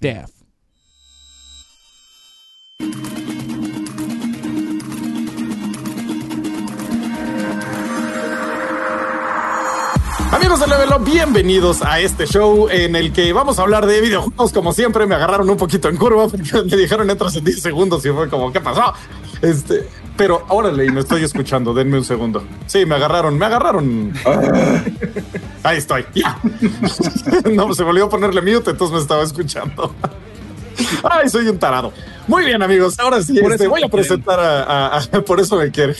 Death. Amigos de Level Up, bienvenidos a este show en el que vamos a hablar de videojuegos. Como siempre, me agarraron un poquito en curva porque me dijeron entras en 10 segundos y fue como, ¿qué pasó? Este, pero órale, me estoy escuchando. Denme un segundo. Sí, me agarraron, me agarraron. Ahí estoy. Ya. No, se volvió a ponerle mute, entonces me estaba escuchando. Ay, soy un tarado. Muy bien, amigos. Ahora sí, Por este, voy a presentar a, a- a- Por eso me quieren.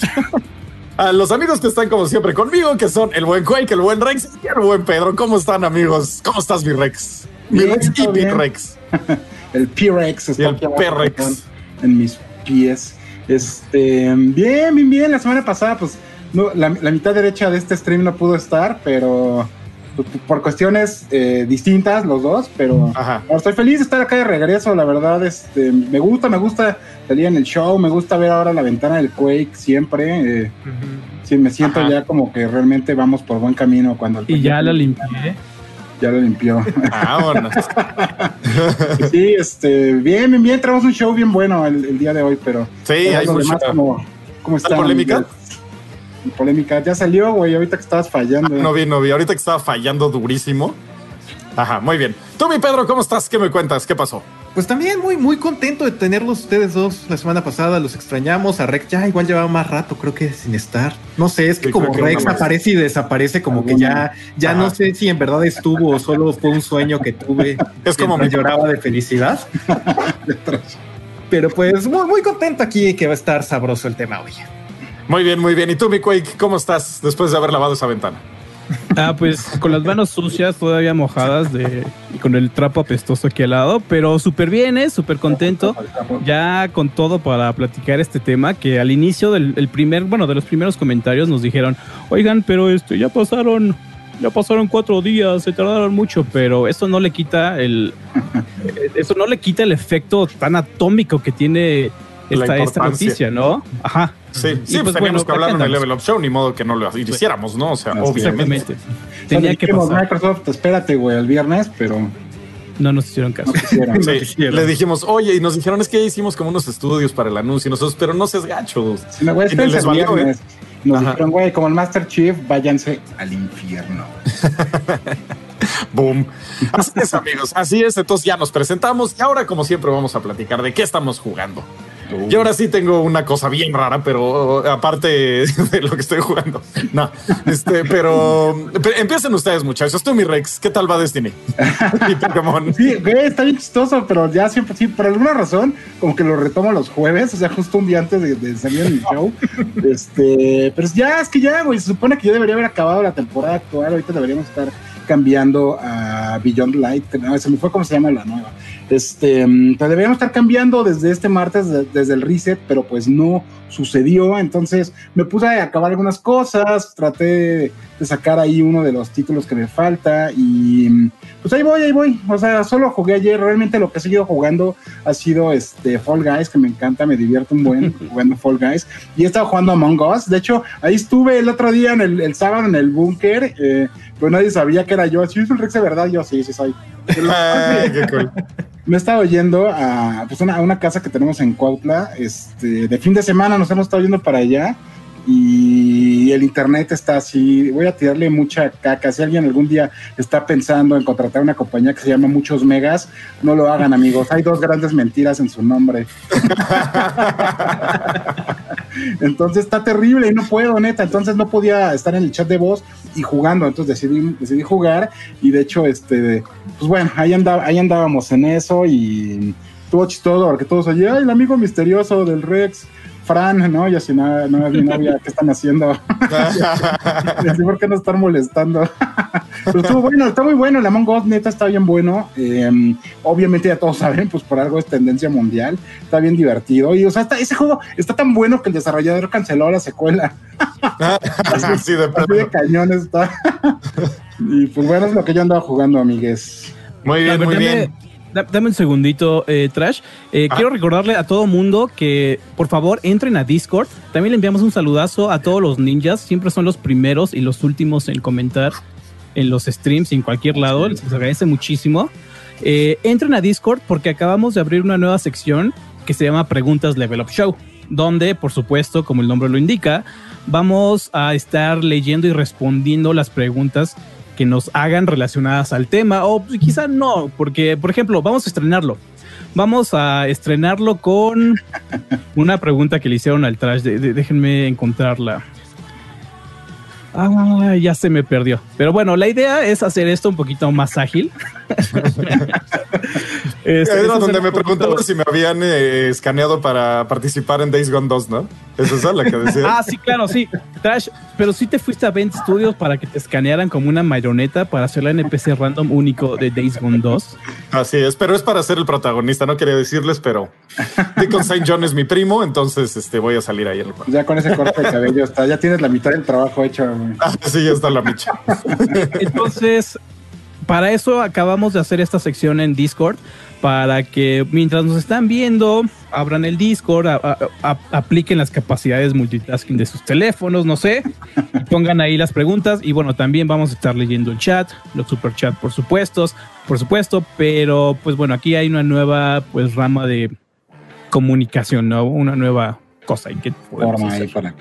A los amigos que están como siempre conmigo, que son el buen Quake, el buen Rex y el buen Pedro. ¿Cómo están, amigos? ¿Cómo estás, mi Rex? Mi Bien, Rex y mi. Rex. El P-Rex está Y el P-Rex. en mis pies. Este, bien, bien, bien. La semana pasada, pues, no, la, la mitad derecha de este stream no pudo estar, pero pues, por cuestiones eh, distintas los dos, pero Ajá. ahora estoy feliz de estar acá de regreso, la verdad, este, me gusta, me gusta salir en el show, me gusta ver ahora la ventana del Quake siempre, eh, sí, me siento Ajá. ya como que realmente vamos por buen camino cuando el Y ya la limpié. Ya lo limpió. Vámonos. Sí, este, bien, bien, bien, tenemos un show bien bueno el, el día de hoy, pero Sí, hay mucho. demás, ¿cómo, cómo están? polémica? amigos? Polémica, ya salió, güey, ahorita que estabas fallando. No vi, no vi. Ahorita que estaba fallando durísimo. Ajá, muy bien. Tú, mi Pedro, ¿cómo estás? ¿Qué me cuentas? ¿Qué pasó? Pues también muy, muy contento de tenerlos ustedes dos la semana pasada. Los extrañamos. A Rex ya igual llevaba más rato, creo que sin estar. No sé, es que Sí, como que Rex aparece y desaparece, como que ya, ya Ajá. no sé si en verdad estuvo o solo fue un sueño que tuve. Es como mi- lloraba de felicidad. Pero pues muy, muy contento aquí que va a estar sabroso el tema hoy. Muy bien, muy bien. ¿Y tú, mi Quake, cómo estás después de haber lavado esa ventana? Ah, pues con las manos sucias, todavía mojadas de, y con el trapo apestoso aquí al lado, pero súper bien, ¿eh? súper contento. Ya con todo para platicar este tema, que al inicio del el primer, bueno, de los primeros comentarios nos dijeron, oigan, pero esto ya pasaron, ya pasaron cuatro días, se tardaron mucho, pero eso no le quita el, eso no le quita el efecto tan atómico que tiene esta, esta noticia, ¿no? Ajá. Sí, sí, pues, pues, teníamos bueno, que hablar en el. Level Up Show, ni modo que no lo hiciéramos, ¿no? O sea, obviamente. Tenía que pasar. Microsoft, espérate, güey, el viernes, pero No nos hicieron caso. no quisieron. Sí, quisieron. le dijimos, oye, y nos dijeron, es que hicimos como unos estudios para el anuncio, y nosotros, pero no seas gacho. Sí, no, güey, Y les valió, viernes. Nos Ajá. dijeron, güey, como el Master Chief, váyanse al infierno. Boom. Así es, amigos. Así es. Entonces ya nos presentamos y ahora, como siempre, vamos a platicar de qué estamos jugando. Y ahora sí tengo una cosa bien rara, pero aparte de lo que estoy jugando. No, este, pero, pero empiecen ustedes, muchachos. Tú, mi Rex, ¿qué tal va Destiny? y Pokémon. Sí, está bien chistoso, pero ya siempre, sí, por alguna razón, como que lo retomo los jueves, o sea, justo un día antes de, de salir el show. este, pero ya, es que ya, güey, se supone que ya debería haber acabado la temporada actual, ahorita deberíamos estar cambiando a Beyond Light, no, se me fue como se llama la nueva. Este, mm, pero deberíamos estar cambiando desde este martes, de- desde el reset, pero pues no sucedió, entonces me puse a acabar algunas cosas, traté de sacar ahí uno de los títulos que me falta y mm, pues ahí voy, ahí voy. O sea, solo jugué ayer. Realmente lo que he seguido jugando ha sido este Fall Guys, que me encanta, me divierto un buen jugando Fall Guys. Y he estado jugando Among Us. De hecho, ahí estuve el otro día, en el, el sábado, en el búnker. Eh, pero nadie sabía que era yo. Si es un Rex de verdad, yo sí, sí soy. Ay, qué cool. Me he estado yendo a, pues una, a una casa que tenemos en Cuautla. Este, de fin de semana nos hemos estado yendo para allá. Y el internet está así. Voy a tirarle mucha caca. Si alguien algún día está pensando en contratar una compañía que se llama Muchos Megas, no lo hagan, amigos. Hay dos grandes mentiras en su nombre. Entonces está terrible y no puedo, neta. Entonces no podía estar en el chat de voz y jugando. Entonces decidí, decidí jugar. Y de hecho, este, pues bueno, ahí, andaba, ahí andábamos en eso y estuvo chistoso porque todos oye, el amigo misterioso del Rex. Fran, ¿no? Y así, no, no es mi novia, ¿qué están haciendo? Y así, ¿por qué no están molestando? Pero estuvo bueno, está muy bueno. El Among Us, neta, está bien bueno. Eh, obviamente, ya todos saben, pues por algo es tendencia mundial. Está bien divertido. Y, o sea, está- ese juego está tan bueno que el desarrollador canceló la secuela. Así de Así de cañón está. y pues bueno, es lo que yo andaba jugando, amigues. Muy bien, muy bien. Dame un segundito, eh, Trash. Eh, Ah. Quiero recordarle a todo mundo que por favor entren a Discord. También le enviamos un saludazo a todos los ninjas. Siempre son los primeros y los últimos en comentar en los streams y en cualquier lado. Les agradece muchísimo. Eh, entren a Discord porque acabamos de abrir una nueva sección que se llama Preguntas Level Up Show, donde, por supuesto, como el nombre lo indica, vamos a estar leyendo y respondiendo las preguntas que nos hagan relacionadas al tema, o quizá no, porque, por ejemplo, vamos a estrenarlo. Vamos a estrenarlo con una pregunta que le hicieron al trash. déjenme encontrarla. Ah, ya se me perdió. Pero bueno, la idea es hacer esto un poquito más ágil. este, Era donde me preguntaban si me habían eh, escaneado para participar en Days Gone 2, ¿no? Esa es la que decía. ah, sí, claro, sí. Trash, pero sí te fuiste a Vent Studios para que te escanearan como una marioneta para hacer la NPC random único de Days Gone 2. Así es, pero es para ser el protagonista, no quería decirles, pero Deacon St. John es mi primo, entonces este, voy a salir ahí. Ya con ese corte de cabello está, ya tienes la mitad del trabajo hecho. Ah, sí, ya está la micha. Entonces, para eso acabamos de hacer esta sección en Discord, para que mientras nos están viendo, abran el Discord, apliquen las capacidades multitasking de sus teléfonos, no sé, pongan ahí las preguntas y bueno, también vamos a estar leyendo el chat, los super chat por supuesto, por supuesto, pero pues bueno, aquí hay una nueva pues rama de comunicación, ¿no? Una nueva cosa y que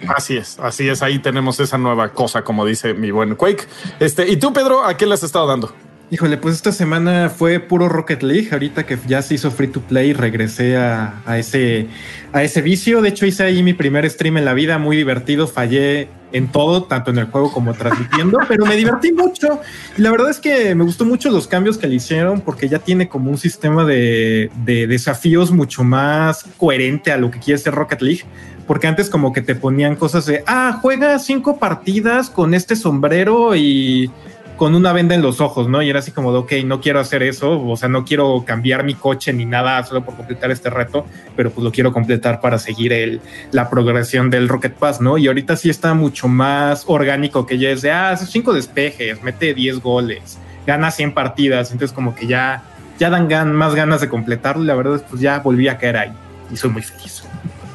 Así es, así es, ahí tenemos esa nueva cosa, como dice mi buen Quake. Este, ¿y tú, Pedro, a qué le has estado dando? Híjole, pues esta semana fue puro Rocket League. Ahorita que ya se hizo free to play, regresé a, ese, a ese vicio. De hecho, hice ahí mi primer stream en la vida, muy divertido. Fallé en todo, tanto en el juego como transmitiendo, pero me divertí mucho. Y la verdad es que me gustó mucho los cambios que le hicieron, porque ya tiene como un sistema de, de desafíos mucho más coherente a lo que quiere ser Rocket League. Porque antes, como que te ponían cosas de ah, juega cinco partidas con este sombrero y con una venda en los ojos, ¿no? Y era así como de, ok, no quiero hacer eso, o sea, no quiero cambiar mi coche ni nada solo por completar este reto, pero pues lo quiero completar para seguir el, la progresión del Rocket Pass, ¿no? Y ahorita sí está mucho más orgánico que ya es de, ah, hace cinco despejes, mete 10 goles, gana 100 partidas, entonces como que ya, ya dan más ganas de completarlo y la verdad es pues ya volví a caer ahí y soy muy feliz.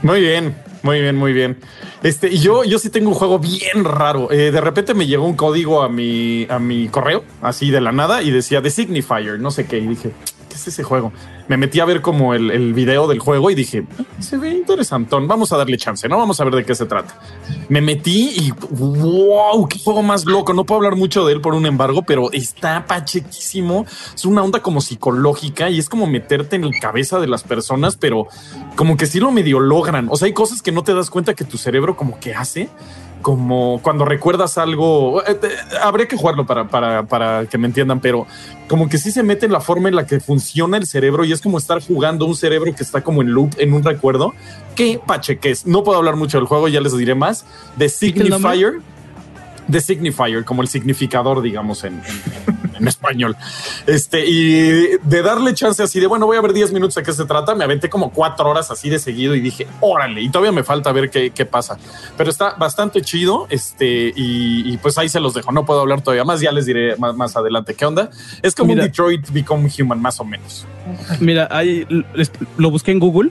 Muy bien, muy bien, muy bien. Este, yo, yo sí tengo un juego bien raro. Eh, de repente me llegó un código a mi, a mi correo, así de la nada, y decía The Signifier, no sé qué. Y dije, ¿qué es ese juego? Me metí a ver como el, el video del juego y dije, se ve interesantón. Vamos a darle chance, ¿no? Vamos a ver de qué se trata. Me metí y wow, qué juego más loco. No puedo hablar mucho de él por un embargo, pero está pachequísimo. Es una onda como psicológica y es como meterte en la cabeza de las personas, pero como que sí lo medio logran. O sea, hay cosas que no te das cuenta que tu cerebro como que hace como cuando recuerdas algo, eh, habría que jugarlo para, para, para, que me entiendan, pero como que sí se mete en la forma en la que funciona el cerebro y es como estar jugando un cerebro que está como en loop, en un recuerdo. ¿Qué pacheques? No puedo hablar mucho del juego, ya les diré más. The Signifier. The Signifier, como el significador, digamos, en, en, español. Este, y de darle chance así de, bueno, voy a ver 10 minutos de qué se trata, me aventé como cuatro horas así de seguido y dije, órale, y todavía me falta ver qué, qué pasa. Pero está bastante chido, este, y, pues ahí se los dejo, no puedo hablar todavía más, ya les diré más, más adelante qué onda. Es como un Detroit Become Human, más o menos. Mira, ahí lo busqué en Google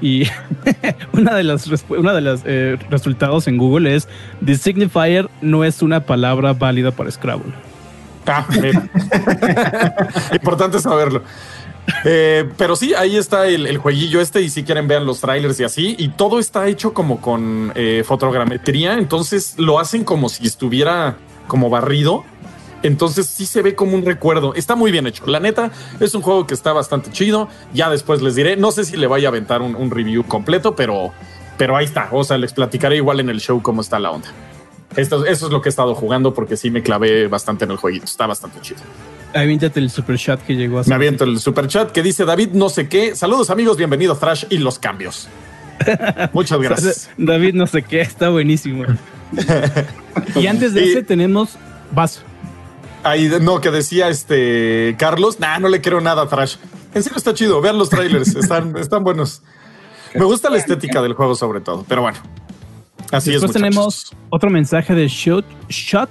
y una de las, una de los eh, resultados en Google es The Signifier no es una palabra válida para Scrabble. Importante saberlo. Eh, pero sí, ahí está el, jueguillo este y si quieren vean los trailers y así. Y todo está hecho como con eh, fotogrametría. Entonces lo hacen como si estuviera como barrido entonces sí se ve como un recuerdo. Está muy bien hecho. La neta es un juego que está bastante chido. Ya después les diré. No sé si le vaya a aventar un, review completo, pero, pero ahí está. O sea, les platicaré igual en el show cómo está la onda. Esto, eso es lo que he estado jugando porque sí me clavé bastante en el jueguito. Está bastante chido. Aviéntate el super chat que llegó a Me aviento el super chat que dice David no sé qué. Saludos amigos, bienvenido a Thrash y los cambios. Muchas gracias. David no sé qué, está buenísimo. y antes de ese tenemos Vaso. Ahí no, que decía este Carlos, nah, no le quiero nada a Thrash. En serio está chido, vean los trailers, están, están buenos. Me gusta la estética del juego sobre todo, pero bueno. Así Después tenemos otro mensaje de Shot. Shot.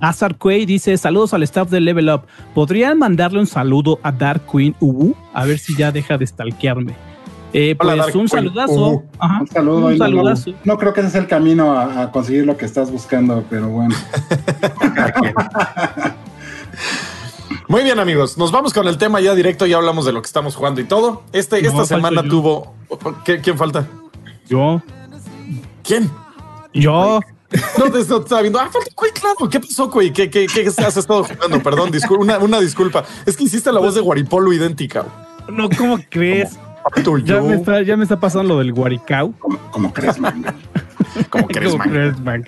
Azar Quay dice: Saludos al staff de Level Up. ¿Podrían mandarle un saludo a Dark Queen Ubu? A ver si ya deja de stalkearme. Eh, pues un saludazo. un saludo. Un saludazo. No, creo que ese es el camino a, conseguir lo que estás buscando, pero bueno. Muy bien, amigos. Nos vamos con el tema ya directo. Ya hablamos de lo que estamos jugando y todo. Este, No, esta semana tuvo. ¿Qué- ¿Quién falta? Yo, ¿Quién? yo, No, te no estaba viendo. Ah, claro. ¿Qué pasó, güey? ¿Qué, qué, qué has estado jugando? Perdón, discul- una, una disculpa. Es que hiciste la voz de Guaripolo idéntica. no, ¿cómo crees? Falto Ya me, está, ya me está pasando lo del Guaricau. ¿Cómo, cómo crees, man? ¿Cómo crees, ¿Cómo man? crees, man?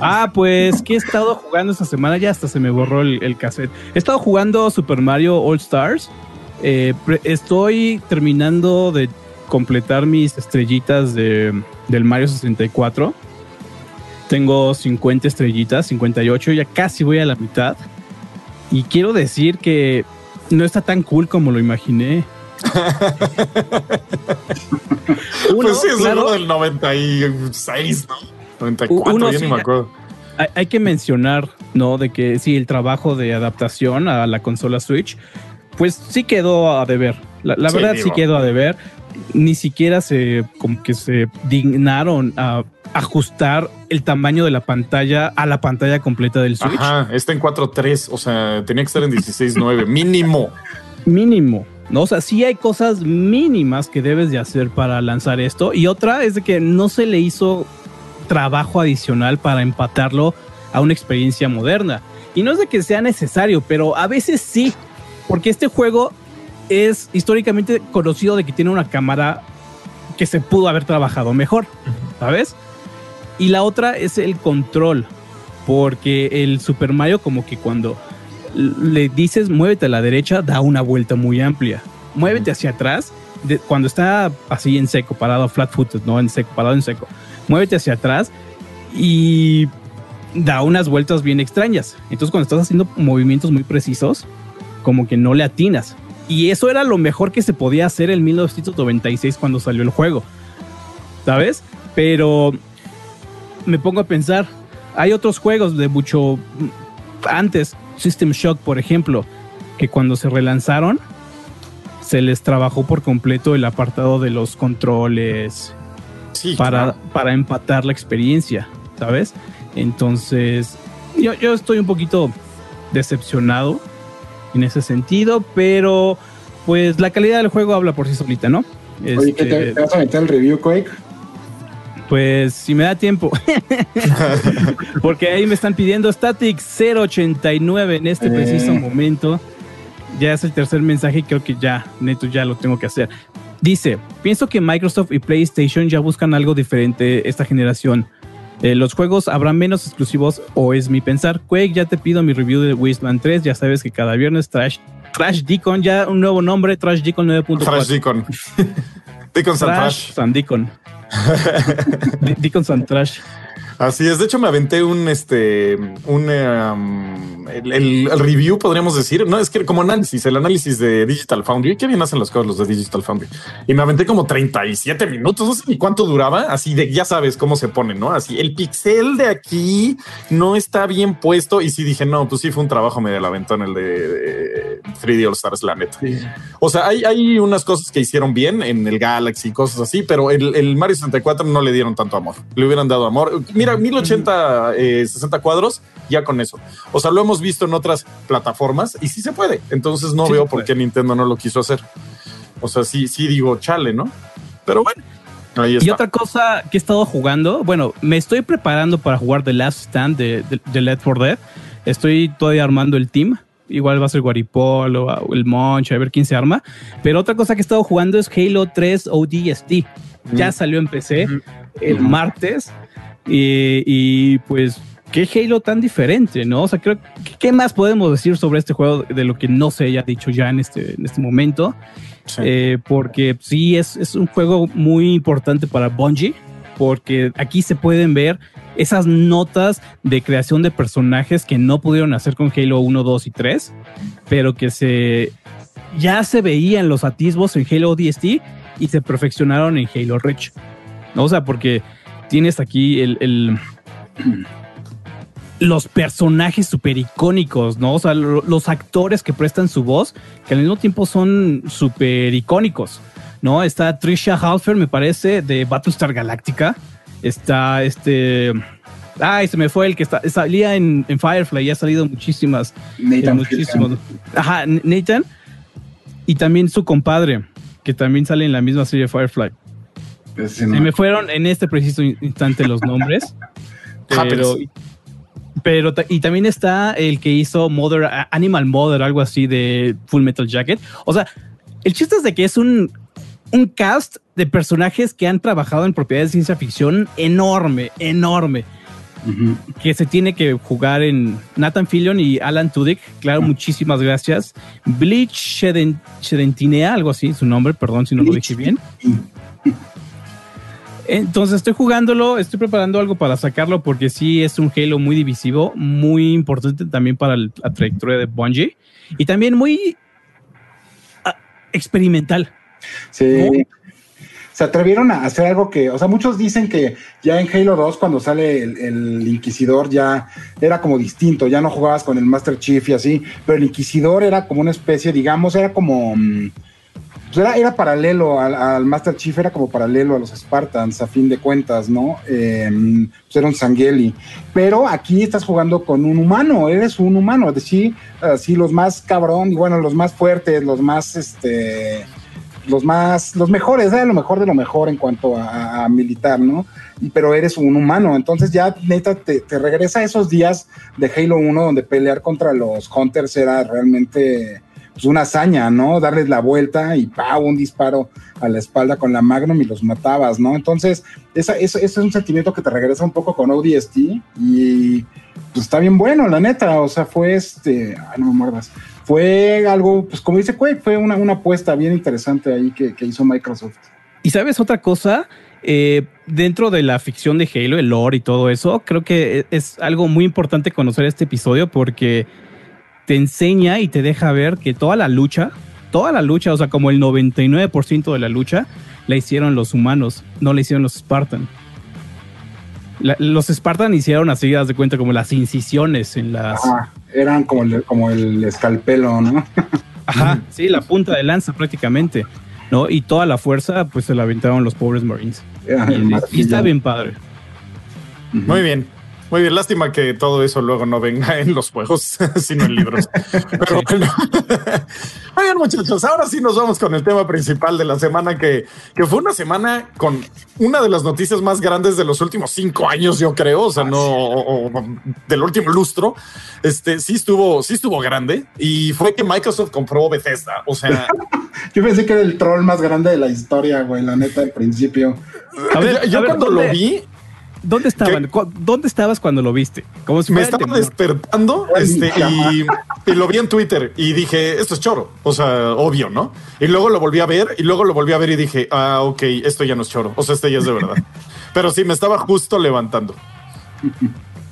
Ah, pues, ¿qué he estado jugando esta semana? Ya hasta se me borró el, el cassette. He estado jugando Super Mario All Stars. Eh, estoy terminando de completar mis estrellitas de, del Mario 64. Tengo 50 estrellitas, 58, ya casi voy a la mitad. Y quiero decir que no está tan cool como lo imaginé. Uno, pues sí, es claro, uno del 96, ¿no? 94, Uno ya sí, ni me acuerdo. hay, hay que mencionar, ¿no? De que sí, el trabajo de adaptación a la consola Switch, pues sí quedó a deber. La, la Sí, verdad sí quedó a deber. Ni siquiera se, como que se dignaron a ajustar el tamaño de la pantalla a la pantalla completa del Switch. Ajá, está en 4.3, o sea, tenía que estar en 16.9, mínimo. Mínimo. ¿no? O sea, sí hay cosas mínimas que debes de hacer para lanzar esto. Y otra es de que no se le hizo trabajo adicional para empatarlo a una experiencia moderna. Y no es de que sea necesario, pero a veces sí. Porque este juego es históricamente conocido de que tiene una cámara que se pudo haber trabajado mejor, ¿sabes? Y la otra es el control. Porque el Super Mario como que cuando le dices muévete a la derecha, da una vuelta muy amplia. Muévete hacia atrás, de- cuando está así en seco, parado flat footed, no en seco, parado en seco. Muévete hacia atrás y da unas vueltas bien extrañas. Entonces cuando estás haciendo movimientos muy precisos, como que no le atinas. Y eso era lo mejor que se podía hacer en 1996 cuando salió el juego. ¿Sabes? Pero me pongo a pensar, hay otros juegos de mucho antes, System Shock, por ejemplo, que cuando se relanzaron, se les trabajó por completo el apartado de los controles Sí, para, claro. para empatar la experiencia, ¿sabes? Entonces, yo, yo estoy un poquito decepcionado en ese sentido, pero pues la calidad del juego habla por sí solita, ¿no? Oye, ¿qué te, Este, te vas a meter el review, Quake? Pues si me da tiempo. Porque ahí me están pidiendo Static 089 en este Eh. preciso momento. Ya es el tercer mensaje y creo que ya, neto, ya lo tengo que hacer. Dice, pienso que Microsoft y PlayStation ya buscan algo diferente esta generación. Eh, los juegos habrán menos exclusivos o es mi pensar. Quake, ya te pido mi review de Wasteland 3. Ya sabes que cada viernes Trash, Trash Deacon, ya un nuevo nombre, Trash Deacon 9.4. Trash Deacon. Deacon San Trash. San Deacon. Deacon San Trash. Así es. De hecho, me aventé un este un um, el, el- el review, podríamos decir. No es que como análisis, el análisis de Digital Foundry. Qué bien hacen los juegos los de Digital Foundry. Y me aventé como 37 minutos. No sé ni cuánto duraba. Así de ya sabes cómo se pone, no? Así el pixel de aquí no está bien puesto. Y sí dije, no, pues sí fue un trabajo medio la aventón el de, de 3D All Stars, la neta. O sea, hay, hay unas cosas que hicieron bien en el Galaxy, cosas así, pero el, el Mario 64 no le dieron tanto amor. Le hubieran dado amor. Mira, 1080, eh, 60 cuadros, ya con eso. O sea, lo hemos visto en otras plataformas y sí se puede. Entonces no Sí veo por qué Nintendo no lo quiso hacer. O sea, sí, sí digo, chale, ¿no? Pero bueno, ahí está. Y otra cosa que he estado jugando, bueno, me estoy preparando para jugar The Last Stand de, de, de Left 4 Dead. Estoy todavía armando el team. Igual va a ser Guaripolo, o el Monch, a ver quién se arma. Pero otra cosa que he estado jugando es Halo 3 ODST. Ya salió en PC el martes. Y, y, pues, qué Halo tan diferente, ¿no? O sea, creo que qué más podemos decir sobre este juego de lo que no se haya dicho ya en este, en este momento. Sí. Eh, porque sí es, es un juego muy importante para Bungie, porque aquí se pueden ver esas notas de creación de personajes que no pudieron hacer con Halo 1, 2 y 3, pero que se ya se veían los atisbos en Halo DST y se perfeccionaron en Halo Reach. O sea, porque tienes aquí el, el- los personajes súper icónicos, ¿no? O sea, lo- los actores que prestan su voz, que al mismo tiempo son súper icónicos, ¿no? Está Trisha Halfer, me parece, de Battlestar Galactica. Está este. Ay, se me fue el que está, salía en, en Firefly, ya ha salido muchísimas. Nathan muchísimos. Ajá, Nathan. Y también su compadre, que también sale en la misma serie Firefly. Se me fueron en este preciso instante los nombres. pero, pero y también está el que hizo Mother, Animal Mother, algo así de Full Metal Jacket. O sea, el chiste es de que es un, un cast de personajes que han trabajado en propiedades de ciencia ficción enorme, enorme. Que se tiene que jugar en Nathan Fillion y Alan Tudyk. Claro, muchísimas gracias. Bleach Sheden- Shedentinea, algo así, su nombre, perdón si no lo dije bien. Entonces estoy jugándolo, estoy preparando algo para sacarlo porque sí es un Halo muy divisivo, muy importante también para la trayectoria de Bungie y también muy ah, experimental. Sí. ¿No? Se atrevieron a hacer algo que, o sea, muchos dicen que ya en Halo 2, cuando sale el, el Inquisidor, ya era como distinto, ya no jugabas con el Master Chief y así, pero el Inquisidor era como una especie, digamos, era como. mm, pues era, era paralelo al, Master Chief, era como paralelo a los Spartans, a fin de cuentas, ¿no? Eh, pues era un Sangeli. Pero aquí estás jugando con un humano, eres un humano, es decir, así los más cabrón, y bueno, los más fuertes, los más, este los más, los mejores, era lo mejor de lo mejor en cuanto a, militar, ¿no? Pero eres un humano, entonces ya neta te, te regresa a esos días de Halo 1 donde pelear contra los Hunters era realmente pues, una hazaña, ¿no? Darles la vuelta y ¡pau! un disparo a la espalda con la Magnum y los matabas, ¿no? Entonces, esa, eso, es un sentimiento que te regresa un poco con ODST y pues está bien bueno, la neta, o sea, fue este, ay, no me muerdas, fue algo, pues como dice Quake, fue una, una apuesta bien interesante ahí que, que hizo Microsoft. Y sabes otra cosa, Eh, dentro de la ficción de Halo, el lore y todo eso, creo que es algo muy importante conocer este episodio porque te enseña y te deja ver que toda la lucha, toda la lucha, o sea, como el 99% de la lucha, la hicieron los humanos, no la hicieron los Spartan. La- los Spartan hicieron así, das de cuenta, como las incisiones en las... Ajá, eran como el, como el escalpelo, ¿no? Ajá, sí, la punta de lanza prácticamente, ¿no? Y toda la fuerza, pues se la aventaron los pobres Marines. Y, está bien padre. Muy bien. Muy bien, lástima que todo eso luego no venga en los juegos, sino en libros. Pero bueno. Oigan, muchachos, ahora sí nos vamos con el tema principal de la semana, que, que fue una semana con una de las noticias más grandes de los últimos cinco años, yo creo, o sea, no o- o del último lustro. Este sí estuvo, sí estuvo grande y fue que Microsoft compró Bethesda. O sea, Yo pensé que era el troll más grande de la historia, güey, la neta, al principio. A ver, yo, yo a ver, cuando ¿dónde- lo vi, ¿Dónde estaban? ¿Cu- ¿Dónde estabas cuando lo viste? Como si me estaba despertando este, y, y lo vi en Twitter y dije, esto es choro. O sea, obvio, ¿no? Y luego lo volví a ver y luego lo volví a ver y dije, ah, ok, esto ya no es choro. O sea, este ya es de verdad. Pero sí, me estaba justo levantando.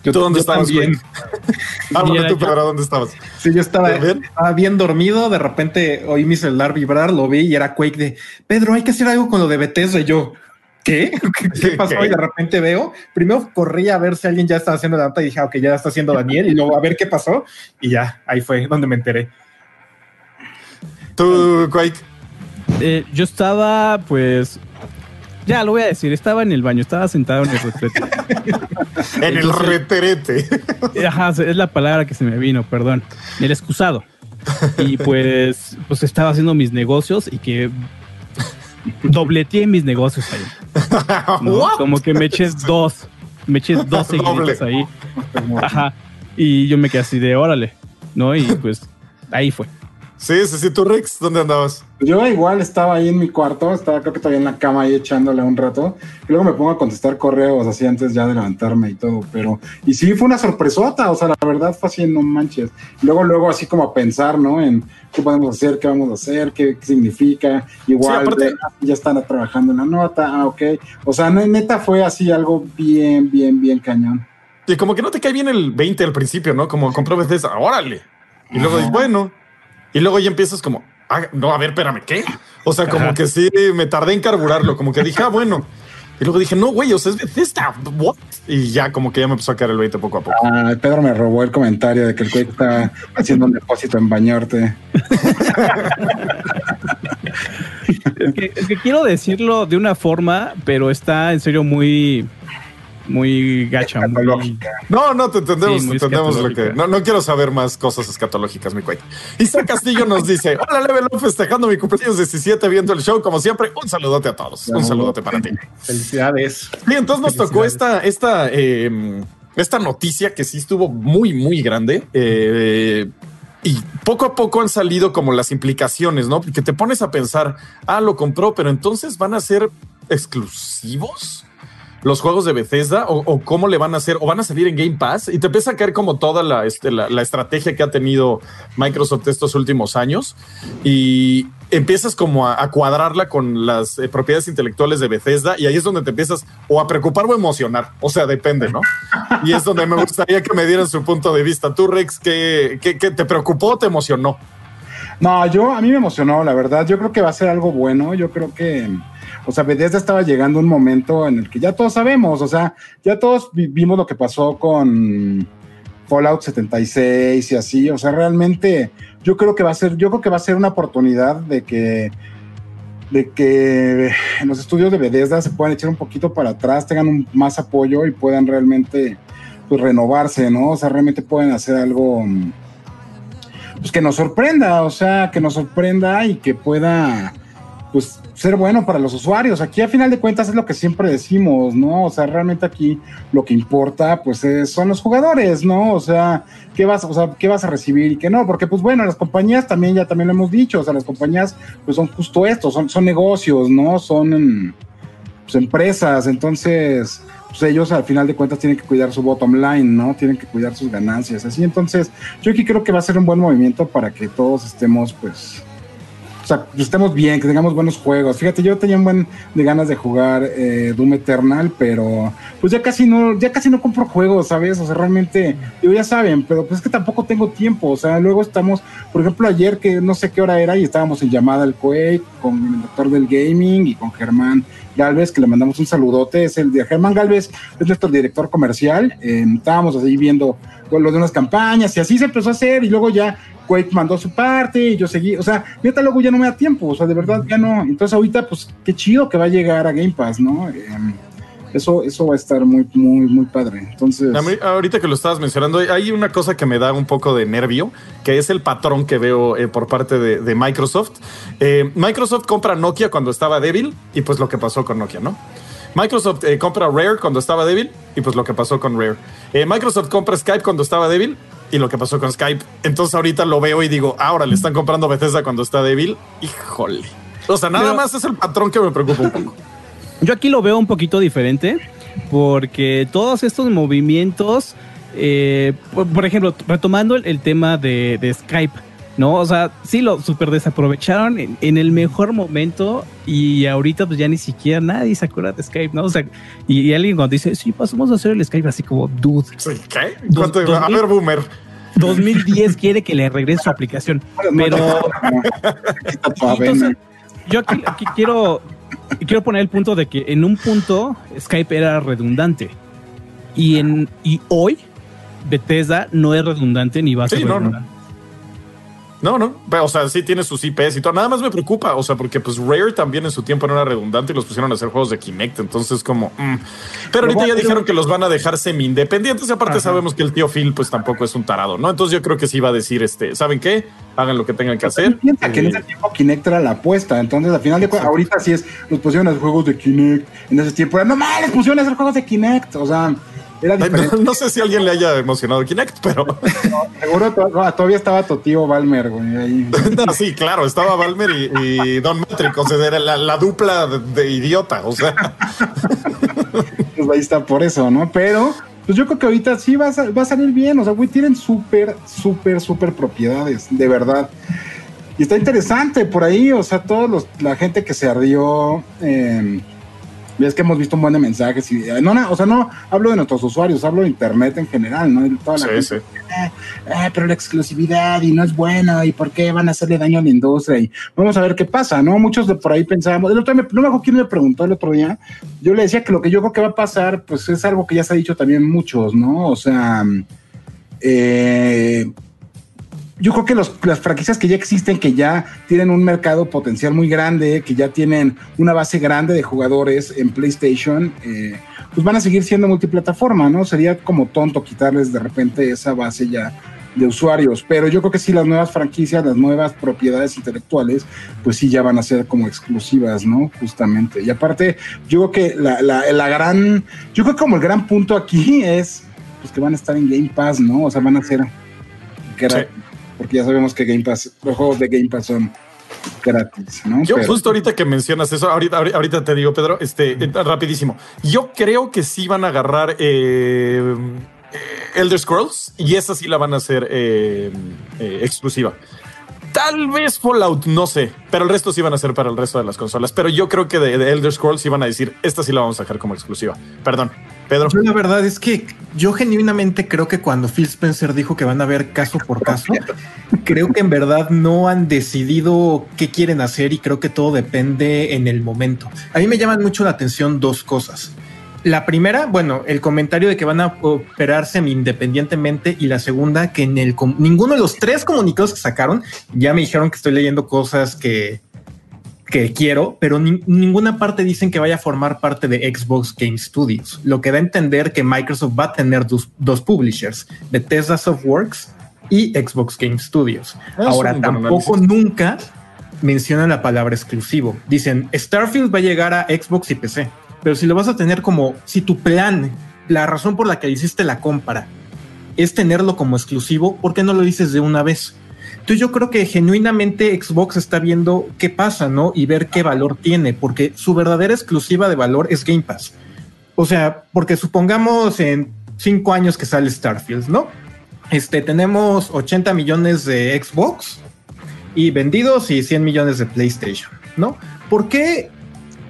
Yo, ¿Tú dónde yo estabas, también. Háblame Mira, tú, Pedro, ¿dónde estabas? Sí, yo estaba, estaba bien dormido, de repente oí mi celular vibrar, lo vi y era Quake de Pedro, hay que hacer algo con lo de Bethesda y yo. ¿Qué? ¿Qué, qué pasó? ¿Qué? Y de repente veo, primero corrí a ver si alguien ya estaba haciendo la nota y dije, ah, ok, ya está haciendo Daniel, y luego a ver qué pasó, y ya, ahí fue donde me enteré. Tú, Quake. Eh, yo estaba, pues. Ya lo voy a decir, estaba en el baño, estaba sentado en el retrete. En el Entonces- reterete. Ajá, es la palabra que se me vino, perdón. El excusado. Y pues, pues estaba haciendo mis negocios y que dobleteé mis negocios ahí. Como que me eché dos, me eché dos seguiditos ahí. Ajá. Y yo me quedé así de órale, ¿no? Y pues ahí fue. Sí, sí, sí. Tú, Rex, ¿dónde andabas? Yo igual estaba ahí en mi cuarto, estaba creo que todavía en la cama ahí echándole un rato. Y luego me pongo a contestar correos así antes ya de levantarme y todo. Pero, y sí, fue una sorpresota, o sea, la verdad fue así, no manches. Luego, luego así como a pensar, ¿no? En qué podemos hacer, qué vamos a hacer, qué, qué significa. Igual, Sí, aparte- de, ah, ya están trabajando en la nota, ah, ok. O sea, ne- neta fue así algo bien, bien, bien cañón. Y como que no te cae bien el 20 al principio, ¿no? Como compró Bethesda, órale. Y luego dices, bueno. Y luego ya empiezas como, ah, no, a ver, espérame, ¿qué? O sea, como Ajá. que sí, me tardé en carburarlo, como que dije, ah, bueno. Y luego dije, no, güey, o sea, es Bethesda, what? Y ya como que ya me empezó a caer el 20 poco a poco. Ah, Pedro me robó el comentario de que el Quake está haciendo un depósito en bañarte. Es que, es que quiero decirlo de una forma, pero está en serio muy, muy gacha, muy... Escatológica. No, no, te entendemos, Sí, te muy entendemos lo que. No, no quiero saber más cosas escatológicas, mi cuenta. Isaac Castillo nos dice: Hola, Level Up, festejando mi cumpleaños 17, viendo el show. Como siempre, un saludote a todos. Un saludote para ti. Felicidades. Sí, entonces nos tocó esta, esta, eh, esta noticia que sí estuvo muy, muy grande. eh, y poco a poco han salido como las implicaciones, ¿no? Porque te pones a pensar, ah, lo compró, pero entonces van a ser exclusivos los juegos de Bethesda o, cómo le van a hacer o van a salir en Game Pass y te empieza a caer como toda la, este, estrategia que ha tenido Microsoft estos últimos años y empiezas como a, cuadrarla con las eh, propiedades intelectuales de Bethesda y ahí es donde te empiezas o a preocupar o emocionar, o sea, depende, ¿no? Y es donde me gustaría que me dieran su punto de vista. Tú, Rex, ¿qué, qué, qué te preocupó o te emocionó? No, yo a mí me emocionó, la verdad. Yo creo que va a ser algo bueno. Yo creo que, o sea, Bethesda estaba llegando un momento en el que ya todos sabemos, o sea, ya todos vi- vimos lo que pasó con Fallout 76 y así. O sea, realmente yo creo que va a ser, yo creo que va a ser una oportunidad de que de que en los estudios de Bethesda se puedan echar un poquito para atrás, tengan un- más apoyo y puedan realmente pues, renovarse, ¿no? O sea, realmente pueden hacer algo pues que nos sorprenda, o sea, que nos sorprenda y que pueda pues ser bueno para los usuarios. Aquí a final de cuentas es lo que siempre decimos, ¿no? O sea, realmente aquí lo que importa pues es- son los jugadores, ¿no? O sea, qué vas, o sea, qué vas a recibir y qué no, porque pues bueno, las compañías también ya también lo hemos dicho, o sea, las compañías pues son justo esto, son son negocios, ¿no? Son pues, empresas, entonces pues ellos al final de cuentas tienen que cuidar su bottom line, ¿no? Tienen que cuidar sus ganancias, así. Entonces, yo aquí creo que va a ser un buen movimiento para que todos estemos, pues, o sea, que estemos bien, que tengamos buenos juegos. Fíjate, yo tenía un buen de ganas de jugar eh, Doom Eternal, pero pues ya casi no, ya casi no compro juegos, ¿sabes? O sea, realmente, digo, ya saben, pero pues es que tampoco tengo tiempo. O sea, luego estamos, por ejemplo, ayer que no sé qué hora era y estábamos en llamada al Quake con el doctor del gaming y con Germán Galvez, que le mandamos un saludote. Es el de Germán Galvez, es nuestro director comercial. Eh, estábamos así viendo lo de unas campañas y así se empezó a hacer y luego ya Quake mandó su parte y yo seguí, o sea, neta luego ya no me da tiempo, o sea, de verdad ya no. Entonces ahorita pues qué chido que va a llegar a Game Pass, ¿no? Eh, eso, eso va a estar muy, muy, muy padre. Entonces, ahorita que lo estabas mencionando, hay una cosa que me da un poco de nervio, que es el patrón que veo eh, por parte de, Microsoft. Eh, Microsoft compra Nokia cuando estaba débil y pues lo que pasó con Nokia, ¿no? Microsoft eh, compra Rare cuando estaba débil y pues lo que pasó con Rare. Microsoft compra Skype cuando estaba débil y lo que pasó con Skype. Entonces ahorita lo veo y digo, ahora le están comprando Bethesda cuando está débil. Híjole. O sea, nada Pero- más es el patrón que me preocupa un poco. Yo aquí lo veo un poquito diferente porque todos estos movimientos, eh, por, por ejemplo, retomando el, el tema de, de Skype, ¿no? O sea, sí lo super desaprovecharon en, en el mejor momento y ahorita pues ya ni siquiera nadie se acuerda de Skype, ¿no? O sea, y, y alguien cuando dice, sí, pasamos a hacer el Skype así como, dude, ¿Qué? ¿Cuánto- dos a mil- ver, Boomer. 2010 quiere que le regrese su aplicación, pero... Entonces, yo aquí, aquí quiero, quiero poner el punto de que en un punto Skype era redundante y, en, y hoy Bethesda no es redundante ni va a ser Sí, no, no. No, no, pero, o sea, sí tiene sus IPs y todo. Nada más me preocupa, o sea, porque pues Rare también en su tiempo no era redundante y los pusieron a hacer juegos de Kinect, entonces como... mm. Pero ahorita ya dijeron que los van a dejar semi-independientes y aparte Ajá. sabemos que el tío Phil pues tampoco es un tarado, ¿no? Entonces yo creo que sí va a decir, este, ¿saben qué? Hagan lo que tengan que hacer. Piensa que en Eh, ese tiempo Kinect era la apuesta, entonces al final de cuentas, ahorita sí es, los pusieron a hacer juegos de Kinect, en ese tiempo era, no mames, pusieron a hacer juegos de Kinect, o sea, era ay, diferente. no, no sé si alguien le haya emocionado Kinect, pero Seguro to- todavía estaba tu tío Balmer, güey, ahí. no, sí, claro, estaba Balmer y, y Don Matrix, o sea, era la, la dupla de, de idiota, o sea, pues ahí está por eso, ¿no? Pero, pues yo creo que ahorita sí va a, va a salir bien, o sea, güey, tienen súper, súper, súper propiedades, de verdad. Y está interesante por ahí, o sea, todos los, la gente que se ardió, eh, ves que hemos visto un buen de mensajes y eh, no, no, o sea, no hablo de nuestros usuarios, hablo de internet en general, ¿no? De toda la sí, gente, sí. "Ah, pero la exclusividad y no es bueno y por qué van a hacerle daño a la industria y vamos a ver qué pasa, ¿no? Muchos de por ahí pensábamos, el otro día me- no me acuerdo quién me preguntó el otro día, yo le decía que lo que yo creo que va a pasar, pues es algo que ya se ha dicho también muchos, ¿no? O sea, eh, yo creo que los- las franquicias que ya existen, que ya tienen un mercado potencial muy grande, que ya tienen una base grande de jugadores en PlayStation, eh, pues van a seguir siendo multiplataforma, ¿no? Sería como tonto quitarles de repente esa base ya de usuarios, pero yo creo que sí las nuevas franquicias, las nuevas propiedades intelectuales, pues sí ya van a ser como exclusivas, ¿no? Justamente. Y aparte, yo creo que la, la, la gran, yo creo que como el gran punto aquí es, pues que van a estar en Game Pass, ¿no? O sea, van a ser porque ya sabemos que Game Pass, los juegos de Game Pass son gratis, ¿no? Yo Pero- justo ahorita que mencionas eso, ahorita, te digo, Pedro, este, eh, rapidísimo. Yo creo que sí van a agarrar eh, eh, Elder Scrolls y esa sí la van a hacer eh, eh, exclusiva. Tal vez Fallout, no sé, pero el resto sí van a ser para el resto de las consolas. Pero yo creo que de, de Elder Scrolls sí van a decir, esta sí la vamos a dejar como exclusiva. Perdón, Pedro. Yo la verdad es que yo genuinamente creo que cuando Phil Spencer dijo que van a ver caso por caso, creo que en verdad no han decidido qué quieren hacer y creo que todo depende en el momento. A mí me llaman mucho la atención dos cosas. La primera, bueno, el comentario de que van a operar semi-independientemente y la segunda, que en el ninguno de los tres comunicados que sacaron, ya me dijeron que estoy leyendo cosas que, que quiero, pero ni- ninguna parte dicen que vaya a formar parte de Xbox Game Studios, lo que da a entender que Microsoft va a tener dos, dos publishers, Bethesda Softworks y Xbox Game Studios. Es Ahora, tampoco análisis. nunca mencionan la palabra exclusivo. Dicen, Starfield va a llegar a Xbox y PC, pero si lo vas a tener como, si tu plan, la razón por la que hiciste la compra es tenerlo como exclusivo, ¿por qué no lo dices de una vez? Entonces yo creo que genuinamente Xbox está viendo qué pasa, ¿no? Y ver qué valor tiene, porque su verdadera exclusiva de valor es Game Pass. O sea, porque supongamos en cinco años que sale Starfield, ¿no? Este, tenemos 80 millones de Xbox y vendidos y 100 millones de PlayStation, ¿no? ¿Por qué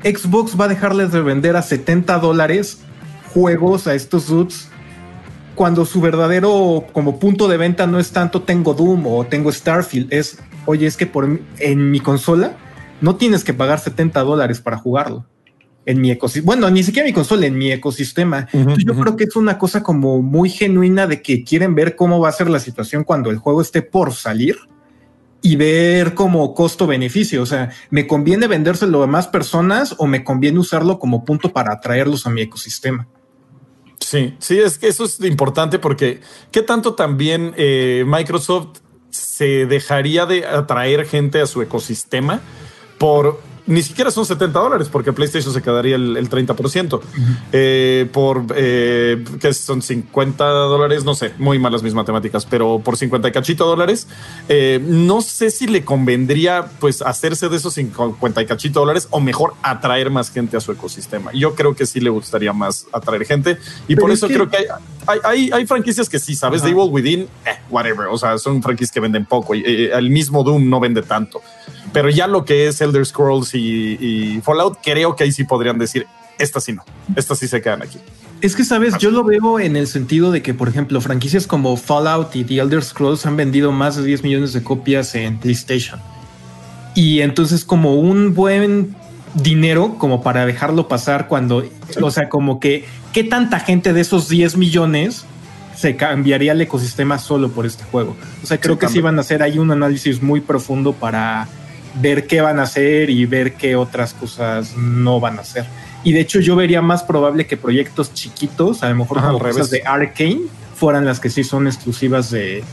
Xbox va a dejarles de vender a 70 dólares juegos a estos dudes cuando su verdadero como punto de venta no es tanto tengo Doom o tengo Starfield, es, oye, es que por en mi consola no tienes que pagar 70 dólares para jugarlo. En mi ecosistema, bueno, ni siquiera mi consola, en mi ecosistema. Entonces, yo creo que es una cosa como muy genuina de que quieren ver cómo va a ser la situación cuando el juego esté por salir y ver como costo-beneficio. O sea, ¿me conviene vendérselo a más personas o me conviene usarlo como punto para atraerlos a mi ecosistema? Sí, sí, es que eso es importante porque qué tanto también eh, Microsoft se dejaría de atraer gente a su ecosistema por ni siquiera son 70 dólares porque PlayStation se quedaría el, el 30% eh, por eh, que son 50 dólares, no sé, muy malas mis matemáticas, pero por 50 y cachito dólares, eh, no sé si le convendría pues hacerse de esos 50 y cachito dólares o mejor atraer más gente a su ecosistema. Yo creo que sí le gustaría más atraer gente y Pero por es eso que- creo que hay, hay, hay- hay franquicias que sí, sabes, Ajá. de Evil Within, eh, whatever, o sea, son franquicias que venden poco y eh, el mismo Doom no vende tanto. Pero ya lo que es Elder Scrolls y, y Fallout, creo que ahí sí podrían decir, estas sí no, estas sí se quedan aquí. Es que, sabes, yo lo veo en el sentido de que, por ejemplo, franquicias como Fallout y The Elder Scrolls han vendido más de 10 millones de copias en PlayStation. Y entonces como un buen dinero como para dejarlo pasar cuando, o sea, como que, ¿qué tanta gente de esos 10 millones se cambiaría el ecosistema solo por este juego? O sea, creo Sí, que sí cambia. van a hacer ahí un análisis muy profundo para ver qué van a hacer y ver qué otras cosas no van a hacer. Y de hecho yo vería más probable que proyectos chiquitos, a lo mejor Ajá, como cosas de Arkane, fueran las que sí son exclusivas de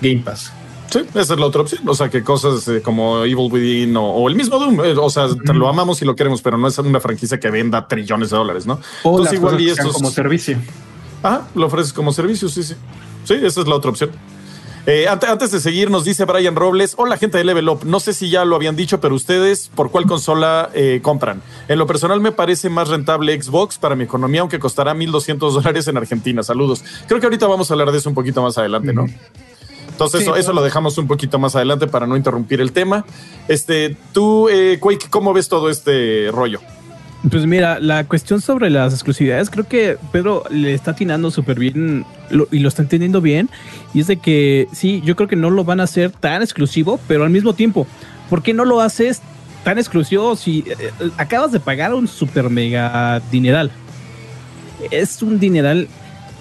Game Pass. Sí, esa es la otra opción. O sea, que cosas eh, como Evil Within o, o el mismo Doom, eh, o sea, lo amamos y lo queremos, pero no es una franquicia que venda trillones de dólares, ¿no? O Entonces, las igual cosas y estos- como servicio. Ajá, lo ofreces como servicio, sí, sí. Sí, esa es la otra opción. Eh, ante- antes de seguir, nos dice Brian Robles, hola gente de Level Up, no sé si ya lo habían dicho, pero ustedes, ¿por cuál consola eh, compran? En lo personal me parece más rentable Xbox para mi economía, aunque costará 1.200 dólares en Argentina. Saludos. Creo que ahorita vamos a hablar de eso un poquito más adelante, ¿no? Entonces, eso, eso lo dejamos un poquito más adelante para no interrumpir el tema. Este, tú, eh, Quake, ¿cómo ves todo este rollo? Pues mira, la cuestión sobre las exclusividades, creo que Pedro le está atinando súper bien lo- y lo está entendiendo bien. Y es de que sí, yo creo que no lo van a hacer tan exclusivo, pero al mismo tiempo, ¿por qué no lo haces tan exclusivo si eh, eh, acabas de pagar un super mega dineral? Es un dineral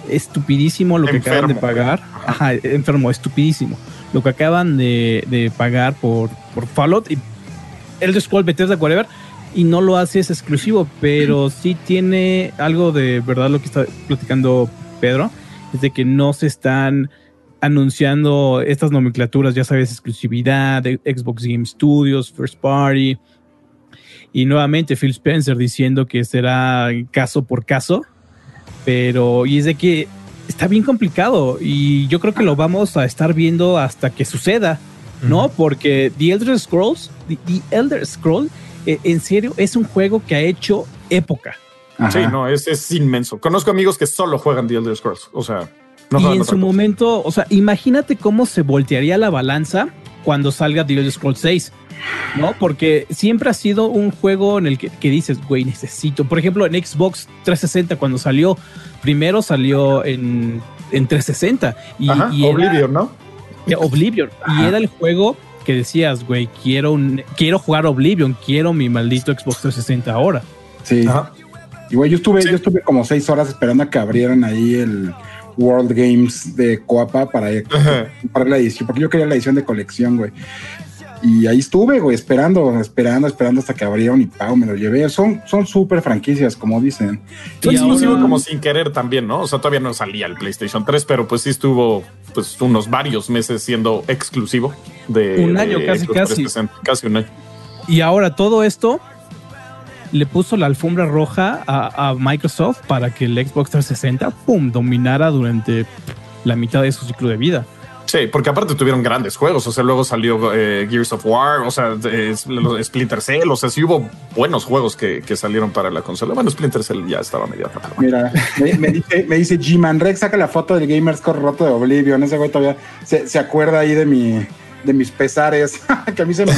estupidísimo lo que acaban de pagar. Ajá, enfermo, estupidísimo. Lo que acaban de, de pagar por, por Fallout y el Scroll Bethesda, whatever. y no lo haces exclusivo, pero sí tiene algo de verdad lo que está platicando Pedro, es de que no se están anunciando estas nomenclaturas, ya sabes, exclusividad, de Xbox Game Studios, First Party, y nuevamente Phil Spencer diciendo que será caso por caso, pero y es de que está bien complicado y yo creo que lo vamos a estar viendo hasta que suceda, ¿no? Porque The Elder Scrolls, The, Elder Scroll, eh, en serio, es un juego que ha hecho época. Sí, no, es, es inmenso. Conozco amigos que solo juegan The Elder Scrolls, o sea y en su momento, o sea, imagínate cómo se voltearía la balanza cuando salga The Elder Scrolls 6, ¿no? Porque siempre ha sido un juego en el que, dices, güey, necesito. Por ejemplo, en Xbox 360, cuando salió, primero salió en, en 360. Y, Oblivion, ¿no? Oblivion. Y era el juego que decías, güey, quiero, un, quiero jugar Oblivion, quiero mi maldito Xbox 360 ahora. Sí. Y güey, yo estuve, yo estuve como seis horas esperando a que abrieran ahí el World Games de Coapa para comprar la edición, porque yo quería la edición de colección, güey. Y ahí estuve, güey, esperando, esperando, esperando hasta que abrieron y pau, me lo llevé. Son son súper franquicias, como dicen. Fue exclusivo como sin querer también, ¿no? O sea, todavía no salía el PlayStation 3, pero pues sí estuvo pues unos varios meses siendo exclusivo de un año casi casi casi un año. Y ahora todo esto le puso la alfombra roja a, Microsoft para que el Xbox 360, ¡pum!, dominara durante la mitad de su ciclo de vida. Sí, porque aparte tuvieron grandes juegos, o sea, luego salió eh, Gears of War, o sea, Splinter Cell, o sea, sí hubo buenos juegos que, salieron para la consola. Bueno, Splinter Cell ya estaba medio Mira, me, dice, me dice G-Man, Rex saca la foto del Gamerscore roto de Oblivion, ese güey todavía se, se acuerda ahí de mi, de mis pesares, que a mí se me,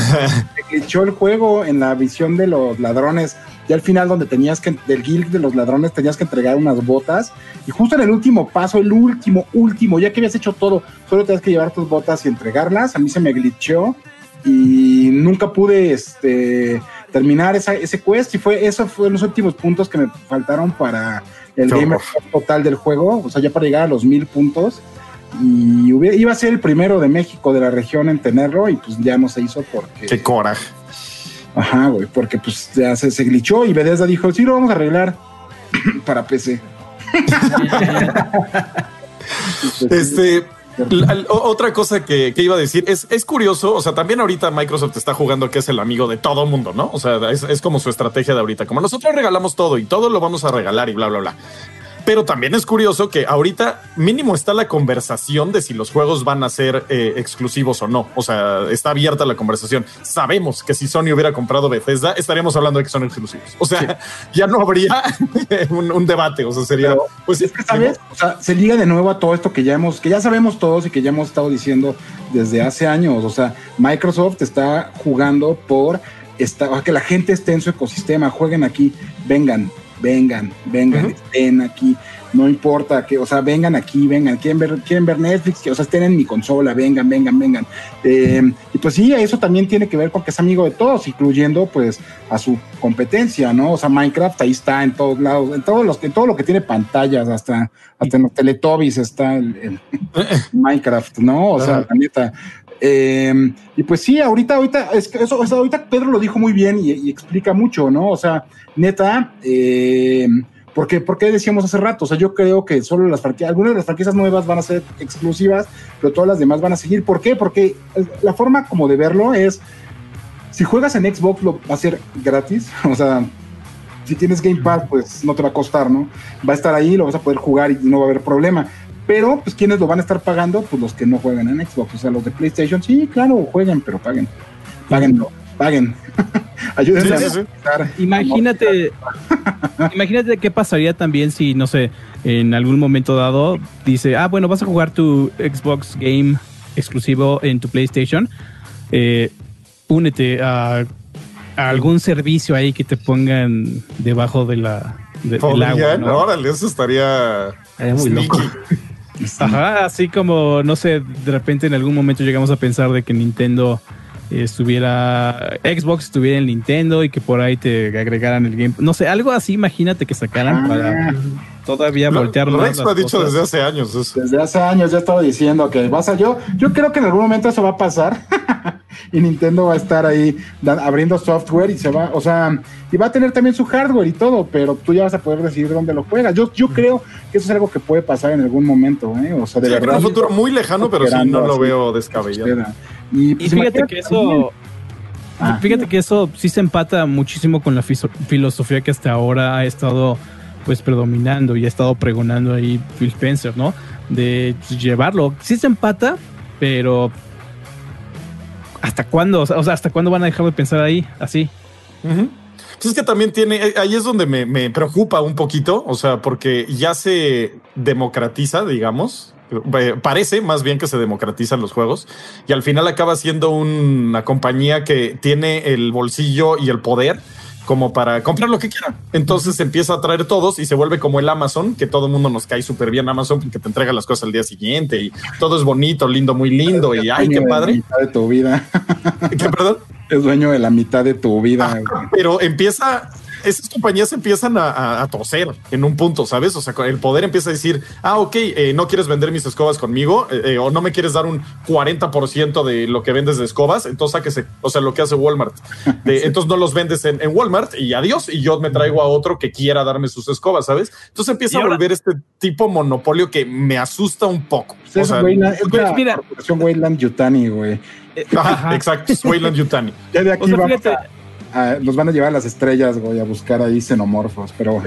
glitchó el juego en la visión de los ladrones. Y al final, donde tenías que, del guild de los ladrones, tenías que entregar unas botas. Y justo en el último paso, el último, último, ya que habías hecho todo, solo tenías que llevar tus botas y entregarlas. A mí se me glitchó y nunca pude este, terminar esa, ese quest. Y fue, eso fue los últimos puntos que me faltaron para el gamer total del juego. O sea, ya para llegar a los mil puntos y iba a ser el primero de México de la región en tenerlo y pues ya no se hizo porque... Qué coraje. Ajá, güey, porque pues ya se, se glitchó y Bethesda dijo, sí, lo vamos a arreglar para PC. este, otra cosa que, iba a decir es, es curioso, o sea, también ahorita Microsoft está jugando que es el amigo de todo mundo, ¿no? O sea, es, es como su estrategia de ahorita, como nosotros regalamos todo y todo lo vamos a regalar y bla, bla, bla. Pero también es curioso que ahorita mínimo está la conversación de si los juegos van a ser eh, exclusivos o no. O sea, está abierta la conversación. Sabemos que si Sony hubiera comprado Bethesda, estaríamos hablando de que son exclusivos. O sea, ya no habría un, debate. O sea, sería. pues es que sabes, o sea, se liga de nuevo a todo esto que ya hemos, que ya sabemos todos y que ya hemos estado diciendo desde hace años. O sea, Microsoft está jugando por que la gente esté en su ecosistema, jueguen aquí, vengan, vengan, vengan, estén aquí, no importa que, o sea, vengan aquí, vengan, quieren ver, quieren ver Netflix, que, o sea, estén en mi consola, vengan, vengan, vengan. Eh, y pues sí, eso también tiene que ver con que es amigo de todos, incluyendo pues a su competencia, ¿no? O sea, Minecraft ahí está en todos lados, en todos los, en todo lo que tiene pantallas, hasta, hasta en los Teletubbies está el, Minecraft, ¿no? O sea, la neta. Eh, y pues sí, ahorita, ahorita, es que eso, ahorita Pedro lo dijo muy bien y, explica mucho, ¿no? O sea, neta, eh, porque, porque decíamos hace rato, o sea, yo creo que solo las franquicias, algunas de las franquicias nuevas van a ser exclusivas, pero todas las demás van a seguir. ¿Por qué? Porque la forma como de verlo es, si juegas en Xbox lo va a ser gratis, o sea, si tienes Game Pass, pues no te va a costar, ¿no? Va a estar ahí, lo vas a poder jugar y no va a haber problema. Pero, pues, ¿quiénes lo van a estar pagando? Pues los que no juegan en Xbox. O sea, los de PlayStation, sí, claro, jueguen, pero paguen. Páguenlo, paguen. Ayúdenme a Imagínate, imagínate qué pasaría también si, no sé, en algún momento dado dice, ah, bueno, vas a jugar tu Xbox Game exclusivo en tu PlayStation. Eh, únete a, algún servicio ahí que te pongan debajo de la del agua. ¿no? Órale, eso estaría muy loco. Ajá, así como, no sé, de repente en algún momento llegamos a pensar de que Nintendo estuviera, Xbox estuviera en Nintendo y que por ahí te agregaran el game. No sé, algo así, imagínate que sacaran para ah. todavía voltear Rex lo ha dicho desde hace años. Desde hace años ya estaba diciendo que vas a yo, yo creo que en algún momento eso va a pasar y Nintendo va a estar ahí abriendo software y se va, o sea, y va a tener también su hardware y todo, pero tú ya vas a poder decidir dónde lo juegas. Yo, yo creo que eso es algo que puede pasar en algún momento, ¿eh? O sea, de verdad. un futuro muy lejano, pero sí no lo veo descabellado. Y, pues, fíjate que eso. Ah. Fíjate que eso sí se empata muchísimo con la filosofía que hasta ahora ha estado pues predominando y ha estado pregonando ahí Phil Spencer, ¿no? De llevarlo. Sí se empata, pero ¿hasta cuándo? O sea, ¿hasta cuándo van a dejar de pensar ahí así? Pues es que también tiene, eh, ahí es donde me, me, preocupa un poquito, o sea, porque ya se democratiza, digamos, eh, parece más bien que se democratizan los juegos y al final acaba siendo una compañía que tiene el bolsillo y el poder como para comprar lo que quieran. Entonces empieza a traer todos y se vuelve como el Amazon, que todo el mundo nos cae súper bien Amazon porque te entrega las cosas al día siguiente y todo es bonito, lindo, muy lindo y ay, qué padre. mitad de tu vida. ¿Qué, perdón? Es dueño de la mitad de tu vida. pero empieza esas compañías empiezan a, a, toser en un punto, ¿sabes? O sea, el poder empieza a decir, ah, ok, eh, no quieres vender mis escobas conmigo eh, eh, o no me quieres dar un 40% de lo que vendes de escobas, entonces sáquese, o sea, lo que hace Walmart. Entonces no los vendes en, Walmart y adiós, y yo me traigo a otro que quiera darme sus escobas, ¿sabes? Entonces empieza a volver este tipo monopolio que me asusta un poco. o sea, Wayland, es pues, mira, Wayland Yutani, güey. Ajá, exacto, Wayland Yutani. Ya de aquí vamos los van a llevar a las estrellas, voy a buscar ahí xenomorfos, pero...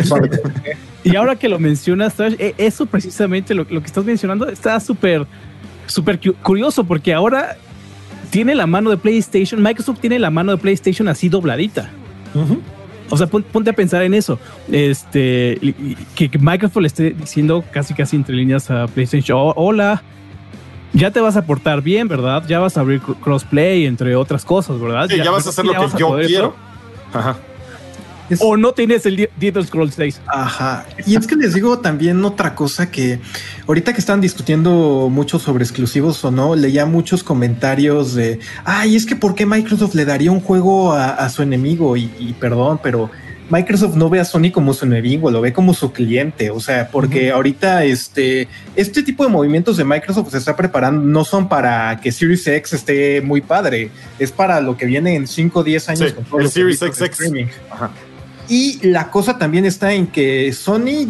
y ahora que lo mencionas, e, eso precisamente, lo, que estás mencionando, está súper, súper curioso, porque ahora tiene la mano de PlayStation, Microsoft tiene la mano de PlayStation así dobladita. O sea, ponte a pensar en eso. Este, que, Microsoft le esté diciendo casi casi entre líneas a PlayStation, oh, hola, ya te vas a portar bien, ¿verdad? Ya vas a abrir crossplay, entre otras cosas, ¿verdad? Sí, ya, vas a hacer lo que yo quiero. Ajá. O no tienes el Elder Scrolls 6. Ajá. Y es que les digo también otra cosa que ahorita que están discutiendo mucho sobre exclusivos o no, leía muchos comentarios de, ay, es que ¿por qué Microsoft le daría un juego a, su enemigo? y, perdón, pero Microsoft no ve a Sony como su enemigo, lo ve como su cliente. O sea, porque ahorita este, este tipo de movimientos de Microsoft se está preparando, no son para que Series X esté muy padre, es para lo que viene en 5 o 10 años con todo el Series X streaming. Y la cosa también está en que Sony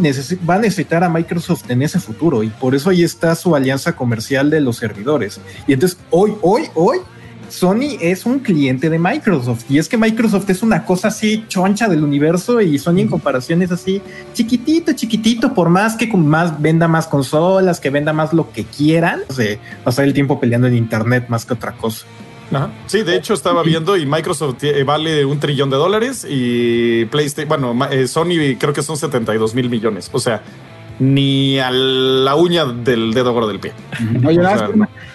va a necesitar a Microsoft en ese futuro y por eso ahí está su alianza comercial de los servidores. Y entonces hoy, hoy, hoy Sony es un cliente de Microsoft y es que Microsoft es una cosa así choncha del universo y Sony en comparación es así chiquitito, chiquitito, por más que más venda más consolas, que venda más lo que quieran, o sea, pasar el tiempo peleando en internet más que otra cosa. Sí, de hecho estaba viendo y Microsoft eh, vale un trillón de dólares y PlayStation, bueno, eh, Sony creo que son 72 mil millones. O sea, ni a la uña del dedo gordo del pie. Oye,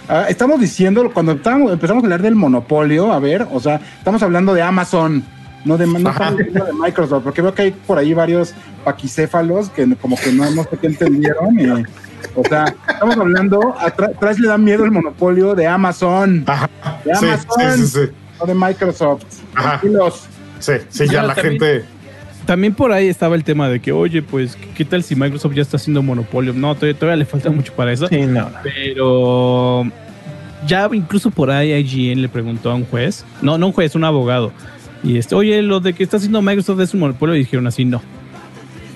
ah, estamos diciendo, cuando empezamos a hablar del monopolio, a ver, o sea, estamos hablando de Amazon, no de, Microsoft, porque veo que hay por ahí varios paquicéfalos que como que no, no sé qué entendieron. o sea, estamos hablando, atrás le da miedo el monopolio de Amazon. De Amazon, no de Microsoft. Sí, sí, ya la gente también por ahí estaba el tema de que, oye, pues, ¿qué tal si Microsoft ya está haciendo monopolio? No, todavía, le falta mucho para eso. Sí, no. Pero ya incluso por ahí IGN le preguntó a un juez, no, no un juez, un abogado. Y este, oye, lo de que está haciendo Microsoft es un monopolio, y dijeron así, no.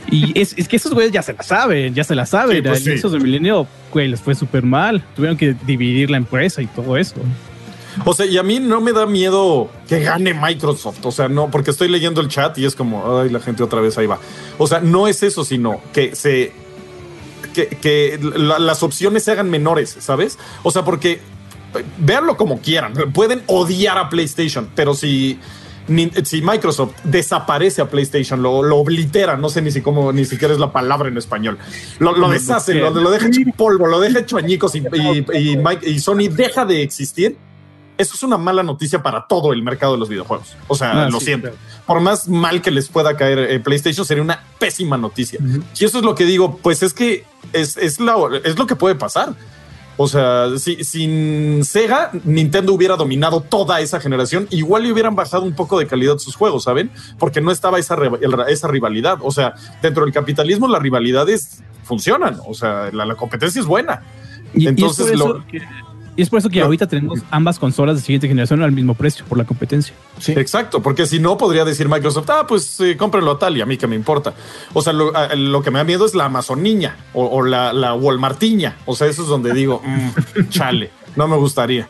Y es, que esos güeyes ya se la saben, ya se la saben. Pues esos de Milenio, güey, les fue súper mal. Tuvieron que dividir la empresa y todo eso. O sea, y a mí no me da miedo que gane Microsoft. O sea, no, porque estoy leyendo el chat y es como, ay, la gente otra vez ahí va. O sea, no es eso, sino que se. que, las opciones se hagan menores, ¿sabes? O sea, porque véanlo como quieran. Pueden odiar a PlayStation, pero si, si Microsoft desaparece a PlayStation, lo, oblitera, no sé ni si cómo, ni siquiera es la palabra en español, lo, deshace, lo, deja hecho polvo, lo deja hecho añicos y, y Sony deja de existir eso es una mala noticia para todo el mercado de los videojuegos. O sea, ah, lo siento. Por más mal que les pueda caer eh, PlayStation, sería una pésima noticia. Y eso es lo que digo, pues es que es, es, es lo que puede pasar. O sea, si sin Sega, Nintendo hubiera dominado toda esa generación, igual le hubieran bajado un poco de calidad sus juegos, ¿saben? Porque no estaba esa, esa rivalidad. O sea, dentro del capitalismo las rivalidades funcionan, o sea, la, competencia es buena. Y, Entonces, lo Y es por eso que ahorita tenemos ambas consolas de siguiente generación al mismo precio por la competencia. Sí. Exacto, porque si no podría decir Microsoft, ah, pues eh, cómprenlo a tal y a mí que me importa. O sea, lo, a- lo que me da miedo es la Amazoniña o, o la, la Walmartiña. O sea, eso es donde digo, mm, chale, no me gustaría.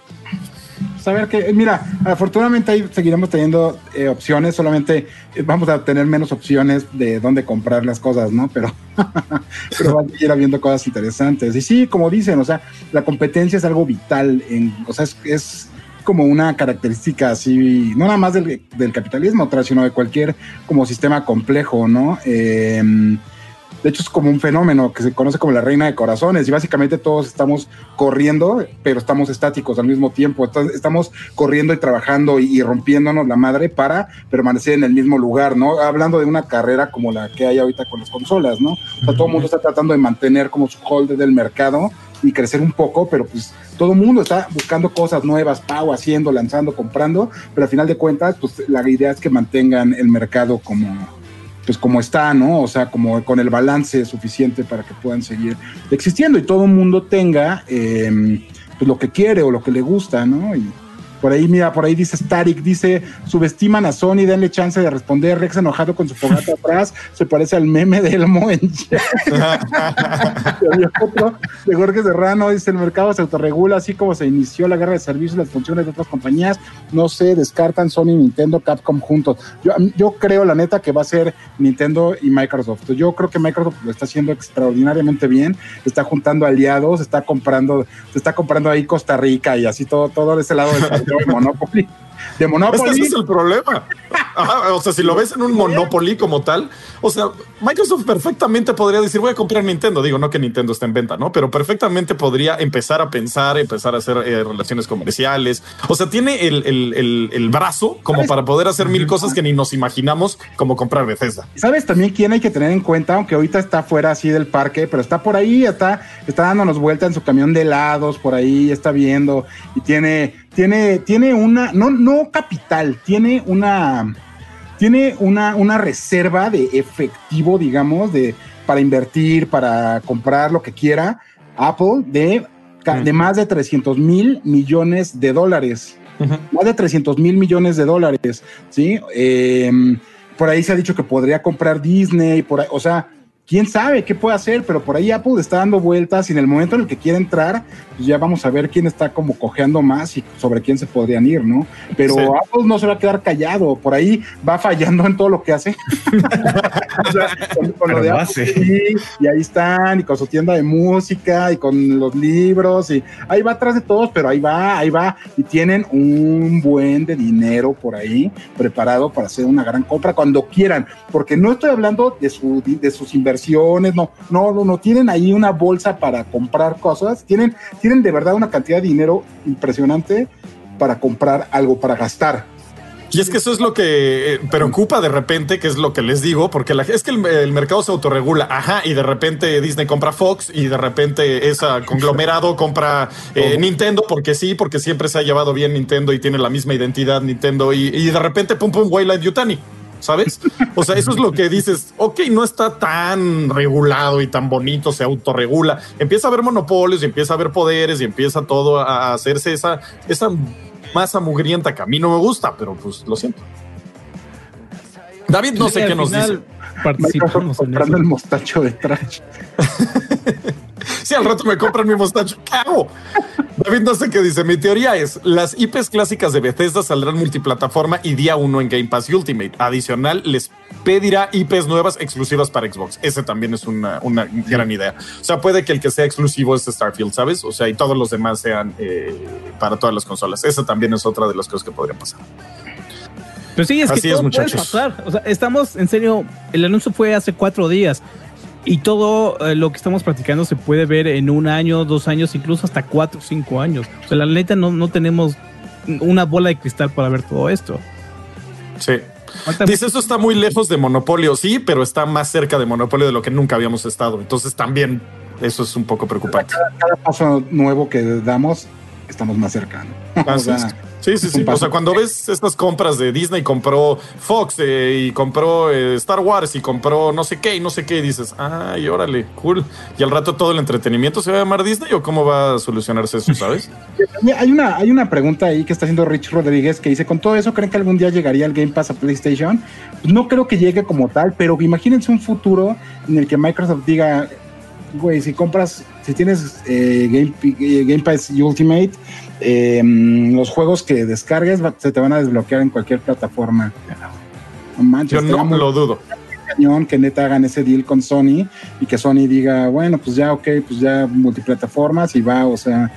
Saber que, eh, mira, afortunadamente ahí seguiremos teniendo eh, opciones, solamente eh, vamos a tener menos opciones de dónde comprar las cosas, ¿no? Pero, pero va a seguir habiendo cosas interesantes. Y sí, como dicen, o sea, la competencia es algo vital, en, o sea, es, es como una característica así, no nada más del, del capitalismo, sino de cualquier como sistema complejo, ¿no? Eh, de hecho, es como un fenómeno que se conoce como la reina de corazones y básicamente todos estamos corriendo, pero estamos estáticos al mismo tiempo. Estamos corriendo y trabajando y rompiéndonos la madre para permanecer en el mismo lugar, ¿no? Hablando de una carrera como la que hay ahorita con las consolas, ¿no? O sea, todo el mundo está tratando de mantener como su hold del mercado y crecer un poco, pero pues todo el mundo está buscando cosas nuevas, pago, haciendo, lanzando, comprando, pero al final de cuentas, pues la idea es que mantengan el mercado como pues como está, ¿no? O sea, como con el balance suficiente para que puedan seguir existiendo y todo el mundo tenga eh, pues lo que quiere o lo que le gusta, ¿no? Y por ahí, mira, por ahí dice Starik, dice, subestiman a Sony, denle chance de responder, Rex enojado con su fogata atrás, se parece al meme de Elmo en y había otro de Jorge Serrano, dice, el mercado se autorregula, así como se inició la guerra de servicios, las funciones de otras compañías, no se descartan Sony, Nintendo, Capcom juntos. Yo, yo creo, la neta, que va a ser Nintendo y Microsoft. Yo creo que Microsoft lo está haciendo extraordinariamente bien, está juntando aliados, está comprando, se está comprando ahí Costa Rica y así todo, todo ese lado del de Monopoly. De Es que Monopoly. ese es el problema. Ajá, o sea, si lo ves en un Monopoly como tal, o sea, Microsoft perfectamente podría decir, voy a comprar Nintendo. Digo, no que Nintendo esté en venta, ¿no? Pero perfectamente podría empezar a pensar, empezar a hacer eh, relaciones comerciales. O sea, tiene el, el- el- el brazo como para poder hacer mil cosas que ni nos imaginamos, como comprar Bethesda. ¿Sabes también quién hay que tener en cuenta? Aunque ahorita está fuera así del parque, pero está por ahí, está, está dándonos vuelta en su camión de helados, por ahí está viendo y tiene, tiene, tiene una, no, no capital, tiene una, tiene una, una reserva de efectivo, digamos, de, para invertir, para comprar lo que quiera, Apple, de, de más de 300 mil millones de dólares. Más de 300 mil millones de dólares, ¿sí? Eh, por ahí se ha dicho que podría comprar Disney, por ahí, o sea, quién sabe qué puede hacer, pero por ahí Apple está dando vueltas y en el momento en el que quiere entrar, pues ya vamos a ver quién está como cojeando más y sobre quién se podrían ir, ¿no? Pero Sí. Apple no se va a quedar callado, por ahí va fallando en todo lo que hace. O sea, con, con lo de Apple. TV, y ahí están, y con su tienda de música, y con los libros, y ahí va atrás de todos, pero ahí va, ahí va, y tienen un buen de dinero por ahí preparado para hacer una gran compra cuando quieran, porque no estoy hablando de, su, de sus inversiones, no, no, no, no, tienen ahí una bolsa para comprar cosas, tienen, tienen de verdad una cantidad de dinero impresionante para comprar algo, para gastar. Y es que eso es lo que eh, preocupa de repente, que es lo que les digo, porque la, es que el, el mercado se autorregula, ajá, y de repente Disney compra Fox y de repente ese conglomerado compra eh, Nintendo, porque sí, porque siempre se ha llevado bien Nintendo y tiene la misma identidad Nintendo, y, y de repente, pum, pum, Wayland Yutani. ¿Sabes? O sea, eso es lo que dices. Ok, no está tan regulado y tan bonito, se autorregula. Empieza a haber monopolios y empieza a haber poderes y empieza todo a hacerse esa, esa masa mugrienta que a mí no me gusta, pero pues lo siento. David, no sé qué nos final dice. Participamos comprando el mostacho de trash. Si al rato me compran mi mostacho, ¿qué hago? David, no sé qué dice. Mi teoría es: las IPs clásicas de Bethesda saldrán multiplataforma y día uno en Game Pass Ultimate. Adicional, les pedirá IPs nuevas exclusivas para Xbox. Ese también es una, una gran idea. O sea, puede que el que sea exclusivo es Starfield, ¿sabes? O sea, y todos los demás sean eh, para todas las consolas. Esa también es otra de las cosas que podrían pasar. Pero sí, es Así que es, puede muchachos. pasar. O sea, estamos, en serio, el anuncio fue hace cuatro días. Y todo eh, lo que estamos practicando se puede ver en un año, dos años, incluso hasta cuatro o cinco años. O sea, la neta no, no tenemos una bola de cristal para ver todo esto. Sí. Dice, eso está muy lejos de Monopolio. Sí, pero está más cerca de Monopolio de lo que nunca habíamos estado. Entonces también eso es un poco preocupante. Cada paso nuevo que damos, estamos más cercanos. Sí, sí. Sí. O sea, cuando ves estas compras de Disney, compró Fox eh, y compró eh, Star Wars y compró no sé qué y no sé qué, y dices, ay, órale, cool. Y al rato todo el entretenimiento se va a llamar Disney o cómo va a solucionarse eso, ¿sabes? Hay una, hay una pregunta ahí que está haciendo Rich Rodríguez que dice, ¿con todo eso creen que algún día llegaría el Game Pass a PlayStation? Pues no creo que llegue como tal, pero imagínense un futuro en el que Microsoft diga, güey, si compras, si tienes eh, Game, Game Pass Ultimate, eh, los juegos que descargues se te van a desbloquear en cualquier plataforma. No manches, Yo no lo dudo. cañón que neta hagan ese deal con Sony y que Sony diga, bueno, pues ya, ok, pues ya multiplataformas y va, o sea,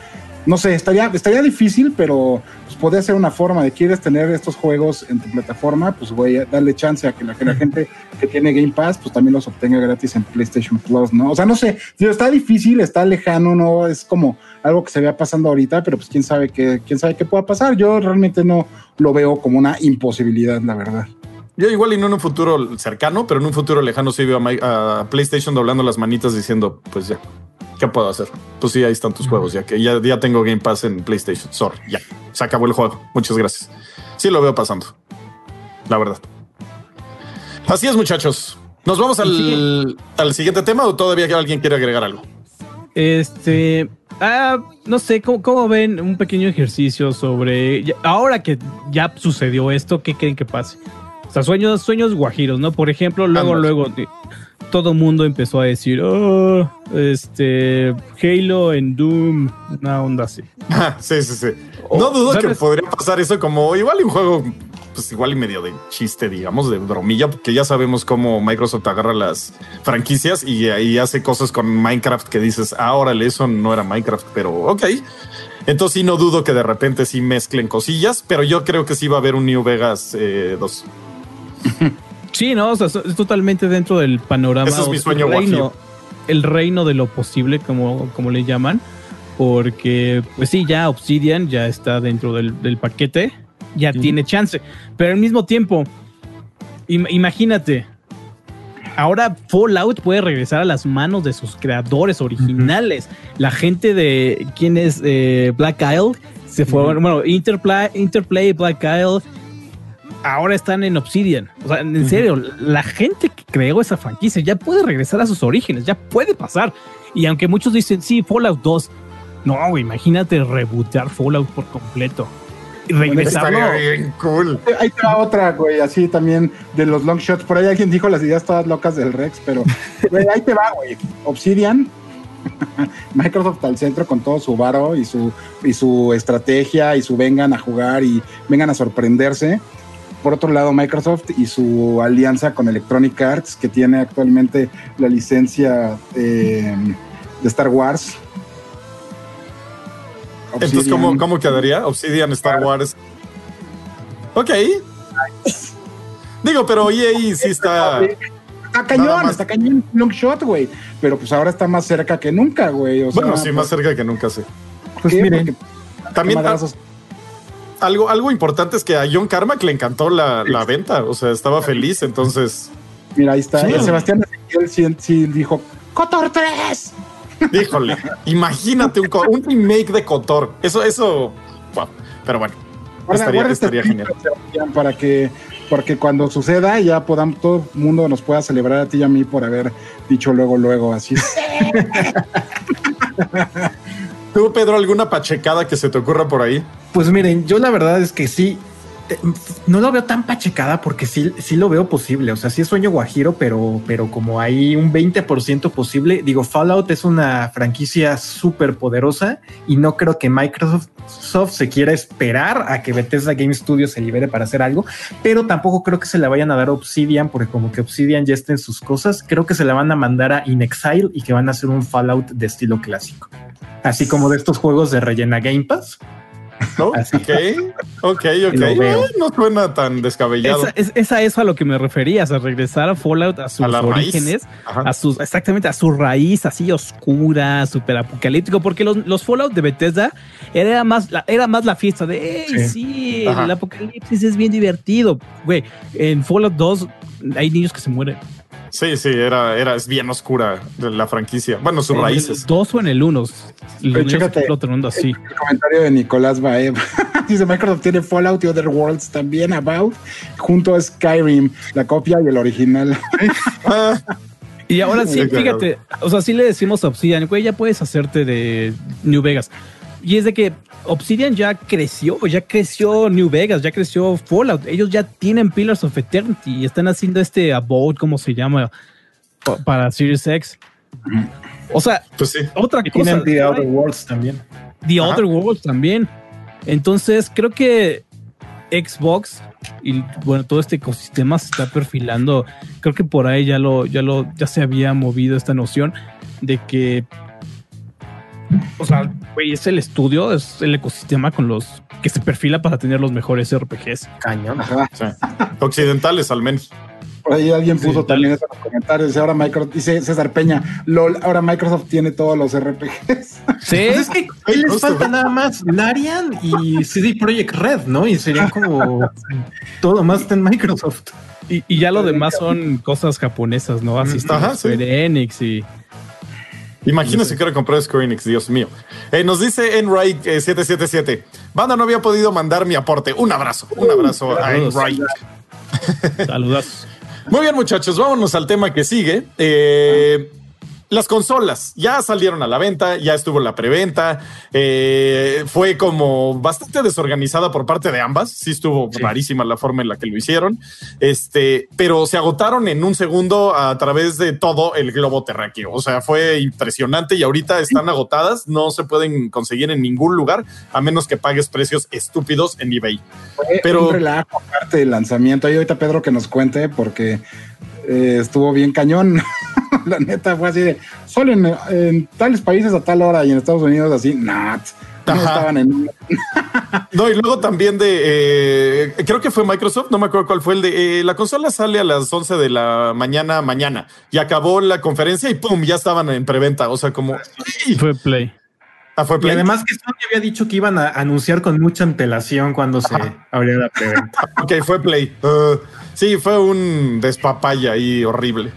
no sé, estaría, estaría difícil, pero pues podría ser una forma de quieres tener estos juegos en tu plataforma, pues güey, darle chance a que la, que la gente que tiene Game Pass, pues también los obtenga gratis en PlayStation Plus, ¿no? O sea, no sé, digo, está difícil, está lejano, no es como algo que se vea pasando ahorita, pero pues quién sabe qué, quién sabe qué pueda pasar. Yo realmente no lo veo como una imposibilidad, la verdad. Yo igual y no en un futuro cercano, pero en un futuro lejano sí veo a, a PlayStation doblando las manitas diciendo, pues ya, ¿qué puedo hacer? Pues sí, ahí están tus juegos, ya que ya, ya tengo Game Pass en PlayStation. Sorry, ya, se acabó el juego. Muchas gracias. Sí lo veo pasando, la verdad. Así es, muchachos. ¿Nos vamos al, al siguiente tema o todavía alguien quiere agregar algo? Este, ah, no sé, ¿cómo, cómo ven un pequeño ejercicio sobre, ahora que ya sucedió esto, ¿qué creen que pase? O sea, sueños, sueños guajiros, ¿no? Por ejemplo, luego, luego, todo mundo empezó a decir, oh, este, Halo en Doom, una onda así. Ah, sí, sí, sí. O, No dudo que podría pasar eso como igual y un juego, pues igual y medio de chiste, digamos, de bromilla, porque ya sabemos cómo Microsoft agarra las franquicias y ahí hace cosas con Minecraft que dices, ah, órale, eso no era Minecraft, pero ok. Entonces sí, no dudo que de repente sí mezclen cosillas, pero yo creo que sí va a haber un New Vegas eh, 2. Sí, no, o sea, es totalmente dentro del panorama. Ese es mi sueño el reino, el reino de lo posible, como, como le llaman, porque, pues sí, ya Obsidian ya está dentro del, del paquete, ya tiene chance, pero al mismo tiempo, im- imagínate, ahora Fallout puede regresar a las manos de sus creadores originales. La gente de, ¿quién es? Eh, Black Isle, se fueron, bueno, Interplay, Interplay, Black Isle, ahora están en Obsidian. O sea, en serio, la gente que creó esa franquicia ya puede regresar a sus orígenes, ya puede pasar. Y aunque muchos dicen, sí, Fallout 2, no, güey, imagínate rebootear Fallout por completo. Y regresarlo. Bien cool. Ahí te va otra, güey, así también de los long shots. Por ahí alguien dijo las ideas todas locas del Rex, pero güey, ahí te va, güey. Obsidian, Microsoft al centro con todo su varo y su, y su estrategia y su vengan a jugar y vengan a sorprenderse. Por otro lado, Microsoft y su alianza con Electronic Arts, que tiene actualmente la licencia eh, de Star Wars. Entonces, ¿cómo. ¿cómo quedaría? Obsidian, Star Wars. Ok. Digo, pero EA sí está. Está cañón, está cañón, long shot, güey. Pero pues ahora está más cerca que nunca, güey. O sea, Bueno, sí, más cerca que nunca. ¿por Pues miren, También madrazos- algo, algo importante es que a John Carmack le encantó la, la venta. O sea, estaba feliz. Entonces, mira, ahí está. Sí. El Sebastián Ezequiel sí, sí dijo, ¡Cotor 3! híjole, imagínate un, un remake de Cotor. Eso, eso. wow. Pero bueno, Guarda- estaría, guarda este estaría genial. Para que, porque cuando suceda ya podamos, todo el mundo nos pueda celebrar a ti y a mí por haber dicho luego, luego, así. ¿Tú, Pedro, alguna pachecada que se te ocurra por ahí? Pues miren, yo la verdad es que sí, eh, no lo veo tan pachecada porque sí, sí lo veo posible. O sea, sí es sueño guajiro, pero, pero como hay un 20% posible, digo, Fallout es una franquicia súper poderosa y no creo que Microsoft Soft se quiera esperar a que Bethesda Game Studios se libere para hacer algo, pero tampoco creo que se la vayan a dar a Obsidian porque como que Obsidian ya está sus cosas, creo que se la van a mandar a In Exile y que van a hacer un Fallout de estilo clásico. Así como de estos juegos de rellena Game Pass. ¿No? Así. Ok, ok, ok. No suena tan descabellado. Esa, es, esa es a lo que me refería, a regresar a Fallout a sus A orígenes, a sus, exactamente a su raíz así oscura, súper apocalíptico, porque los, los Fallout de Bethesda era más, la, era más la fiesta de, hey, Sí. el apocalipsis es bien divertido. Güey, en Fallout 2 hay niños que se mueren. Sí, sí, era, era, es bien oscura la franquicia. Bueno, sus En raíces. el 2 o en el 1. Los niños chécate. explotan así. El comentario de Nicolás Baev. Dice Microsoft tiene Fallout y Other Worlds también, About, junto a Skyrim, la copia y el original. Ah, Y ahora sí, fíjate, o sea, sí le decimos a Obsidian, güey, ya puedes hacerte de New Vegas. Y es de que Obsidian ya creció, ya creció New Vegas, ya creció Fallout. Ellos ya tienen Pillars of Eternity y están haciendo este Abode, ¿cómo se llama? Pa- Para Series X. O sea, pues sí. otra Y cosa. tienen The Outer Worlds también. The Ajá. Other Worlds también. Entonces, creo que Xbox y bueno, todo este ecosistema se está perfilando. Creo que por ahí ya lo, ya lo, ya se había movido esta noción de que, o sea, güey, es el estudio, es el ecosistema con los que se perfila para tener los mejores RPGs. Cañón. Sí. Occidentales al menos. Por ahí alguien puso Sí, también eso en los comentarios. Ahora Microsoft, dice César Peña, LOL, ahora Microsoft tiene todos los RPGs. Sí, Pues es que ahí les falta nada más Larian y CD Projekt Red, ¿no? Y serían como todo más en Microsoft. y, y ya lo demás son cosas japonesas, ¿no? Así está. Square Enix y Imagínense que era comprar Square Enix, Dios mío. Eh, nos dice Enright eh, 777. Banda no había podido mandar mi aporte. Un abrazo, un abrazo a saludos. Enright. saludos. Muy bien, muchachos, vámonos al tema que sigue. Eh, las consolas ya salieron a la venta, ya estuvo la preventa. eh, fue como bastante desorganizada por parte de ambas. Sí, estuvo rarísima la forma en la que lo hicieron. Este, pero se agotaron en un segundo a través de todo el globo terráqueo. O sea, fue impresionante y ahorita están agotadas. No se pueden conseguir en ningún lugar a menos que pagues precios estúpidos en eBay. Fue Pero- un relajo aparte del lanzamiento. Y ahorita Pedro que nos cuente porque eh, estuvo bien cañón. la neta fue así de solo en, en tales países a tal hora y en Estados Unidos así, not. No estaban en No, y luego también de, eh, creo que fue Microsoft, no me acuerdo cuál fue el de, eh, la consola sale a las 11 de la mañana, mañana, y acabó la conferencia y pum, ya estaban en preventa, o sea, como, Fue Play. Ah, fue Y Play. además que Sony había dicho que iban a anunciar con mucha antelación cuando se abriera la preventa. Ok, fue Play. Uh, sí, fue un despapaya ahí horrible.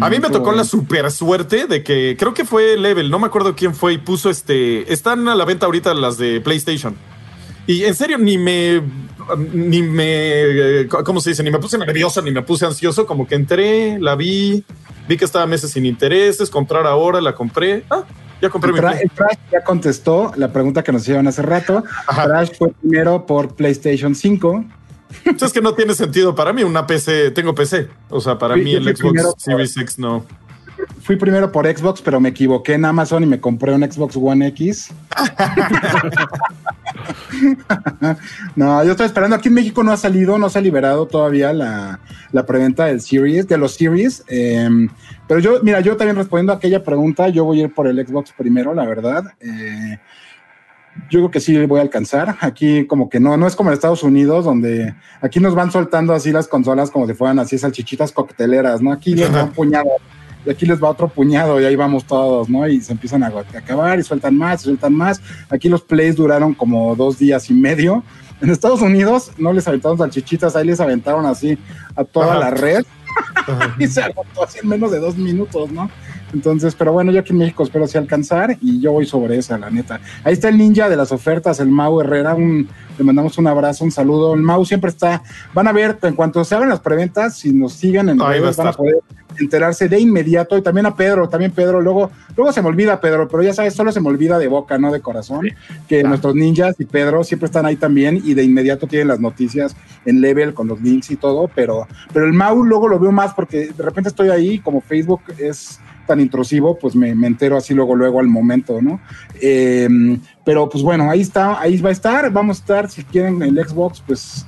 A mí me tocó la super suerte de que creo que fue Level, no me acuerdo quién fue y puso este. Están a la venta ahorita las de PlayStation. Y en serio, ni me. Ni me. ¿Cómo se dice? Ni me puse nervioso, ni me puse ansioso. Como que entré, la vi, vi que estaba meses sin intereses, comprar ahora, la compré. Ah, ya compré mi Play. el Trash ya contestó la pregunta que nos hicieron hace rato. Ajá. Trash fue primero por PlayStation 5. Pues es que no tiene sentido para mí una PC. Tengo PC. O sea, para mí el Xbox por- Series X no. Fui primero por Xbox, pero me equivoqué en Amazon y me compré un Xbox One X. no, yo estoy esperando. Aquí en México no ha salido, no se ha liberado todavía la, la preventa del Series, de los Series. eh, pero yo, mira, yo también respondiendo a aquella pregunta, yo voy a ir por el Xbox primero, la verdad. Eh, yo creo que sí voy a alcanzar. Aquí como que no, no es como en Estados Unidos, donde aquí nos van soltando así las consolas como si fueran así salchichitas cocteleras, ¿no? Aquí les va un puñado y aquí les va otro puñado y ahí vamos todos, ¿no? Y se empiezan a acabar y sueltan más, y sueltan más. Aquí los plays duraron como dos días y medio. En Estados Unidos no les aventaron salchichitas, ahí les aventaron así a toda Ajá. la red y se agotó así en menos de dos minutos, ¿no? Entonces, pero bueno, yo aquí en México espero sí alcanzar y yo voy sobre esa, la neta. Ahí está el ninja de las ofertas, el Mau Herrera, un, le mandamos un abrazo, un saludo. El Mau siempre está, van a ver, en cuanto se abran las preventas, si nos siguen en Ahí va redes, van a poder enterarse de inmediato. Y también a Pedro, también Pedro, luego, luego se me olvida Pedro, pero ya sabes, solo se me olvida de boca, no de corazón, que nuestros ninjas y Pedro siempre están ahí también y de inmediato tienen las noticias en level con los links y todo, pero, pero el Mau luego lo veo más porque de repente estoy ahí, como Facebook es tan intrusivo, pues me, me entero así luego, luego al momento, ¿no? Eh, pero pues bueno, ahí está, ahí va a estar, vamos a estar, si quieren el Xbox, pues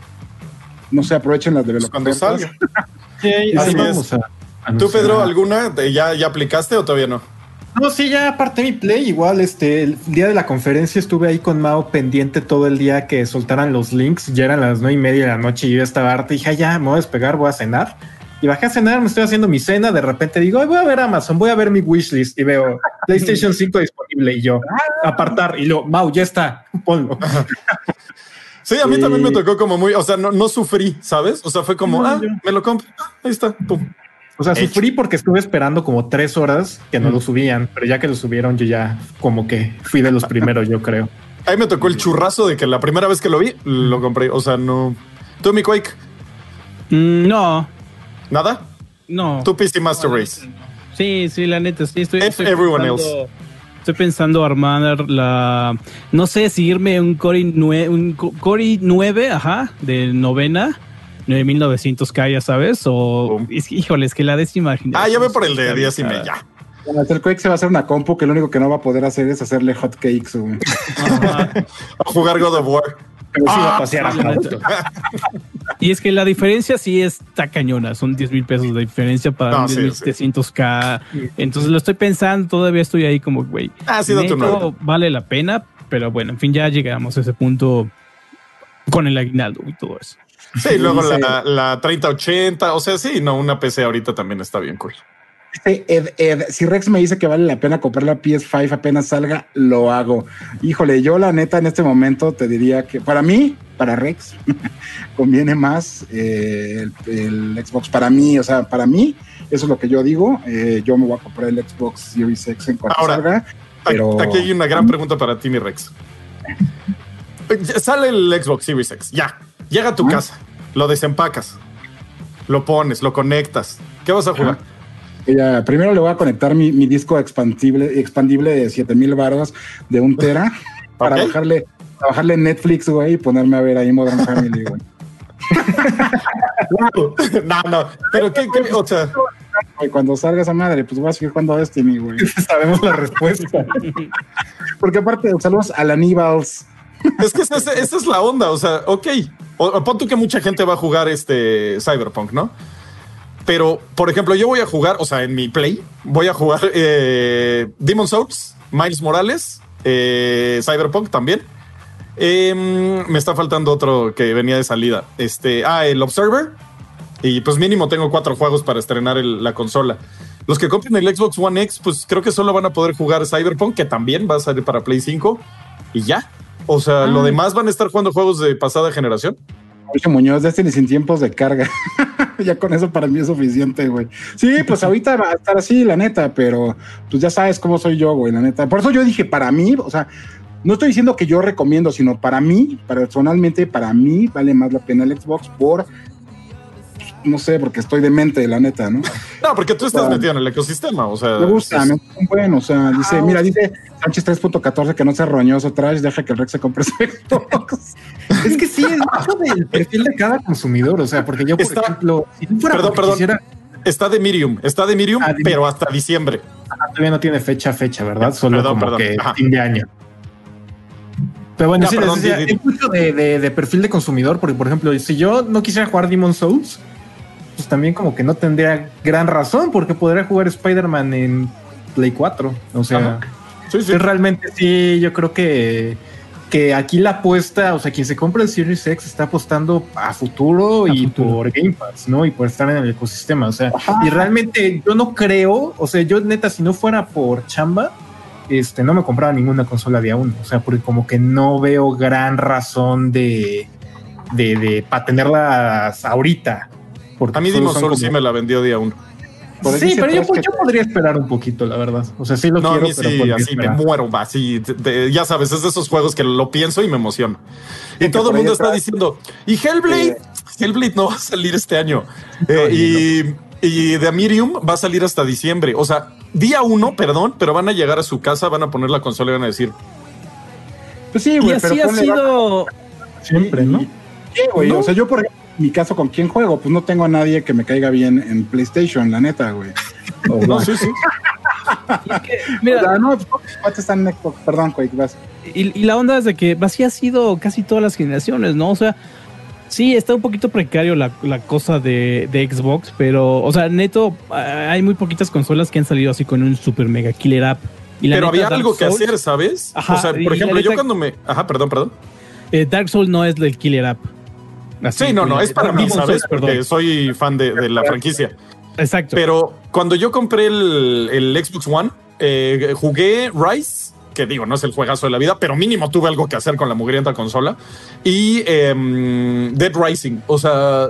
no sé, aprovechen las de Pues cuando salga. Sí, ahí Así vamos a ¿Tú. Pedro, alguna? ¿Te- ¿Ya, ¿Ya aplicaste o todavía no? No, sí, ya aparté mi play. Igual, este, el día de la conferencia estuve ahí con Mao pendiente todo el día que soltaran los links. Ya eran las nueve y media de la noche y yo estaba harta. Y dije, "Ah, ya, me voy a despegar, voy a cenar. Y bajé a cenar, me estoy haciendo mi cena. De repente digo, "Ay, voy a ver Amazon, voy a ver mi wishlist. Y veo PlayStation 5 disponible. Y yo, apartar. Y luego, Mau, ya está, ponlo. Sí, a mí Sí. también me tocó como muy, o sea, no, no sufrí, ¿sabes? O sea, fue como, No, ah, yo- me lo compro, ah, ahí está, pum. O sea, Hecho. sufrí porque estuve esperando como tres horas que no lo subían. Pero ya que lo subieron, yo ya como que fui de los primeros, yo creo. A mí me tocó el churrazo de que la primera vez que lo vi, lo compré. O sea, no. ¿Tú, mi Quake? Mm, no, ¿Nada? no. ¿Tú PC Master Race? Sí, sí, la neta, sí. Estoy, estoy everyone pensando, estoy pensando armar la. No sé si irme un Core 9, un Co- Core 9, ajá, de novena, 9900K, ya sabes, o. Es, que, híjole, es que la décima. Ah, ya ve por el de está 10 y media. Bueno, el Quake se va a hacer una compu que lo único que no va a poder hacer es hacerle hot cakes, güey. Ajá. A jugar God of War. Pero sí va Ah, a pasear a sí, la Fausto. Y es que la diferencia sí está cañona, son 10 mil pesos de diferencia para No, un sí, 10.700K. Entonces lo estoy pensando, todavía estoy ahí como, güey. Ah, sí, nueve. vale la pena, pero bueno, en fin, ya llegamos a ese punto con el aguinaldo y todo eso. Sí, luego la, la 3080. O sea, sí, no, una PC ahorita también está bien cool. Ed, Ed, si Rex me dice que vale la pena comprar la PS5 apenas salga, lo hago. Híjole, yo la neta en este momento te diría que para mí, para Rex, conviene más eh, el, el Xbox. Para mí, o sea, para mí, eso es lo que yo digo. Eh, yo me voy a comprar el Xbox Series X en cuanto Ahora, salga. Pero Aquí hay una gran pregunta para ti, mi Rex. Sale el Xbox Series X, ya. Llega a tu Ah. casa, lo desempacas, lo pones, lo conectas. ¿Qué vas a jugar? Primero le voy a conectar mi, mi disco expandible, expandible de 7000 baros de un tera para bajarle, para bajarle Netflix, güey, y ponerme a ver ahí Modern Family, güey. no, no, pero qué, qué- o sea, Cuando salga esa madre, pues voy a seguir jugando Destiny, güey. Sabemos la respuesta. Porque aparte, saludos a la Nibals. es que esa, esa es la onda. O sea, ok, o, o pon tú que mucha gente va a jugar este Cyberpunk, ¿no? Pero, por ejemplo, yo voy a jugar, o sea, en mi play, voy a jugar eh, Demon Souls, Miles Morales, eh, Cyberpunk también. Em, me está faltando otro que venía de salida. Este, ah, el Observer. Y pues mínimo tengo cuatro juegos para estrenar el- la consola. Los que compren el Xbox One X, pues creo que solo van a poder jugar Cyberpunk, que también va a salir para Play 5. Y ya. O sea, lo demás van a estar jugando juegos de pasada generación. Mauricio Muñoz, Destiny sin tiempos de carga. ya con eso para mí es suficiente, güey. Sí, pues ahorita va a estar así, la neta, pero pues ya sabes cómo soy yo, güey, la neta. Por eso yo dije, para mí, o sea, no estoy diciendo que yo recomiendo, sino para mí, personalmente, para mí vale más la pena el Xbox por, no sé, porque estoy demente, la neta, ¿no? No, porque tú estás Ah. metido en el ecosistema. O sea, Me gusta, es- me gusta un buen, o sea, dice, mira, dice Sánchez 3.14 que no sea roñoso, trash, deja que el Rex se compre su Xbox. Es que sí, es mucho del perfil de cada consumidor. O sea, porque yo, por Está- ejemplo, si no fuera Perdón, perdón. quisiera- está de Miriam, está de Miriam, Ah, de- pero hasta diciembre. todavía no tiene fecha, fecha, ¿verdad? Solo Perdón, como perdón. que Ajá. fin de año. Pero bueno, Ya, sí, les perdón, decía, di- di- es mucho de, de- de perfil de consumidor, porque por ejemplo, si yo no quisiera jugar Demon Souls, pues también como que no tendría gran razón, porque podría jugar Spider-Man en Play 4. O sea. Sí, realmente sí, yo creo que, que aquí la apuesta, o sea, quien se compra el Series X está apostando a futuro A y futuro. por Game Pass, ¿no? Y por estar en el ecosistema. O sea, Ajá. y realmente yo no creo, o sea, yo neta, si no fuera por chamba, este, no me compraba ninguna consola de a uno. O sea, porque como que no veo gran razón de, de, de para tenerlas ahorita. Porque A mí solo Demon son Souls sí como- me la vendió día uno. Por Sí, pero yo, Trash que- yo podría esperar un poquito, la verdad. O sea, sí lo No, a quiero, pero sí, así me muero, así, de- de- ya sabes, es de esos juegos que lo pienso y me emociono. Y todo el mundo está atrás- diciendo, y Hellblade, Eh. Hellblade no va a salir este año. Eh, y, y The Miriam va a salir hasta diciembre. O sea, día uno, perdón, pero van a llegar a su casa, van a poner la consola y van a decir, Pues sí, Y güey, así pero ha sido. Siempre, ¿no? Sí, güey. No. O sea, yo, por ejemplo, mi caso, ¿con quién juego? Pues no tengo a nadie que me caiga bien en PlayStation, la neta, güey. O, no, sí, sí. Mira, o sea, no, ¿cuántos están en Xbox? Perdón, Quake, vas. Y, y la onda es de que así ha sido casi todas las generaciones, ¿no? O sea, sí, está un poquito precario la, la cosa de, de Xbox, pero, o sea, neto, ah, hay muy poquitas consolas que han salido así con un super mega killer app. Y la Pero neta, había Dark algo que Souls- hacer, ¿sabes? Ajá, o sea, por ejemplo, yo neta- cuando me... Ajá, perdón, perdón. eh, Dark Souls no es del killer app. Así, Sí, no, no, eh, es para mí, ¿sabes? Porque soy fan de, de la franquicia. Exacto. Pero cuando yo compré el, el Xbox One, eh, jugué Rise, que digo, no es el juegazo de la vida, pero mínimo tuve algo que hacer con la mugrienta consola, y em, Dead Rising. O sea,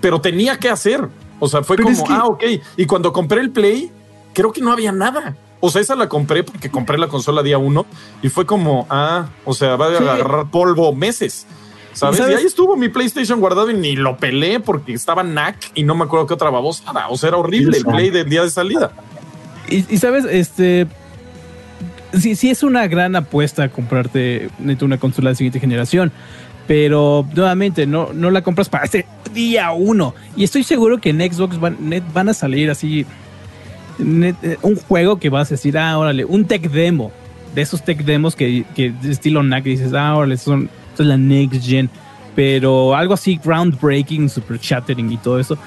pero tenía que hacer. O sea, fue Pero como, es que- ah, ok. Y cuando compré el Play, creo que no había nada. O sea, esa la compré porque compré la consola día uno y fue como, ah, o sea, va a agarrar polvo meses. ¿Sabes? ¿sabes? Y ahí estuvo mi PlayStation guardado y ni lo pelé porque estaba NAC y no me acuerdo qué otra babosada. O sea, era horrible el play del día de salida. Y, sabes, este. Sí, sí es una gran apuesta comprarte una consola de siguiente generación. Pero nuevamente, no, no la compras para este día uno. Y estoy seguro que en Xbox van, van a salir así eh, un juego que vas a decir, ah, órale, un tech demo. De esos tech demos que, que de estilo NAC dices, ah, órale, son, son la next gen. Pero algo así groundbreaking, super chattering y todo eso,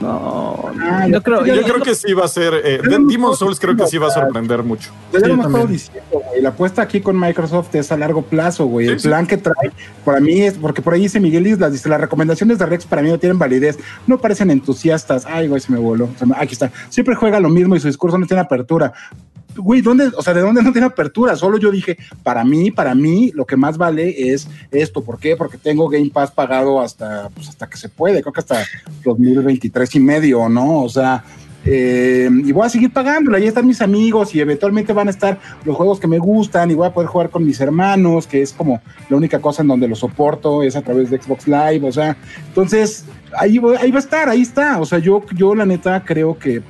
no, ah, yo, creo, yo, creo que sí va a ser. Eh, Demon Souls creo que sí va a sorprender mucho. Yo lo hemos diciendo, güey. La apuesta aquí con Microsoft es a largo plazo, güey. el plan que trae, para mí es, porque por ahí dice Miguel Islas, dice, las recomendaciones de Rex para mí no tienen validez. No parecen entusiastas. Ay, güey, se me voló. Aquí está. Siempre juega lo mismo y su discurso no tiene apertura güey, ¿dónde, o sea, de dónde no tiene apertura? Solo yo dije, para mí, para mí, lo que más vale es esto. ¿Por qué? Porque tengo Game Pass pagado hasta, pues, hasta que se puede, creo que hasta 2023 y medio, ¿no? O sea, eh, y voy a seguir pagándola, ahí están mis amigos y eventualmente van a estar los juegos que me gustan y voy a poder jugar con mis hermanos, que es como la única cosa en donde lo soporto, es a través de Xbox Live, o sea, entonces ahí, ahí va a estar, ahí está, o sea, yo, yo la neta creo que,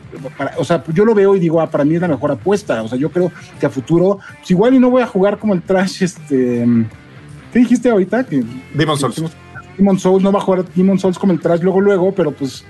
o sea, yo lo veo y digo, ah, para mí es la mejor apuesta, o sea, yo creo que a futuro, pues igual y no voy a jugar como el trash, este, ¿qué dijiste ahorita? Que, Demon Souls. Demon Souls no va a jugar Demon Souls como el trash luego, luego, pero pues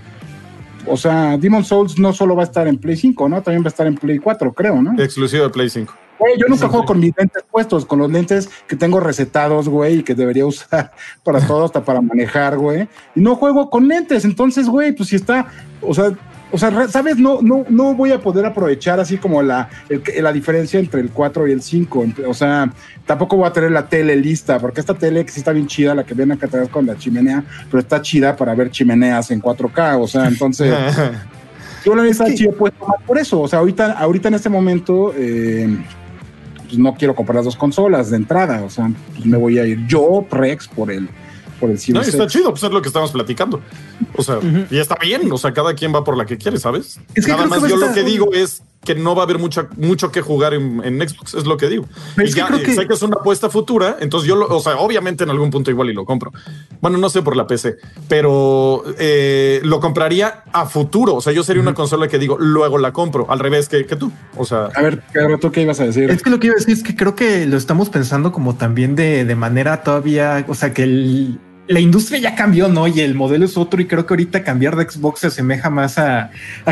o sea, Demon Souls no solo va a estar en Play 5, ¿no? También va a estar en Play 4, creo, ¿no? Exclusivo de Play 5. Güey, yo nunca juego con mis lentes puestos, con los lentes que tengo recetados, güey, y que debería usar para todo, hasta para manejar, güey. Y no juego con lentes, entonces, güey, pues si está, o sea, o sea, ¿sabes? No, no, no voy a poder aprovechar así como la, la diferencia entre el 4 y el 5. O sea, tampoco voy a tener la tele lista, porque esta tele que sí está bien chida, la que viene acá atrás con la chimenea, pero está chida para ver chimeneas en 4K. O sea, entonces. yo la neta puesto más por eso. O sea, ahorita, ahorita en este momento. Eh, pues no quiero comprar las dos consolas de entrada, o sea, pues me voy a ir yo, Rex, por el, por el No, está chido, pues es lo que estamos platicando. O sea, y está bien, o sea, cada quien va por la que quiere, ¿sabes? Nada más yo lo que digo es que no va a haber mucha, mucho que jugar en, Xbox, es lo que digo. y ya que... sé que es una apuesta futura, entonces yo, lo, o sea, obviamente en algún punto igual y lo compro. Bueno, no sé por la PC, pero eh, lo compraría a futuro. O sea, yo sería una consola que digo, luego la compro, al revés que, que tú. O sea, a ver, ¿tú qué ibas a decir? Es que lo que iba a decir es que creo que lo estamos pensando como también de, de manera todavía, o sea, que el la industria ya cambió, ¿no? Y el modelo es otro y creo que ahorita cambiar de Xbox se asemeja más a,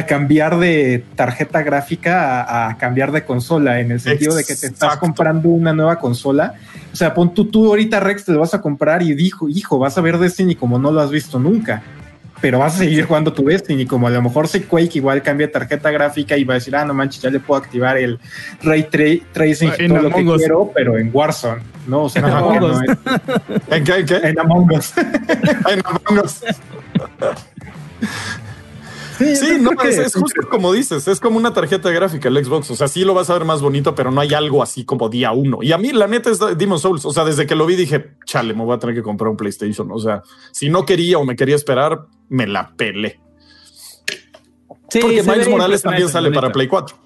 cambiar de tarjeta gráfica a, cambiar de consola, en el sentido de que te estás comprando una nueva consola. O sea, pon tú, tú ahorita Rex te lo vas a comprar y dijo, hijo, vas a ver Destiny como no lo has visto nunca pero vas a seguir jugando tu Destiny, como a lo mejor se Quake igual cambia tarjeta gráfica y va a decir, ah, no manches, ya le puedo activar el ray tracing en todo lo que quiero, pero en Warzone, ¿no? O sea, no, ¿En qué? ¿En qué? En Among Us. en Among Us. Sí, no, es, justo como dices, es como una tarjeta gráfica el Xbox. O sea, sí lo vas a ver más bonito, pero no hay algo así como día uno. Y a mí, la neta, es Demon Souls. O sea, desde que lo vi dije, chale, me voy a tener que comprar un PlayStation. O sea, si no quería o me quería esperar, me la pelé. Sí, Porque Miles Morales también sale para Play 4.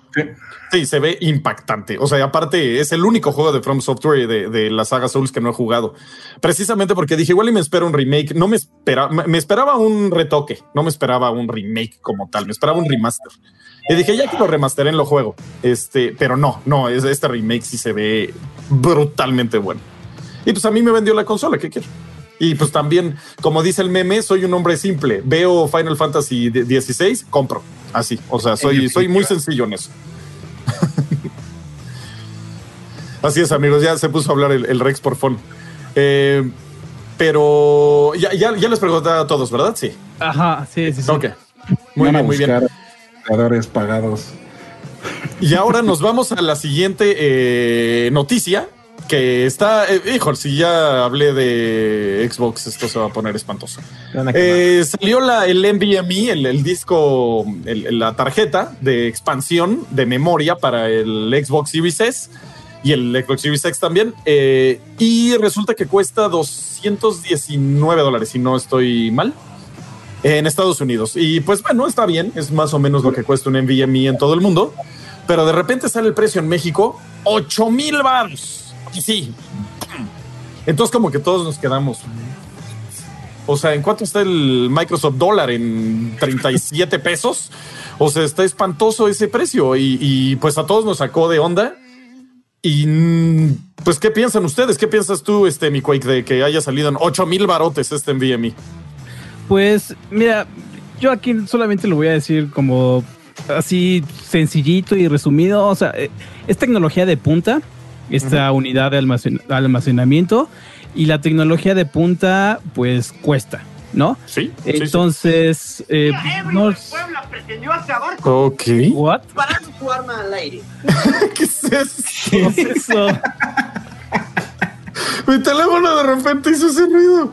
Sí. se ve impactante. O sea, aparte es el único juego de From Software de, de, la saga Souls que no he jugado. Precisamente porque dije, igual y me espero un remake. No me esperaba, me esperaba un retoque, no me esperaba un remake como tal, me esperaba un remaster. Y dije, ya que lo remasteren, lo juego. Este, pero no, no, este remake sí se ve brutalmente bueno. Y pues a mí me vendió la consola, ¿qué quiero? Y pues también, como dice el meme, soy un hombre simple. Veo Final Fantasy 16, compro. Así. O sea, soy, soy muy sencillo en eso. Así es, amigos. Ya se puso a hablar el, Rex por phone. Eh, pero ya, ya, les pregunté a todos, ¿verdad? Sí. Ajá, sí, sí. sí. Ok. Muy bien, muy bien. pagados. Y ahora nos vamos a la siguiente eh, noticia que está, eh, hijo, si ya hablé de Xbox, esto se va a poner espantoso. Eh, salió la, el NVMe, el, el disco, la tarjeta de expansión de memoria para el Xbox Series S y el Xbox Series X también. Eh, y resulta que cuesta 219 dólares, si no estoy mal, en Estados Unidos. Y pues bueno, está bien, es más o menos lo que cuesta un NVMe en todo el mundo. Pero de repente sale el precio en México, 8 mil baros. Y sí. Entonces como que todos nos quedamos. O sea, ¿en cuánto está el Microsoft dólar? ¿En 37 pesos? O sea, está espantoso ese precio y, pues a todos nos sacó de onda. Y pues, ¿qué piensan ustedes? ¿Qué piensas tú, este, mi Quake, de que haya salido en 8 mil barotes este NVMe? Pues, mira, yo aquí solamente lo voy a decir como así sencillito y resumido. O sea, eh, es tecnología de punta, esta unidad de almacen- almacenamiento, y la tecnología de punta, pues cuesta, ¿no? Sí. sí, sí. Entonces, eh, no. Puebla pretendió acabar Ok. ¿What? parando su arma al aire. ¿Qué es esto? ¿Qué es eso? Mi teléfono de repente hizo ese ruido.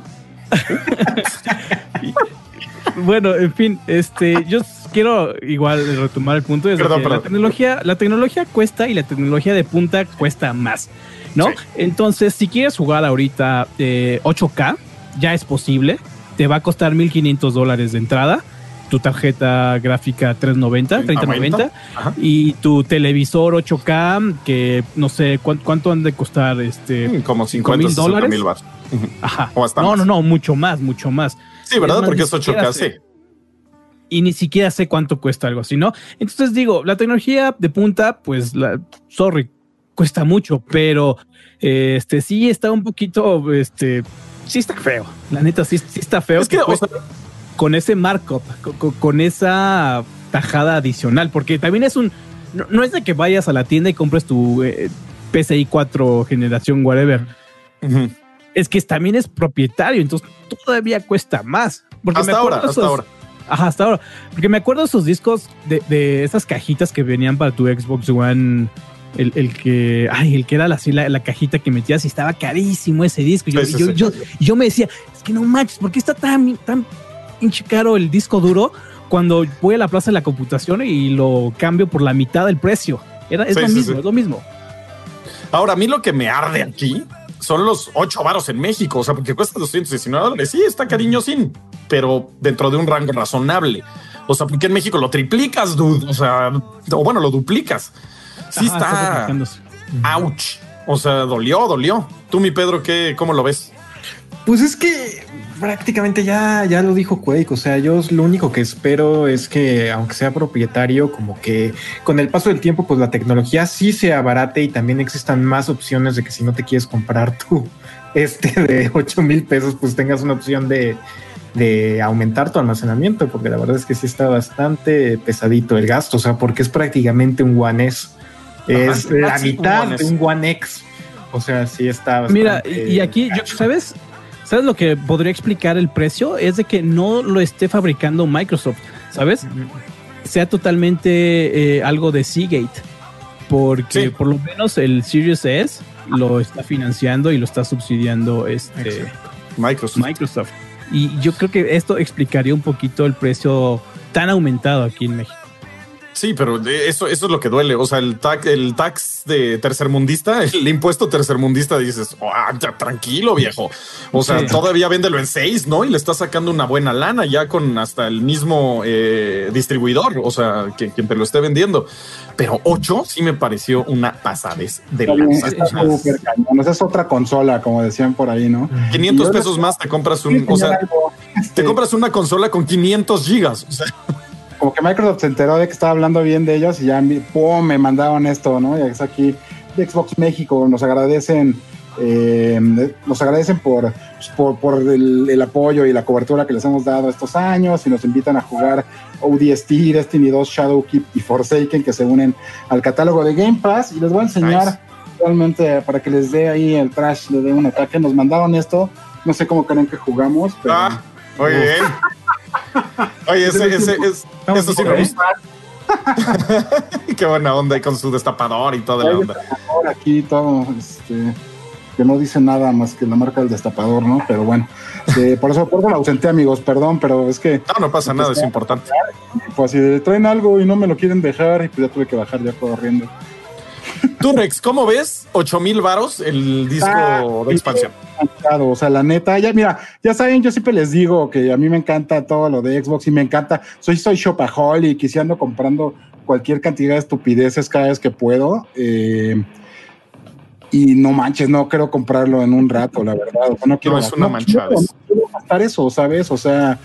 Bueno, en fin, este, yo quiero igual retomar el punto. Es de Perdón, perdón. La tecnología, la tecnología cuesta y la tecnología de punta cuesta más, ¿no? Sí. Entonces, si quieres jugar ahorita eh, 8K, ya es posible. Te va a costar 1.500 dólares de entrada. Tu tarjeta gráfica 390, 3090 Ajá. y tu televisor 8K que no sé cuánto, cuánto han de costar este Mm, Como ¿Cinco 50 mil 60 dólares? ajá O hasta no más. no no mucho más mucho más Sí, ¿verdad? Es más, Porque es 8K, siquiera sí. y ni siquiera sé cuánto cuesta algo así, ¿no? Entonces digo, la tecnología de punta, pues, la, sorry, cuesta mucho, pero eh, este sí está un poquito, este, sí está feo. La neta, sí, sí está feo. Es que, o cueste sea, con ese markup, con, esa tajada adicional, porque también es un, no, no es de que vayas a la tienda y compres tu eh, PCI 4 generación, whatever. Es que también es propietario, entonces todavía cuesta más. Porque me hasta ahora, acuerdo hasta ahora. Ajá, hasta ahora. Porque me acuerdo esos discos de, de esas cajitas que venían para tu Xbox One. El, el que, ay, el que era la, así la, la cajita que metías y estaba carísimo ese disco. Y Yo, Sí, sí, yo, sí. yo, yo me decía, es que no manches, ¿por qué está tan, tan caro el disco duro cuando voy a la plaza de la computación y lo cambio por la mitad del precio? Era, es lo mismo, es lo mismo. Ahora, a mí lo que me arde aquí son los 8 varos en México. O sea, porque cuesta 219 dólares. Sí, está cariñosín, pero dentro de un rango razonable. O sea, porque en México lo triplicas, dude. O sea, o bueno, lo duplicas. Sí Ajá, está. duplicándose. Ouch. O sea, dolió, dolió. Tú, mi Pedro, ¿qué, ¿cómo lo ves? Pues es que prácticamente ya, ya lo dijo Quake. O sea, yo lo único que espero es que, aunque sea propietario, como que con el paso del tiempo, pues la tecnología sí se abarate y también existan más opciones de que si no te quieres comprar tu este de 8 mil pesos, pues tengas una opción de, de aumentar tu almacenamiento, porque la verdad es que sí está bastante pesadito el gasto. O sea, porque es prácticamente un One S. Es Ajá. la mitad de un One X. O sea, sí está Mira, y aquí, yo, ¿sabes? ¿Sabes lo que podría explicar el precio? Es de que no lo esté fabricando Microsoft, ¿sabes? Sea totalmente eh, algo de Seagate. Porque Sí. por lo menos el Series S lo está financiando y lo está subsidiando este. Microsoft. Microsoft. Y yo creo que esto explicaría un poquito el precio tan aumentado aquí en México. Sí, pero eso, eso es lo que duele. O sea, el tax, el tax de tercermundista, el impuesto tercermundista, dices, "Ah, ya, tranquilo, viejo. O sea, Sí. todavía véndelo en seis, ¿no? Y le está sacando una buena lana ya con hasta el mismo eh, distribuidor, o sea, que, quien te lo esté vendiendo. Pero ocho sí me pareció una pasadez de cañón. Esa es otra consola, como decían por ahí, ¿no? 500 Y ahora- pesos más te compras Sí, un, o sea, algo, te este, compras una consola con 500 gigas. O sea, como que Microsoft se enteró de que estaba hablando bien de ellos y ya pum, me mandaron esto, ¿no? Y es aquí de Xbox México, nos agradecen, eh, nos agradecen por, pues, por, por el, el apoyo y la cobertura que les hemos dado estos años y nos invitan a jugar ODST, Destiny 2, Shadowkeep y Forsaken que se unen al catálogo de Game Pass y les voy a enseñar Nice. realmente para que les dé ahí el trash, le dé un ataque, nos mandaron esto, no sé cómo creen que jugamos, pero... ah, muy bien. Oye, ese, ese, es, eso sí me gusta. Qué buena onda y con su destapador y toda la onda. Aquí todo, este, que no dice nada más que la marca del destapador, ¿no? Pero bueno, eh, por eso por eso me ausenté, amigos, perdón, pero es que No, no pasa nada, es importante. pues si traen algo y no me lo quieren dejar, y pues ya tuve que bajar ya corriendo. Tú, Rex, ¿cómo ves? 8 mil varos el disco Ah, de expansión. O sea, la neta, ya mira, ya saben, yo siempre les digo que a mí me encanta todo lo de Xbox y me encanta, soy, soy shopaholic y si ando comprando cualquier cantidad de estupideces cada vez que puedo. eh, y no manches, no quiero comprarlo en un rato, la verdad. O sea, no quiero, es una no manchada. quiero- no quiero gastar eso, ¿sabes? O sea,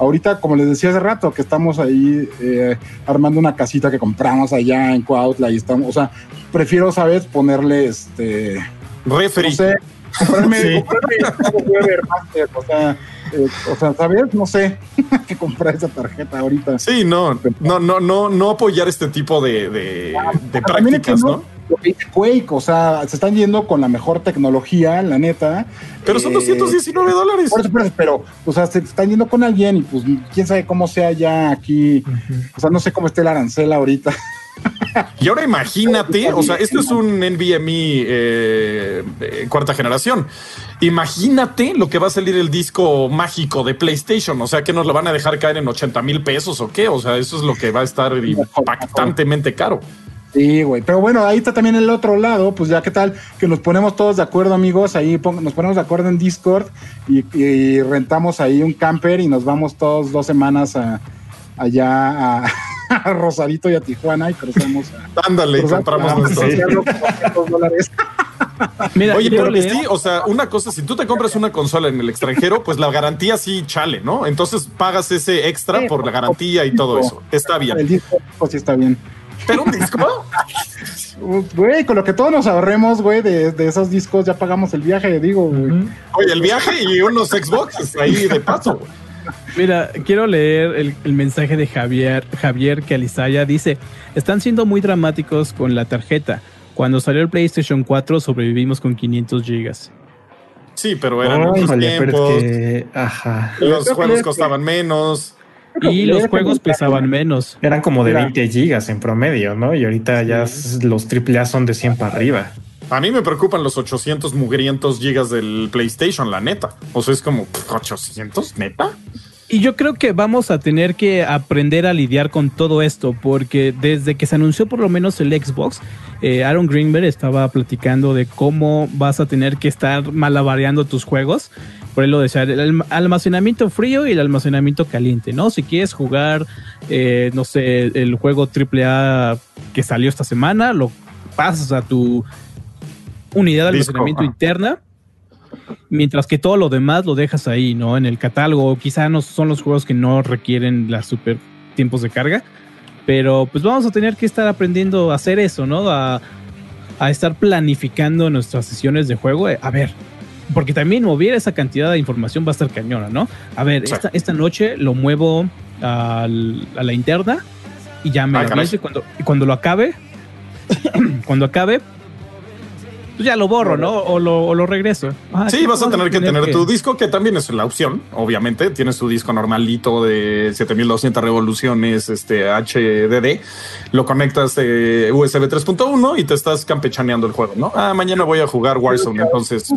ahorita, como les decía hace rato, que estamos ahí eh, armando una casita que compramos allá en Cuautla y estamos, o sea, prefiero, ¿sabes? Ponerle este Refri. no sé, comprarme, Sí. comprarme o sea, eh, o sea, ¿sabes? No sé, que comprar esa tarjeta ahorita. Sí, no, no, no, no, no apoyar este tipo de, de, de También prácticas, ¿no? Quake, o sea, se están yendo con la mejor tecnología, la neta. Pero son Eh, 219 dólares. por eso, por eso, pero, o sea, se están yendo con alguien y pues quién sabe cómo sea ya aquí. O sea, no sé cómo esté el arancel ahorita. Y ahora imagínate, o sea, esto es un NVMe eh, eh, cuarta generación. Imagínate lo que va a salir el disco mágico de PlayStation. O sea, que nos lo van a dejar caer en 80 mil pesos o qué. O sea, eso es lo que va a estar impactantemente caro. Sí, güey. Pero bueno, ahí está también el otro lado. Pues ya, ¿qué tal? Que nos ponemos todos de acuerdo, amigos. Ahí pon- nos ponemos de acuerdo en Discord y, y rentamos ahí un camper y nos vamos todos dos semanas a, allá a, a Rosarito y a Tijuana y cruzamos a. Ándale, cruzamos compramos nuestros. hacerlo por 200 dólares. Mira, Oye, pero que sí, o sea, una cosa, si tú te compras una consola en el extranjero, pues la garantía sí chale, ¿no? Entonces pagas ese extra por la garantía y todo eso. Está El bien. disco pues, sí está bien. Pero un disco, Güey, con lo que todos nos ahorremos, güey, de, de esos discos, ya pagamos el viaje, digo, güey. oye, el viaje y unos Xboxes ahí de paso. güey. Mira, quiero leer el, el mensaje de Javier, Javier Calizaya. Dice, están siendo muy dramáticos con la tarjeta. Cuando salió el PlayStation 4 sobrevivimos con 500 gigas. Sí, pero eran Ay, otros vale, pero tiempos. es que, ajá, Los juegos costaban menos. Y los juegos es- pesaban menos. eran como de Mira. 20 gigas en promedio, ¿no? Y ahorita ya los AAA son de 100 para arriba. A mí me preocupan los 800 mugrientos gigas del PlayStation, la neta. O sea, es como pff, 800, neta. Y yo creo que vamos a tener que aprender a lidiar con todo esto, porque desde que se anunció por lo menos el Xbox, eh, Aaron Greenberg estaba platicando de cómo vas a tener que estar malabareando tus juegos. Por él lo decía, el alm- almacenamiento frío y el almacenamiento caliente, ¿no? Si quieres jugar, eh, no sé, el juego AAA que salió esta semana, lo pasas a tu unidad de Disco, almacenamiento ah. interna Mientras que todo lo demás lo dejas ahí, ¿no? En el catálogo. Quizá no son los juegos que no requieren las super tiempos de carga. Pero pues vamos a tener que estar aprendiendo a hacer eso, ¿no? A, a estar planificando nuestras sesiones de juego. A ver, porque también mover esa cantidad de información va a estar cañona, ¿no? A ver, Sí. esta, esta noche lo muevo al- a la interna y ya me Ah, y cuando, y cuando lo acabe, cuando acabe, pues ya lo borro, ¿no? O lo, o lo regreso. Ah, Sí, vas a tener que tener tu disco, que también es la opción, obviamente. Tienes tu disco normalito de 7200 revoluciones, este HDD. Lo conectas de USB 3.1 y te estás campechaneando el juego, ¿no? Ah, mañana voy a jugar Warzone, entonces.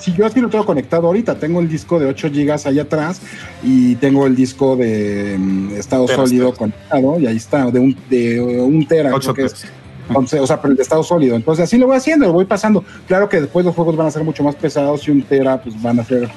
Si yo así lo tengo conectado ahorita, tengo el disco de 8 gigas allá atrás y tengo el disco de mm, estado Teras, sólido teras. conectado y ahí está, de un, de un tera, ocho creo que es. Entonces, o sea, pero el de estado sólido. Entonces, así lo voy haciendo, lo voy pasando. Claro que después los juegos van a ser mucho más pesados y un tera, pues van a ser,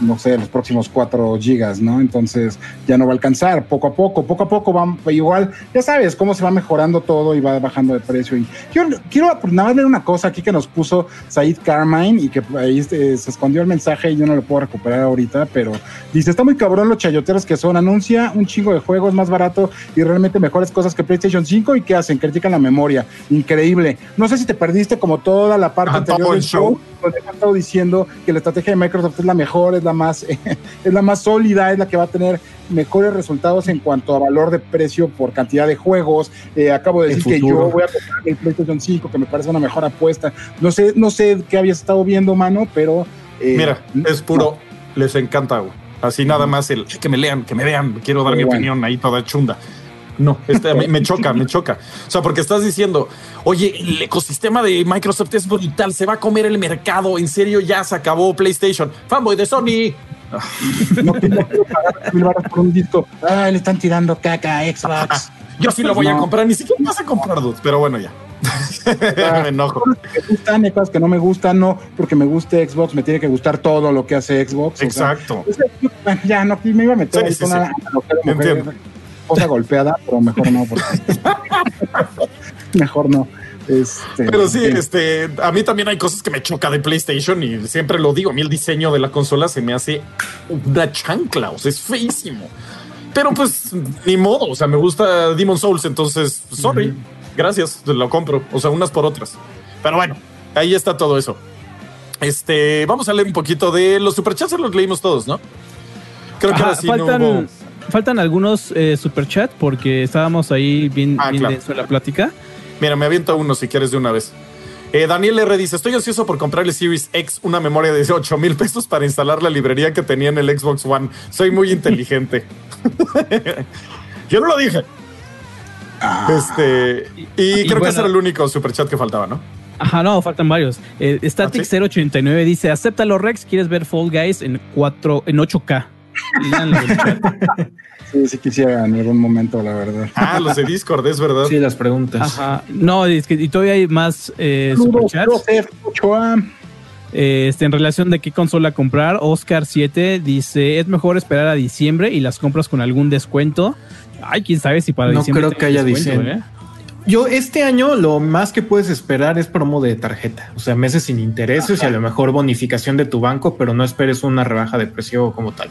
no sé, los próximos 4 gigas, ¿no? Entonces, ya no va a alcanzar. Poco a poco, poco a poco van, igual, ya sabes cómo se va mejorando todo y va bajando de precio. Y quiero, quiero pues, nada más leer una cosa aquí que nos puso Said Carmine y que ahí este, se escondió el mensaje y yo no lo puedo recuperar ahorita, pero dice, está muy cabrón los chayoteros que son, anuncia un chingo de juegos más barato y realmente mejores cosas que PlayStation 5 y ¿qué hacen? Critican la memoria. Increíble. No sé si te perdiste como toda la parte Ajá, anterior del show, donde han estado diciendo que la estrategia de Microsoft es la mejor, es la más, es la más sólida, es la que va a tener mejores resultados en cuanto a valor de precio por cantidad de juegos. Eh, acabo de El decir que yo voy a comprar el PlayStation 5, que me parece una mejor apuesta. No sé, no sé qué habías estado viendo, mano, pero eh, Mira, es puro, les encanta, güey. Así nada más el que me lean, que me vean, quiero dar Muy mi bueno. opinión ahí toda chunda. No, este, me, me choca, me choca. O sea, porque estás diciendo, oye, el ecosistema de Microsoft es brutal, se va a comer el mercado, en serio ya se acabó PlayStation. Fanboy de Sony. no, no quiero pagar por un disco. Ah, le están tirando caca a Xbox. Yo sí lo voy a comprar, ni siquiera vas a comprar, dude, pero bueno, ya. me enojo. Cosas que me gustan, hay cosas que no me gustan, no porque me guste Xbox, me tiene que gustar todo lo que hace Xbox. o sea, Exacto. ya no me iba a meter Sí, ahí sí, con sí. una analogía de mujer, Cosa golpeada, pero mejor no, porque Mejor no. Este, Pero sí, eh, este, a mí también hay cosas que me choca de PlayStation y siempre lo digo, a mí el diseño de la consola se me hace una chancla, o sea, es feísimo. Pero pues ni modo, o sea, me gusta Demon Souls, entonces, sorry, gracias, lo compro, o sea, unas por otras. Pero bueno, ahí está todo eso. Este, vamos a leer un poquito de los superchats, los leímos todos, ¿no? Creo que Ajá, ahora sí no hubo- faltan algunos eh, superchat porque estábamos ahí bien, Ah, bien claro. denso en la plática. Mira, me aviento uno si quieres de una vez. Eh, Daniel R dice: Estoy ansioso por comprarle Series X una memoria de 8 mil pesos para instalar la librería que tenía en el Xbox One. Soy muy inteligente. Yo no lo dije. Este, y, y creo que bueno. ese era el único superchat que faltaba, ¿no? Ajá, no, faltan varios. Eh, Static ¿Ah, sí? 089 dice, acéptalo Rex, ¿quieres ver Fall Guys en 4, en 8K? Léanlo en el chat. sí, sí quisiera en algún momento, la verdad. Ah, los de Discord, es verdad. Sí, las preguntas. Ajá. No, es que y todavía hay más eh, Saludos, superchats. Joseph Ochoa. Eh, este, en relación de qué consola comprar, Oscar 7 dice, es mejor esperar a diciembre y las compras con algún descuento. Ay, quién sabe si para No diciembre creo tenga que haya diciembre. ¿eh? Yo este año lo más que puedes esperar es promo de tarjeta, o sea, meses sin intereses y a lo mejor bonificación de tu banco, pero no esperes una rebaja de precio como tal.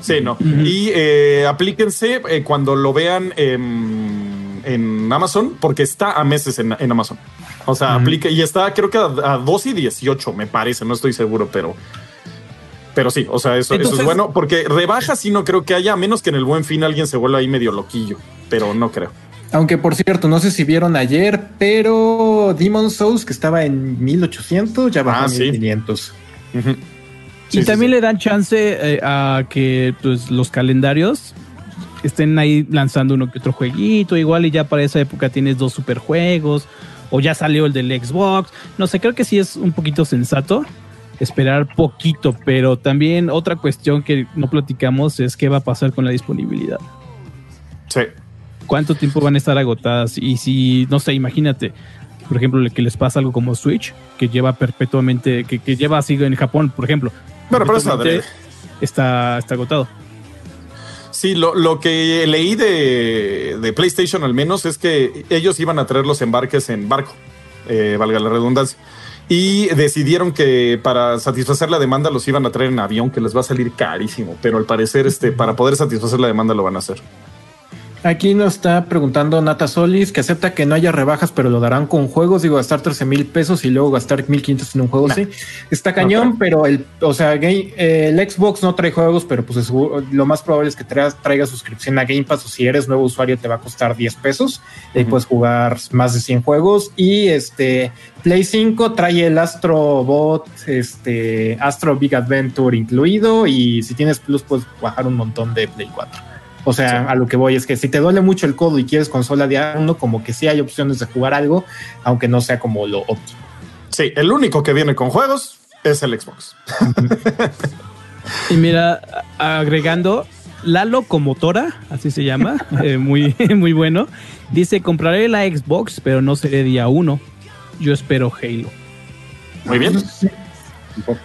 Sí, no. Y eh, aplíquense eh, cuando lo vean en, en Amazon, porque está a meses en, en Amazon. O sea, Ujú. aplica y está, creo que a, a 2 y 18, me parece, no estoy seguro, pero. Pero sí, o sea, eso, es bueno, porque rebaja sí no creo que haya, a menos que en el buen fin alguien se vuelva ahí medio loquillo, pero no creo. Aunque por cierto, no sé si vieron ayer, pero Demon Souls que estaba en 1800 ya bajó Ah, a sí. 1500. Y sí, también sí. le dan chance eh, a que pues, los calendarios estén ahí lanzando uno que otro jueguito, igual y ya para esa época tienes dos superjuegos, o ya salió el del Xbox. No sé, creo que sí es un poquito sensato esperar poquito, pero también otra cuestión que no platicamos es qué va a pasar con la disponibilidad. Sí. ¿Cuánto tiempo van a estar agotadas? Y si, no sé, imagínate, por ejemplo, que les pasa algo como Switch, que lleva perpetuamente, que, que lleva así en Japón, por ejemplo. Pero, pero es perpetuamente adrede. está, está agotado. Sí, lo, lo que leí de, de PlayStation al menos es que ellos iban a traer los embarques en barco, eh, valga la redundancia. Y decidieron que para satisfacer la demanda los iban a traer en avión, que les va a salir carísimo, pero al parecer este, para poder satisfacer la demanda lo van a hacer. Aquí nos está preguntando Nata Solis que acepta que no haya rebajas, pero lo darán con juegos. Digo, gastar 13 mil pesos y luego gastar 1500 en un juego. Sí, está cañón, pero el, o sea, game- eh, el Xbox no trae juegos, pero pues es- lo más probable es que traigas, traiga suscripción a Game Pass o si eres nuevo usuario te va a costar 10 pesos. Y ahí Ujú. puedes jugar más de 100 juegos. Y este Play 5 trae el Astro Bot, este Astro Big Adventure incluido. Y si tienes Plus, puedes bajar un montón de Play 4. O sea, Sí. a lo que voy es que si te duele mucho el codo y quieres consola de uno, como que sí hay opciones de jugar algo, aunque no sea como lo óptimo. Sí, el único que viene con juegos es el Xbox. Y mira, agregando, la locomotora, así se llama, eh, muy, muy bueno, dice, compraré la Xbox, pero no seré día uno. Yo espero Halo. Muy bien.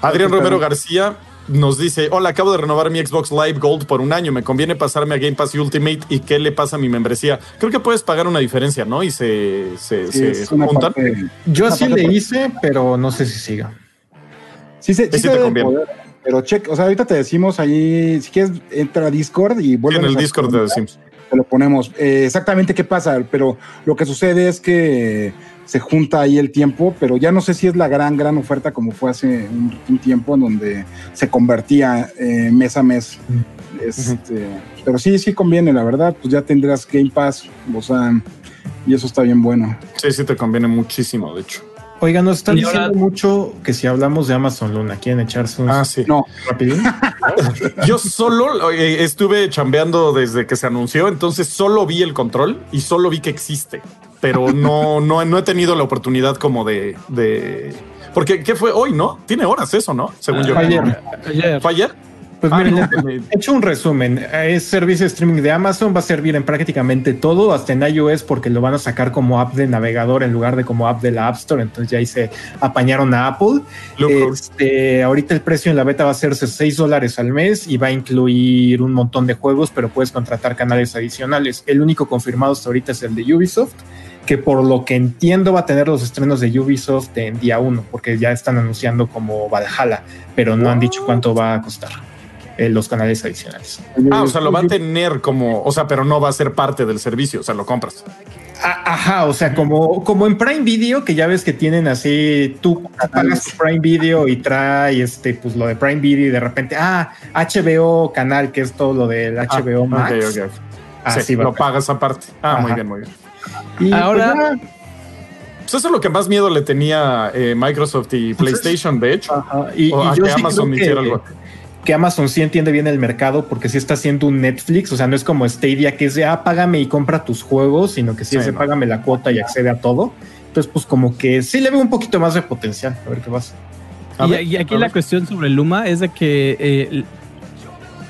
Adrián Romero García nos dice, hola, acabo de renovar mi Xbox Live Gold por un año, me conviene pasarme a Game Pass Ultimate y qué le pasa a mi membresía. Creo que puedes pagar una diferencia, ¿no? Y se, se, Sí, juntan. parte- Yo Una sí parte le por- hice, pero no sé si siga. Sí, se- sí Sí te conviene. poder, pero check, o sea, ahorita te decimos ahí, si quieres, entra a Discord y vuelve en el Discord de Sims. Te lo ponemos. Eh, exactamente qué pasa, pero lo que sucede es que se junta ahí el tiempo, pero ya no sé si es la gran, gran oferta como fue hace un, un tiempo en donde se convertía eh, mes a mes. Este, Pero sí, sí conviene, la verdad, pues ya tendrás Game Pass, o sea, y eso está bien bueno. Sí, sí te conviene muchísimo, de hecho. Oigan, nos están diciendo mucho que si hablamos de Amazon Luna, ¿quieren echarse un Ah, sí. No, rapidín? Yo solo eh, estuve chambeando desde que se anunció, entonces solo vi el control y solo vi que existe, pero no, no, no he tenido la oportunidad como de, de... Porque, ¿qué fue hoy, no? Tiene horas eso, ¿no? Según yo. Fue ayer. Ayer. ¿Fue ayer? Pues Ah, miren, no, he hecho un resumen. Es servicio de streaming de Amazon, va a servir en prácticamente todo, hasta en iOS, porque lo van a sacar como app de navegador en lugar de como app de la App Store. Entonces ya ahí se apañaron a Apple. Este, ahorita el precio en la beta va a ser 6 dólares al mes y va a incluir un montón de juegos, pero puedes contratar canales adicionales. El único confirmado hasta ahorita es el de Ubisoft, que por lo que entiendo va a tener los estrenos de Ubisoft en día uno, porque ya están anunciando como Valhalla, pero no han dicho cuánto va a costar eh, los canales adicionales. Ah, o sea, lo va a tener como, o sea, pero no va a ser parte del servicio, o sea, lo compras. Ajá, o sea, como, como en Prime Video, que ya ves que tienen así, tú pagas tu Prime Video y trae este, pues lo de Prime Video y de repente, ah, HBO canal, que es todo lo del HBO Ah, Max. ok, ok. Así Sí, va. lo pagas aparte. Ah, muy bien, muy bien. Y, Ahora- pues, Pues eso es lo que más miedo le tenía eh, Microsoft y PlayStation, de hecho. Ajá, Y, O y a yo que sí Amazon creo hiciera algo. Que Amazon sí entiende bien el mercado porque sí está haciendo un Netflix, o sea, no es como Stadia que es de, ah, págame y compra tus juegos, sino que sí, Sí, es de no. págame la cuota y accede a todo. Entonces, pues como que sí le veo un poquito más de potencial. A ver qué pasa. Y, ver, y aquí la ver. cuestión sobre Luma es de que eh,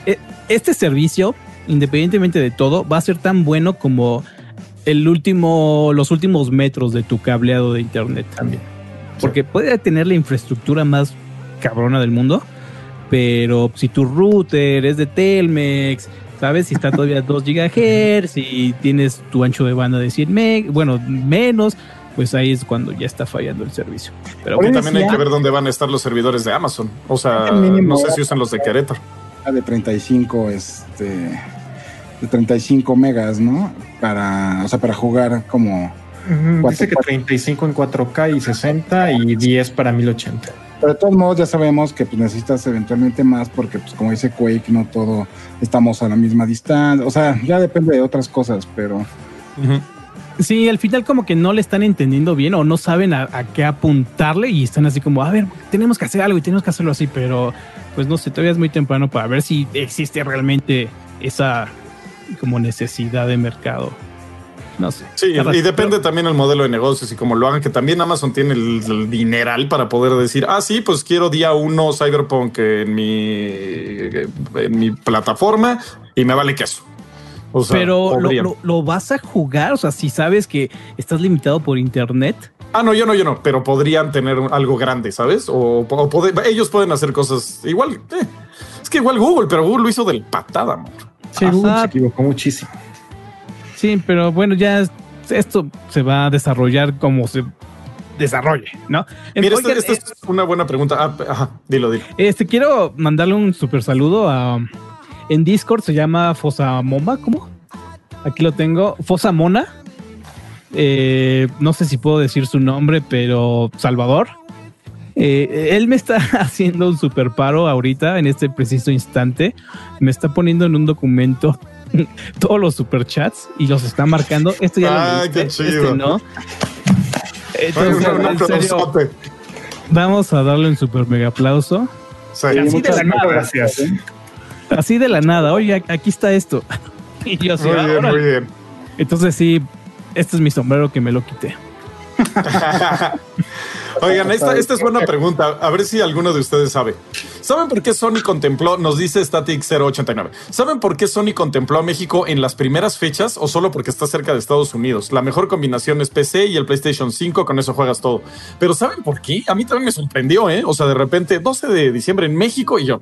eh, este servicio, independientemente de todo, va a ser tan bueno como el último, los últimos metros de tu cableado de internet también. Porque puede tener la infraestructura más cabrona del mundo, pero si tu router es de Telmex, ¿sabes? Si está todavía a 2 GHz y tienes tu ancho de banda de 100 meg, bueno, menos, pues ahí es cuando ya está fallando el servicio. Pero Oye, también hay que ver dónde van a estar los servidores de Amazon. O sea, no sé si usan los de Querétaro. de 35, este, de 35 megas, ¿no? Para, o sea, para jugar como, Ujú, Cuatro- Dice que 35 en 4K y 60 y 10 para 1080. Pero de todos modos ya sabemos que pues, necesitas eventualmente más porque, pues, como dice Quake, no todo estamos a la misma distancia, o sea, ya depende de otras cosas, pero Sí, al final como que no le están entendiendo bien o no saben a, a qué apuntarle y están así como, a ver, tenemos que hacer algo y tenemos que hacerlo así, pero pues no sé, todavía es muy temprano para ver si existe realmente esa como necesidad de mercado. No sé. Sí, Cada- y depende también el modelo de negocios y cómo lo hagan, que también Amazon tiene el, el dineral para poder decir, ah, sí, pues quiero día uno Cyberpunk en mi, en mi plataforma y me vale queso. O sea, pero lo, podrían. lo- lo vas a jugar, o sea, si sabes que estás limitado por internet, Ah, no, yo no, yo no, pero podrían tener algo grande, ¿sabes? O, o poder- ellos pueden hacer cosas igual. eh, es que igual Google, pero Google lo hizo del patada, amor. Sí, Google Ajá. se equivocó muchísimo. Sí, pero bueno, ya es- esto se va a desarrollar como se desarrolle, ¿no? Mira, Oigan, esta, es una buena pregunta. Ah, ajá, dilo, dilo. Este, quiero mandarle un super saludo a. En Discord se llama Fosamoma, ¿cómo? Aquí lo tengo. Fosamona. Eh, no sé si puedo decir su nombre, pero Salvador. Eh, él me está haciendo un super paro ahorita, en este preciso instante. Me está poniendo en un documento todos los superchats y los está marcando. Esto ya lo Ay, leíste, qué chido. este no. Ay, Entonces, un- un en serio, aplausote. vamos a darle un super mega aplauso. Sí. Sí, Así de la nada. gracias. ¿eh? Así de la nada, oye, aquí está esto. Y yo así, Muy "Ah, bien, órale". muy bien. Entonces sí, este es mi sombrero que me lo quité. Oigan, esta, esta es buena pregunta. A ver si alguno de ustedes sabe. ¿Saben por qué Sony contempló, nos dice Static 089, ¿saben por qué Sony contempló a México en las primeras fechas o solo porque está cerca de Estados Unidos? La mejor combinación es PC y el PlayStation 5, con eso juegas todo. Pero ¿saben por qué? A mí también me sorprendió, ¿eh? O sea, de repente 12 de diciembre en México y yo.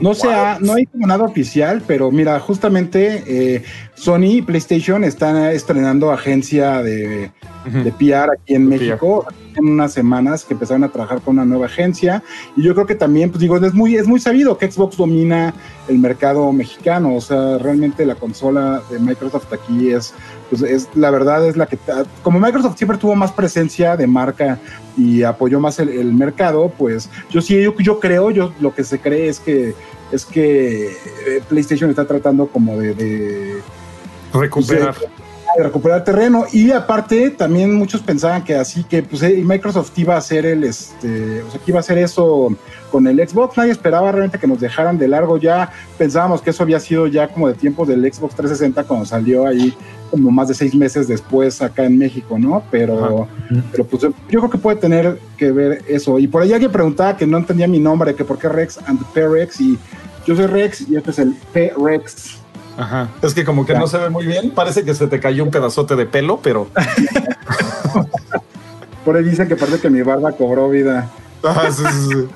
No sé, ah, no hay como nada oficial, pero mira, justamente eh, Sony y PlayStation están estrenando agencia de, de PR aquí en De México. En unas semanas que empezaron a trabajar con una nueva agencia. Y yo creo que también pues digo es muy es muy sabido que Xbox domina el mercado mexicano. O sea realmente la consola de Microsoft aquí es pues es la verdad es la que como Microsoft siempre tuvo más presencia de marca y apoyó más el, el mercado pues yo sí yo, yo creo yo lo que se cree es que es que eh, PlayStation está tratando como de- de Recuperar. De recuperar terreno. Y aparte también muchos pensaban que así que pues eh, Microsoft iba a hacer el este o sea que iba a hacer eso con el Xbox. Nadie esperaba realmente que nos dejaran de largo. Ya pensábamos que eso había sido ya como de tiempos del Xbox 360 cuando salió ahí como más de seis meses después acá en México no pero pero pues yo creo que puede tener que ver eso. Y por ahí alguien preguntaba que no entendía mi nombre que por qué Rex and P-Rex y yo soy Rex y este es el P-Rex Ajá. Es que como que Ya. no se ve muy bien. Parece que se te cayó un pedazote de pelo, pero por ahí dicen que parece que mi barba cobró vida Ajá, sí, sí, sí.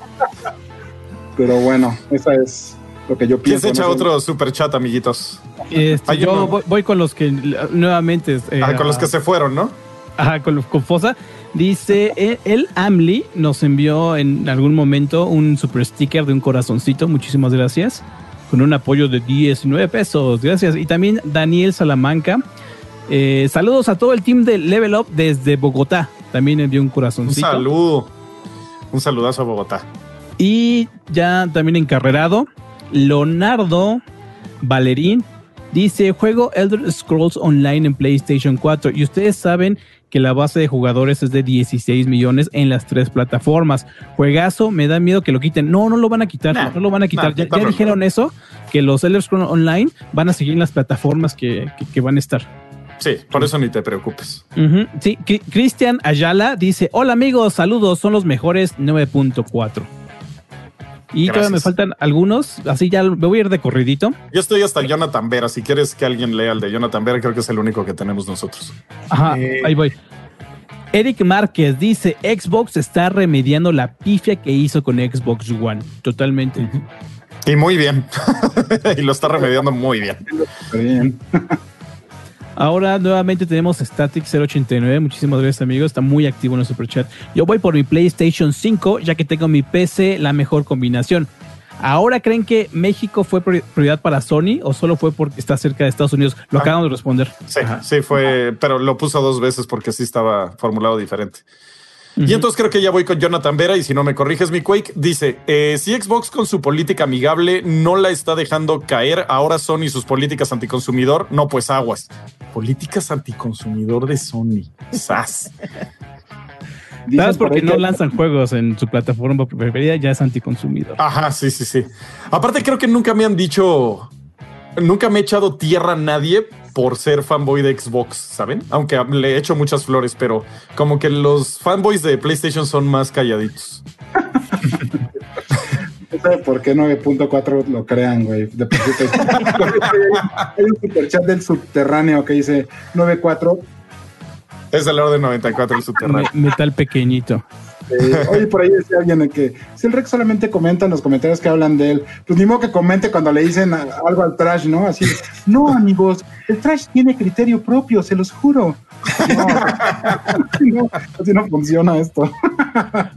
Pero bueno, esa es lo que yo ¿Quién pienso. se echa no otro super chat, amiguitos? Este, yo uno. voy, voy con los que nuevamente. eh, Ah, con los que se fueron, ¿no? Ajá, con, con Fosa. Dice, el, el Amli nos envió en algún momento un super sticker de un corazoncito. Muchísimas gracias. Con un apoyo de 19 pesos. Gracias. Y también Daniel Salamanca. eh, saludos a todo el team de Level Up desde Bogotá. También envió un Un corazoncito. saludo. Un saludazo a Bogotá. Y ya también encarrerado, Leonardo Valerín dice: Juego Elder Scrolls Online en PlayStation 4. Y ustedes saben que la base de jugadores es de 16 millones en las tres plataformas. Juegazo, me da miedo que lo quiten. No, no lo van a quitar, Nah, no lo van a quitar. nah, ya, dijeron eso, que los Elder Scrolls Online van a seguir en las plataformas que, que- que van a estar. Sí, por eso ni te preocupes. Sí, Cri- Cristian Ayala dice: Hola amigos, saludos, son los mejores 9.4. Y todavía me faltan algunos, así ya me voy a ir de corridito. Yo estoy hasta Jonathan Vera. Si quieres que alguien lea el de Jonathan Vera, creo que es el único que tenemos nosotros. Ajá, Eh. ahí voy. Eric Márquez dice: Xbox está remediando la pifia que hizo con Xbox One. Totalmente. Y muy bien. y lo está remediando muy bien. Bien. Ahora nuevamente tenemos Static 089. Muchísimas gracias, amigos. Está muy activo en el super chat. Yo voy por mi PlayStation 5, ya que tengo mi PC la mejor combinación. ¿Ahora creen que México fue prior- prioridad para Sony o solo fue porque está cerca de Estados Unidos? Lo Ah. acabamos de responder. Sí, Ajá. sí fue, pero lo puso dos veces porque sí estaba formulado diferente. Y entonces creo que ya voy con Jonathan Vera y si no me corriges mi Quake, dice, eh, si Xbox con su política amigable no la está dejando caer, ahora Sony y sus políticas anticonsumidor, no pues aguas. Políticas anticonsumidor de Sony. Sas. ¿Sabes por por qué ahí no lanzan juegos en su plataforma preferida? Ya es anticonsumidor. Ajá, sí, sí, sí. Aparte creo que nunca me han dicho, nunca me he echado tierra a nadie por ser fanboy de Xbox, ¿saben? Aunque le he hecho muchas flores, pero como que los fanboys de PlayStation son más calladitos. No sabe por qué 9.4 lo crean, güey. De te- Hay un superchat del subterráneo que dice 9.4. Es el orden 94 el subterráneo. Me- metal pequeñito. Eh, oye, por ahí decía alguien que si el Rex solamente comenta en los comentarios que hablan de él, pues ni modo que comente cuando le dicen algo al trash, ¿no? Así, no, amigos, el trash tiene criterio propio, se los juro. No, no, así no funciona esto.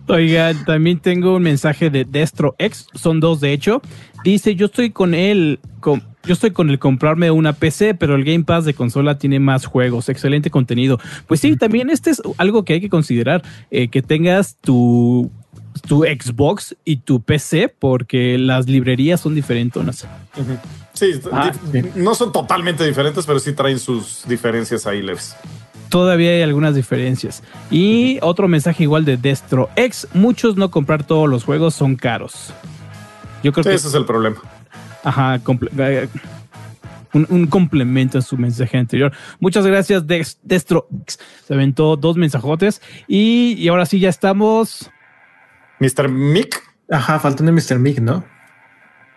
Oiga, también tengo un mensaje de Destro X, son dos de hecho. Dice, yo estoy con él, con, yo estoy con el comprarme una PC, pero el Game Pass de consola tiene más juegos, excelente contenido. Pues sí, también este es algo que hay que considerar, eh, que tengas tu, tu Xbox y tu PC, porque las librerías son diferentes. Sí, Ah, dif- no son totalmente diferentes, pero sí traen sus diferencias ahí leves. Todavía hay algunas diferencias. Y otro mensaje igual de Destro X, muchos no comprar todos los juegos son caros. Yo creo Sí, que ese es el problema. Ajá, eh, un, un complemento a su mensaje anterior. Muchas gracias, Destro. Se aventó dos mensajotes. Y, y ahora sí, ya estamos. Mr. Mick, Ajá, faltando Mr. Mig, ¿no?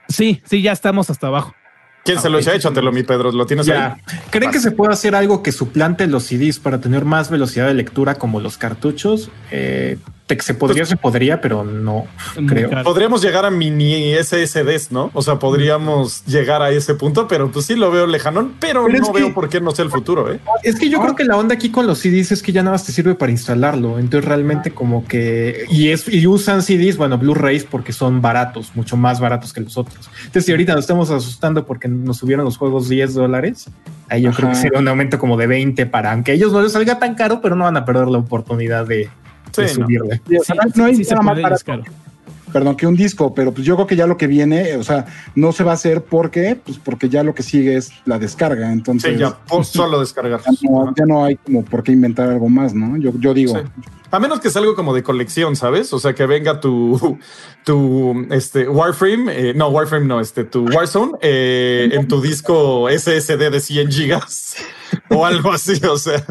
Sí, sí, ya estamos hasta abajo. ¿Quién se lo echa? Échatelo, mi Pedro. ¿Lo tienes Ya. ahí? ¿Creen que se puede hacer algo que suplante los CDs para tener más velocidad de lectura como los cartuchos? Eh, se podría, se podría, pero no creo. caro. Podríamos llegar a mini SSDs, ¿no? O sea, podríamos llegar a ese punto, pero pues sí lo veo lejanón, pero, no que- veo por qué no sea el futuro, ¿eh? Es que yo creo que la onda aquí con los CDs es que ya nada más te sirve para instalarlo. Entonces realmente como que y es y usan CDs, bueno, Blu-rays porque son baratos, mucho más baratos que los otros. Entonces si ahorita nos estamos asustando porque nos subieron los juegos 10 dólares, ahí yo creo que sería un aumento como de 20 para aunque a ellos no les salga tan caro, pero no van a perder la oportunidad de Sí, no. subirle. Sí, no hay sí nada más es barato, perdón, que un disco, pero pues yo creo que ya lo que viene, o sea, no se va a hacer porque, pues porque ya lo que sigue es la descarga, entonces Sí, ya, por solo descargar. ya no, ya no hay como por qué inventar algo más, ¿no? Yo, yo digo, Sí. A menos que sea algo como de colección, ¿sabes? O sea, que venga tu, tu este, Warframe, eh, no, Warframe no, este, tu Warzone eh, en tu disco SSD de 100 gigas o algo así, o sea.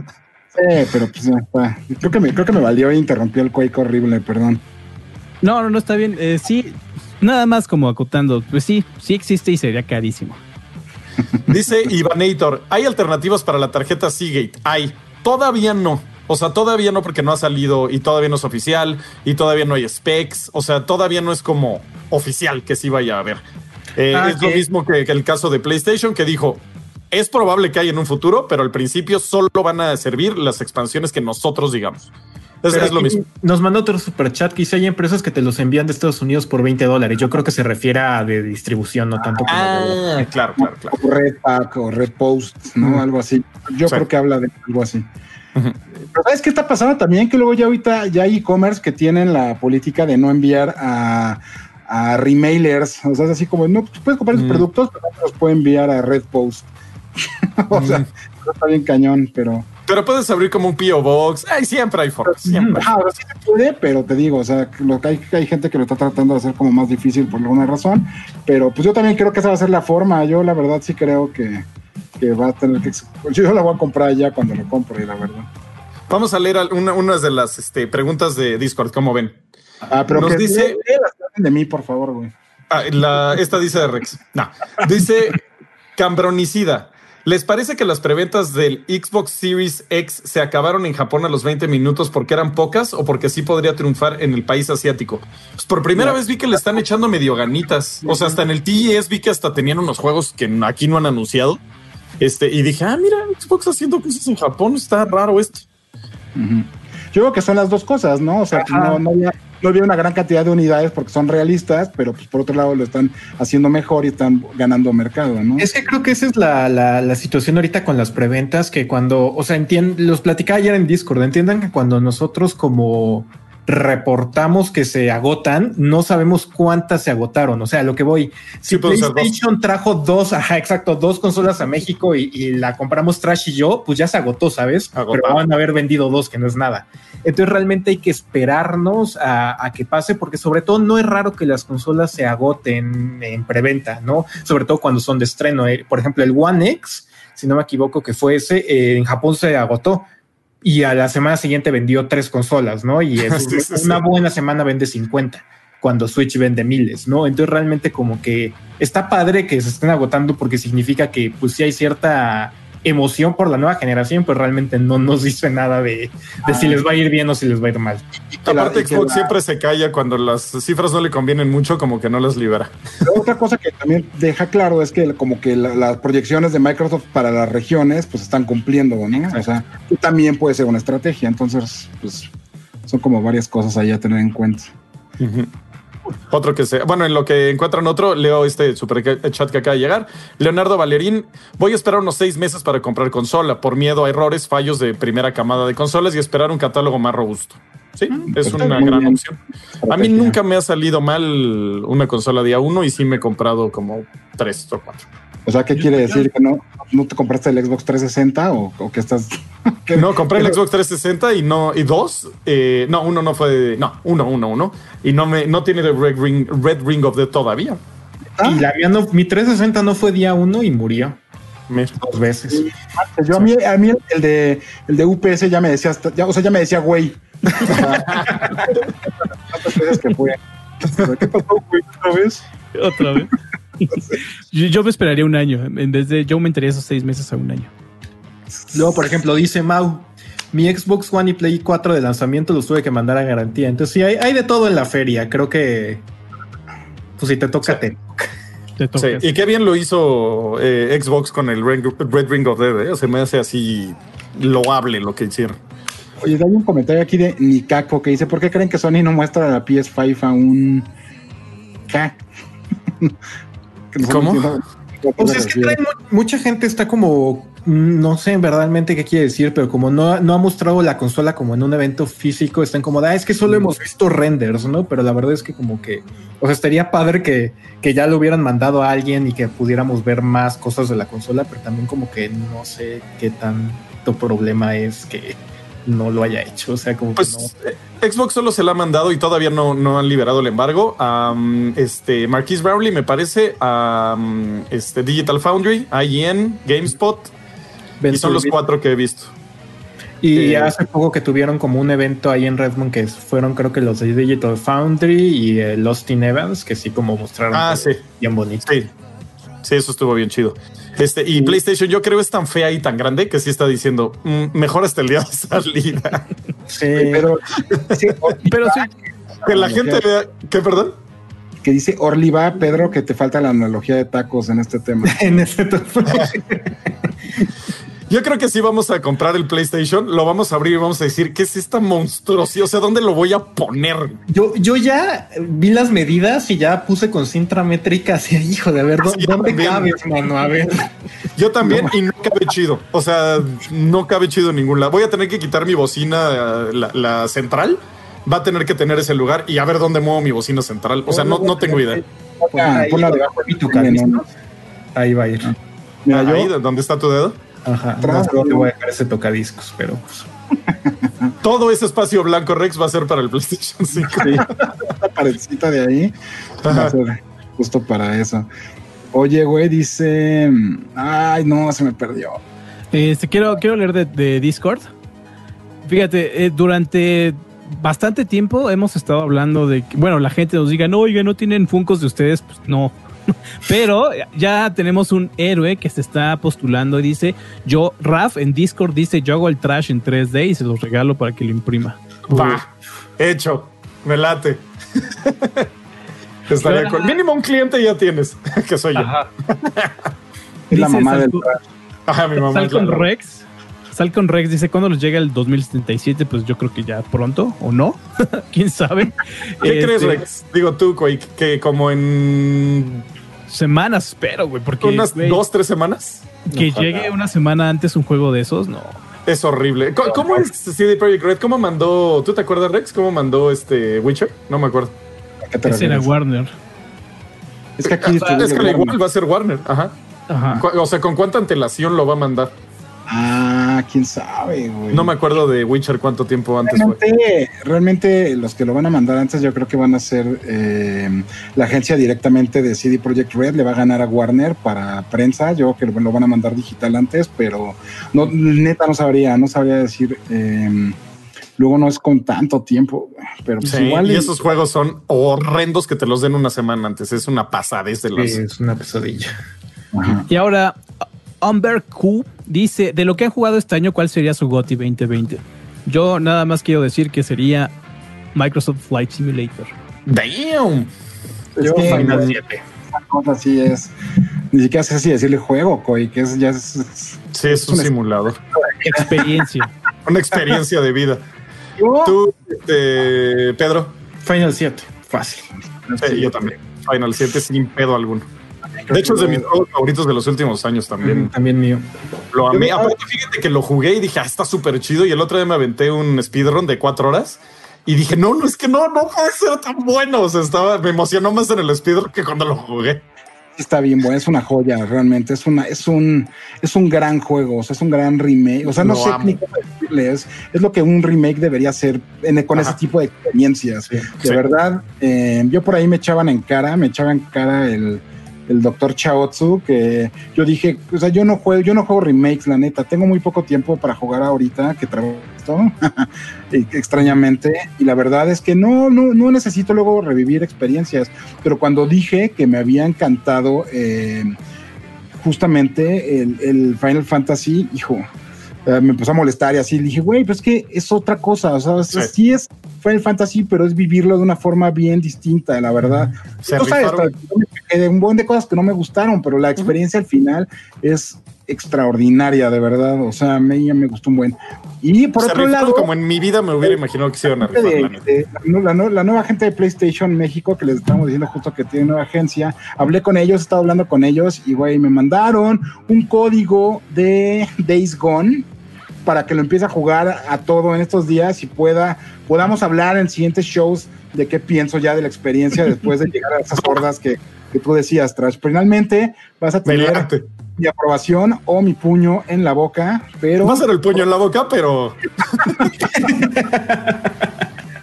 Sí, pero pues ya está. creo que me, creo que me valió e interrumpió el Quake horrible, perdón. No, no, no está bien. Eh, sí, nada más como acotando. Pues sí, sí existe y sería carísimo. Dice Ivanator, ¿hay alternativas para la tarjeta Seagate? Hay, todavía no. O sea, todavía no porque no ha salido y todavía no es oficial y todavía no hay specs. O sea, todavía no es como oficial que sí vaya a haber. Eh, Ah, es lo mismo que, que el caso de PlayStation que dijo, Es probable que haya en un futuro, pero al principio solo van a servir las expansiones que nosotros digamos. Es, es lo mismo. Nos mandó otro super chat que dice hay empresas que te los envían de Estados Unidos por 20 dólares. Yo creo que se refiere a de distribución, no tanto como de- Ah, claro, claro, claro. O Red Pack o Red Post, ¿no? Algo así. Yo Sí. creo que habla de algo así. Pero ¿sabes qué está pasando también? Que luego ya ahorita ya hay e-commerce que tienen la política de no enviar a, a remailers. O sea, es así como, no, tú puedes comprar tus Mm. productos, pero no te los puede enviar a Red Post. o sea, está bien cañón, pero... Pero puedes abrir como un P.O. Box. Ay, siempre hay formas. Siempre. Ahora sí se puede, pero te digo, o sea, lo que hay, hay gente que lo está tratando de hacer como más difícil por alguna razón, pero pues yo también creo que esa va a ser la forma. Yo la verdad sí creo que, que va a tener que... Yo la voy a comprar ya cuando lo compre, la verdad. Vamos a leer una, unas de las este, preguntas de Discord. ¿Cómo ven? Ah, pero Nos que dice- de mí, por favor, güey. Ah, la, esta dice de Rex. No. Dice Cambronicida. ¿Les parece que las preventas del Xbox Series X se acabaron en Japón a los 20 minutos porque eran pocas o porque sí podría triunfar en el país asiático? Pues por primera vez vi que le están echando medio ganitas. O sea, hasta en el TES vi que hasta tenían unos juegos que aquí no han anunciado. Este, y dije, ah, mira, Xbox haciendo cosas en Japón, está raro esto. Yo creo que son las dos cosas, ¿no? O sea, que no, no, había, no había una gran cantidad de unidades porque son realistas, pero pues por otro lado lo están haciendo mejor y están ganando mercado, ¿no? Es que creo que esa es la, la, la situación ahorita con las preventas, que cuando, o sea, entien- los platicaba ayer en Discord, entiendan que cuando nosotros como reportamos que se agotan, no sabemos cuántas se agotaron. O sea, lo que voy, si Sí, dos. PlayStation trajo dos, ajá, exacto, dos consolas a México y, y la compramos Trash y yo, pues ya se agotó, ¿sabes? Agotado. Pero van a haber vendido dos, que no es nada. Entonces realmente hay que esperarnos a, a que pase, porque sobre todo no es raro que las consolas se agoten en preventa, ¿no? Sobre todo cuando son de estreno. eh. Por ejemplo, el One X, si no me equivoco que fue ese, eh, en Japón se agotó. Y a la semana siguiente vendió tres consolas, ¿no? Y es Sí, sí, sí. una buena semana vende 50, cuando Switch vende miles, ¿no? Entonces realmente como que está padre que se estén agotando porque significa que pues sí hay cierta emoción por la nueva generación, pero realmente no nos dice nada de, de si les va a ir bien o si les va a ir mal. Aparte, Xbox la- siempre se calla cuando las cifras no le convienen mucho, como que no las libera. Pero otra cosa que también deja claro es que como que la- las proyecciones de Microsoft para las regiones pues están cumpliendo, ¿no? O sea, también puede ser una estrategia. Entonces, pues son como varias cosas ahí a tener en cuenta. Otro que sea. Bueno, en lo que encuentran otro, leo este super chat que acaba de llegar. Leonardo Valerín, voy a esperar unos seis meses para comprar consola por miedo a errores, fallos de primera camada de consolas y esperar un catálogo más robusto. Sí, es está una gran bien. opción. A mí nunca me ha salido mal una consola día uno y sí me he comprado como tres o cuatro. O sea, ¿qué quiere decir? ¿Que no, no te compraste el Xbox 360 o, o que estás... que- No, compré el Xbox 360 y no, y dos, eh, no, uno no fue, no, uno, uno, uno, y no me, no tiene el Red Ring, Red Ring of the todavía. Ah. Y la mía no, mi 360 no fue día uno y murió dos veces. Yo a mí, a mí el de el de UPS ya me decía hasta- ya, o sea, ya me decía güey. Veces que fue. ¿Qué pasó, güey? ¿Otra vez? Otra vez. Yo, yo me esperaría un año. En vez de yo aumentaría esos seis meses a un año. Luego, por ejemplo, dice Mau, mi Xbox One y Play 4 de lanzamiento los tuve que mandar a garantía. Entonces, sí, hay, hay de todo en la feria. Creo que, pues si te toca, te Te Sí, toca. y qué bien lo hizo eh, Xbox con el Red, Red Ring of Dead, ¿eh? se me hace así loable lo que hicieron. Oye, hay un comentario aquí de Nikako que dice: ¿Por qué creen que Sony no muestra la PS5 a un K? ¿Cómo? Pues es que trae mu- mucha gente está como, mm, no sé verdaderamente qué quiere decir, pero como no, no ha mostrado la consola como en un evento físico, están como, ah, es que solo hemos visto renders, ¿no? Pero la verdad es que como que, o sea, estaría padre que, que ya lo hubieran mandado a alguien y que pudiéramos ver más cosas de la consola, pero también como que no sé qué tanto problema es que no lo haya hecho, o sea, como que no. Pues eh, Xbox solo se la ha mandado y todavía no, no han liberado el embargo. a este Marquis Brownlee, me parece, a este Digital Foundry, IGN, GameSpot, y son los cuatro que he visto. Y Eh, hace poco que tuvieron como un evento ahí en Redmond que fueron creo que los de Digital Foundry y eh, Lost in Evans, que sí como mostraron Ah, sí. bien bonito. Sí, sí, eso estuvo bien chido. Este, y PlayStation, yo creo es tan fea y tan grande que sí está diciendo "Mm, mejor hasta el día de salida. Sí, Pero, sí, Pero sí, que la gente vea, que perdón. que dice Orliva, Pedro, que te falta la analogía de tacos en este tema. en ese topo. Yo creo que sí vamos a comprar el PlayStation, lo vamos a abrir y vamos a decir qué es esta monstruosidad, o sea, ¿dónde lo voy a poner? Yo, yo ya vi las medidas y ya puse con cinta métrica así, hijo de ver, ¿dó- Sí, yo ¿dónde cabes, mano? A ver. Yo también y no cabe chido, o sea, no cabe chido en ningún lado. Voy a tener que quitar mi bocina, la, la central, va a tener que tener ese lugar y a ver dónde muevo mi bocina central, o sea, no, no tengo idea. Ahí va a ir. Mira, Ahí, yo, ¿dónde está tu dedo? Ajá. No, te voy a dejar ese tocadiscos, pero pues, Todo ese espacio blanco Rex va a ser para el PlayStation 5. sí, esta paredcita de ahí va a ser justo para eso. Oye, güey, dice. Ay, no, se me perdió. Este, quiero, quiero leer de, de Discord. Fíjate, eh, durante bastante tiempo hemos estado hablando de que, bueno, la gente nos diga, no, oiga, no tienen Funcos de ustedes, pues no. Pero ya tenemos un héroe que se está postulando y dice, yo, Raf en Discord dice, yo hago el trash en 3D y se los regalo para que lo imprima. Va, hecho, me late. Estaría con mínimo un cliente ya tienes, que soy yo. Ajá. Es la mamá del. Ajá, mi mamá. Sal con. Rex. Sal con Rex dice, ¿cuándo les llega el 2077? Pues yo creo que ya pronto, ¿o no? ¿Quién sabe? ¿Qué Este, crees, Rex? Digo tú, Quake, que como en Semanas, espero, güey, porque unas dos, tres semanas que Ojalá. llegue una semana antes un juego de esos, no. es horrible. ¿Cómo es CD Projekt Red? ¿Cómo mandó? ¿Tú te acuerdas, Rex? ¿Cómo mandó este Witcher? No me acuerdo. ¿A qué te Ese era? Warner. Es que aquí Ah, es que igual Warner. va a ser Warner. Ajá. Ajá. O sea, ¿con cuánta antelación lo va a mandar? Ah, quién sabe, güey. No me acuerdo de Witcher cuánto tiempo antes fue. Realmente, realmente los que lo van a mandar antes yo creo que van a ser eh, la agencia directamente de CD Projekt Red le va a ganar a Warner para prensa, yo creo que lo van a mandar digital antes, pero no neta no sabría, no sabría decir eh, luego no es con tanto tiempo, pero pues Sí, igual y y- esos juegos son horrendos que te los den una semana antes. Es una pasadez de los. es una pesadilla. Ajá. Y ahora, Umber Q dice, de lo que han jugado este año, ¿cuál sería su GOTY 2020? Yo nada más quiero decir que sería Microsoft Flight Simulator. Damn. Es Yo que, Final güey, 7. esa cosa así es, ni siquiera sé si decirle juego, Coy, que es ya es, es- Sí, es un Es un- simulador. Experiencia. Una experiencia de vida. Yo- Tú, este, Pedro. Final 7. Fácil. Sí, yo también. Final 7 sin pedo alguno. De hecho, es de mis juegos favoritos de los últimos años también. También mío. Lo amé. Aparte, fíjate que lo jugué y dije, ah, está súper chido. Y el otro día me aventé un speedrun de cuatro horas. Y dije, no, no, es que no, no puede ser tan bueno. O sea, estaba, me emocionó más en el speedrun que cuando lo jugué. está bien bueno, es una joya, realmente, es una, es un, es un gran juego, o sea, es un gran remake, o sea, no Lo sé amo. ni cómo decirle, es, es lo que un remake debería ser en- con Ajá. ese tipo de experiencias. De Sí. verdad, eh, yo por ahí me echaban en cara, me echaban en cara el, el doctor Chaotsu, que yo dije, o sea, yo no juego, yo no juego remakes, la neta, tengo muy poco tiempo para jugar ahorita que trabajo esto, extrañamente, y la verdad es que no, no, no necesito luego revivir experiencias, pero cuando dije que me había encantado eh, justamente el, el Final Fantasy, hijo, eh, me empezó a molestar y así dije, güey, pues es que es otra cosa, o sea, sí es Final Fantasy, pero es vivirlo de una forma bien distinta, la verdad. Se Tú sabes, un buen de cosas que no me gustaron, pero la experiencia al final es extraordinaria, de verdad. O sea, a mí ya me gustó un buen. Y por Se otro lado, como en mi vida me hubiera imaginado que se iban a rifar. de- de- la, la nueva gente de PlayStation México, que les estamos diciendo justo que tiene nueva agencia, hablé con ellos, he estado hablando con ellos y, güey, me mandaron un código de Days Gone para que lo empiece a jugar a todo en estos días y pueda, podamos hablar en siguientes shows de qué pienso ya de la experiencia después de llegar a esas hordas que, que tú decías, Trash. Finalmente vas a tener mi aprobación o mi puño en la boca, pero... Va a ser el puño en la boca, pero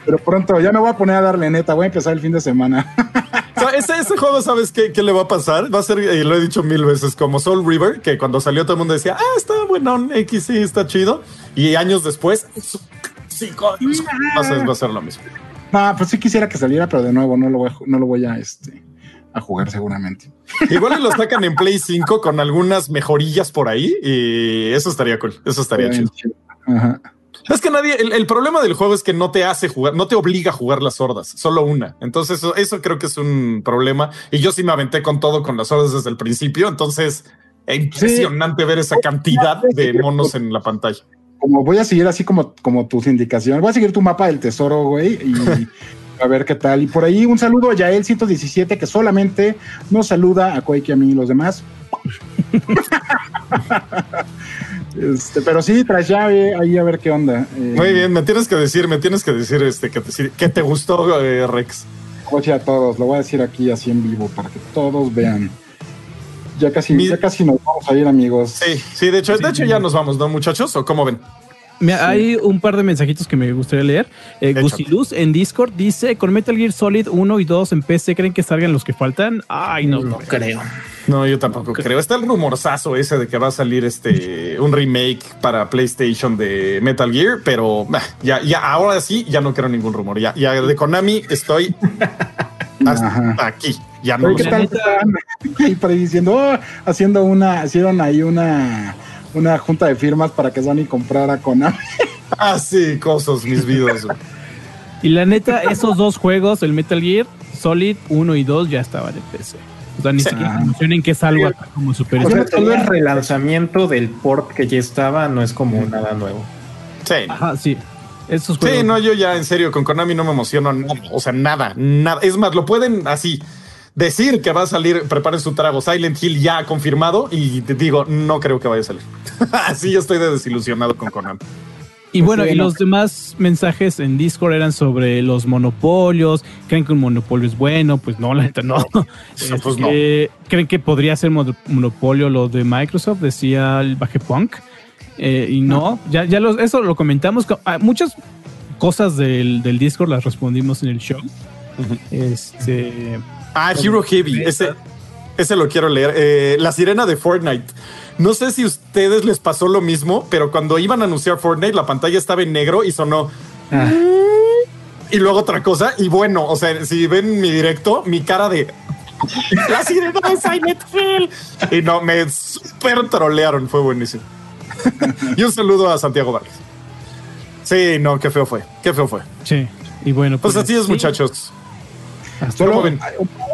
Pero pronto, ya me voy a poner a darle neta, voy a empezar el fin de semana. O sea, ese, ese juego, ¿sabes qué, qué le va a pasar? Va a ser, y lo he dicho mil veces, como Soul River, que cuando salió todo el mundo decía, ah, está bueno, X sí, está chido. Y años después, cinco años, va a ser, lo mismo. No, pues sí quisiera que saliera, pero de nuevo no lo voy a, no lo voy a, este, a jugar seguramente. Igual lo sacan en Play 5 con algunas mejorillas por ahí y eso estaría cool. Eso estaría chido. Ajá. Es que nadie, el, el problema del juego es que no te hace jugar, no te obliga a jugar las hordas, solo una. Entonces, eso, eso creo que es un problema. Y yo sí me aventé con todo con las hordas desde el principio. Entonces, es impresionante ver esa cantidad de monos en la pantalla. Como voy a seguir así como, como tus indicaciones, voy a seguir tu mapa del tesoro, güey, y a ver qué tal. Y por ahí un saludo a Yael 117 que solamente nos saluda a Koiki, a mí y los demás. este, pero sí, tras llave, ahí a ver qué onda. Eh, Muy bien, me tienes que decir, me tienes que decir este que te, que te gustó, eh, Rex. Oye a todos, lo voy a decir aquí así en vivo para que todos vean. Ya casi, Mi- ya casi nos vamos a ir, amigos. Sí, sí, de hecho, de hecho ya nos vamos, ¿no, muchachos? ¿O cómo ven? Mira, Hay un par de mensajitos que me gustaría leer. Eh. Gusiluz en Discord dice: Con Metal Gear Solid 1 y 2 en PC, ¿creen que salgan los que faltan? Ay, no. No creo. No, yo tampoco creo. Está el rumorzazo ese de que va a salir este un remake para PlayStation de Metal Gear, pero bah, ya, ya ahora sí, ya no creo ningún rumor. Ya, ya de Konami estoy hasta aquí. Ya no ¿qué tal? Ahí diciendo, oh, haciendo una, hicieron ahí una, una junta de firmas para que Sony comprara Konami. Ah, sí, cosas, mis videos. güey. Y la neta, esos dos juegos, el Metal Gear Solid 1 y 2, ya estaban en PC. O sea, ni Sí. siquiera mencionen que es algo acá como super. O sea, todo el relanzamiento del port que ya estaba no es como nada nuevo. Sí. Ajá, sí. Esos juegos. Sí, no, yo ya en serio con Konami no me emociono nada. O sea, nada, nada. Es más, lo pueden así decir que va a salir, preparen su trago. Silent Hill ya confirmado y te digo, no creo que vaya a salir. así yo estoy de desilusionado con Konami. Y bueno, Sí, y no. los demás mensajes en Discord eran sobre los monopolios. ¿Creen que un monopolio es bueno? Pues no, la neta no. Sí, pues no. Este, ¿Creen que podría ser mono- monopolio lo de Microsoft? Decía el Bajepunk. Eh, y no, ya, ya los, eso lo comentamos. Co- ah, Muchas cosas del, del Discord las respondimos en el show. Este. Ah, Hero Heavy, ese, ese lo quiero leer. Eh, la sirena de Fortnite. No sé si a ustedes les pasó lo mismo, pero cuando iban a anunciar Fortnite, la pantalla estaba en negro y sonó. Ah. Y luego otra cosa. Y bueno, o sea, si ven mi directo, mi cara de. La sirena de Silent Hill. Y no, me super trolearon. Fue buenísimo. y un saludo a Santiago Vargas. Sí, no, qué feo fue. Qué feo fue. Sí. Y bueno, Pues así es, sí, muchachos. Solo un,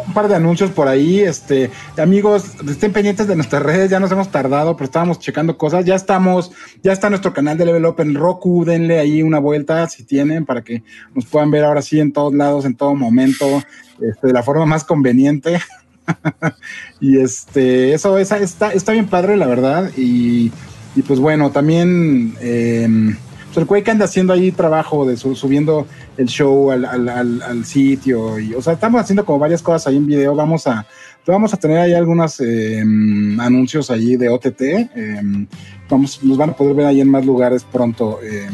un par de anuncios por ahí. Este, amigos, estén pendientes de nuestras redes. Ya nos hemos tardado, pero estábamos checando cosas. Ya estamos, ya está nuestro canal de Level Up en Roku. Denle ahí una vuelta si tienen para que nos puedan ver ahora sí en todos lados, en todo momento, este, de la forma más conveniente. y este, eso esa, está, está bien padre, la verdad. Y, y pues bueno, también eh, el Quake anda haciendo ahí trabajo de su- subiendo el show al, sitio. Y, o sea, estamos haciendo como varias cosas ahí en video. Vamos a, vamos a tener ahí algunos eh, anuncios ahí de OTT. eh, vamos, nos van a poder ver ahí en más lugares pronto. eh,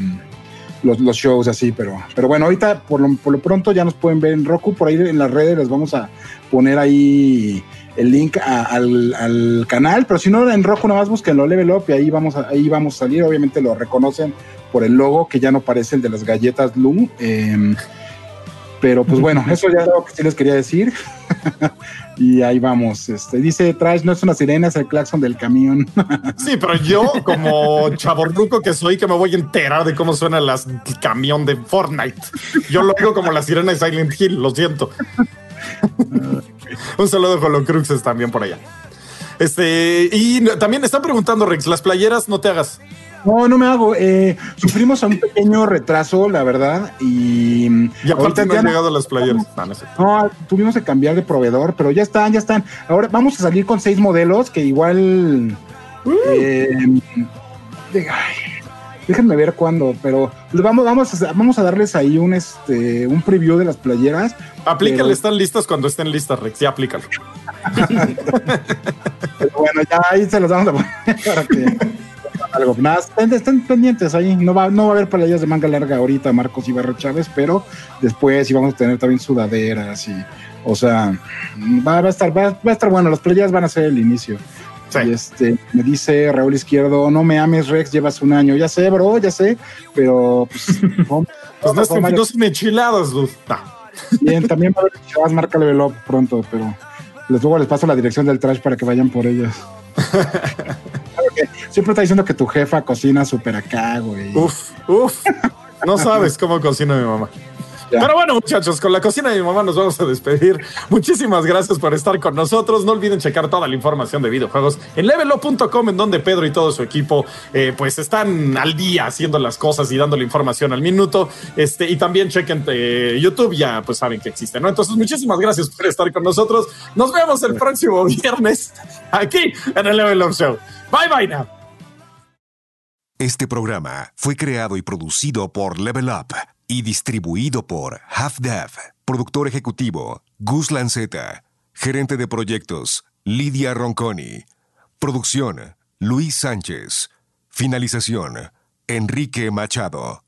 los, los shows así, pero, pero bueno, ahorita por lo, por lo pronto ya nos pueden ver en Roku, por ahí en las redes les vamos a poner ahí el link al, al canal, pero si no en Roku nada más búsquenlo Level Up y ahí vamos ahí vamos a salir, obviamente lo reconocen por el logo que ya no parece el de las galletas Lu, eh, pero pues bueno, eso ya es lo que sí les quería decir. y ahí vamos. Este, dice Trash, no es una sirena, es el claxon del camión. Sí, pero yo, como chaborruco que soy, que me voy a enterar de cómo suena las- el camión de Fortnite. Yo lo digo como la sirena de Silent Hill, lo siento. Un saludo con los Cruxes también por allá. Este, y también están preguntando, Rex, las playeras no te hagas. No, no me hago. Eh, sufrimos un pequeño retraso, la verdad. Y, Y aparte no han llegado las playeras. No, no sé. No, tuvimos que cambiar de proveedor, pero ya están, ya están. Ahora vamos a salir con seis modelos que igual. eh, de- ay, déjenme ver cuándo, pero vamos, vamos, a, vamos a darles ahí un este un preview de las playeras. Aplícale, Pero- están listas cuando estén listas, Rex. Ya aplícalo. Pero bueno, ya ahí se los vamos a poner para que algo. Nada, estén, pendientes ahí. No va, no va a haber playeras de manga larga ahorita, Marcos Ibarra Chávez, pero después sí vamos a tener también sudaderas y, o sea, va, va a estar, va, va a estar bueno. Las playeras van a ser el inicio. Sí. Y este, me dice Raúl Izquierdo, no me ames, Rex, llevas un año. Ya sé, bro, ya sé, pero pues, no, Pues no, no, no son enchiladas, bien, también va a haber chavas marca Level Up pronto, pero les luego les paso la dirección del trash para que vayan por ellas. siempre está diciendo que tu jefa cocina súper acá, güey. Uf, uf. No sabes cómo cocina mi mamá. Pero bueno, muchachos, con la cocina de mi mamá nos vamos a despedir. Muchísimas gracias por estar con nosotros. No olviden checar toda la información de videojuegos en levelo.com, en donde Pedro y todo su equipo eh, pues están al día haciendo las cosas y dando la información al minuto. Este, y también chequen eh, YouTube, ya pues saben que existe, ¿no? Entonces, muchísimas gracias por estar con nosotros. Nos vemos el próximo viernes aquí en el Level Up Show. Bye bye now. Este programa fue creado y producido por Level Up y distribuido por Half Dev. Productor ejecutivo Gus Lanceta. Gerente de proyectos Lidia Ronconi. Producción Luis Sánchez. Finalización Enrique Machado.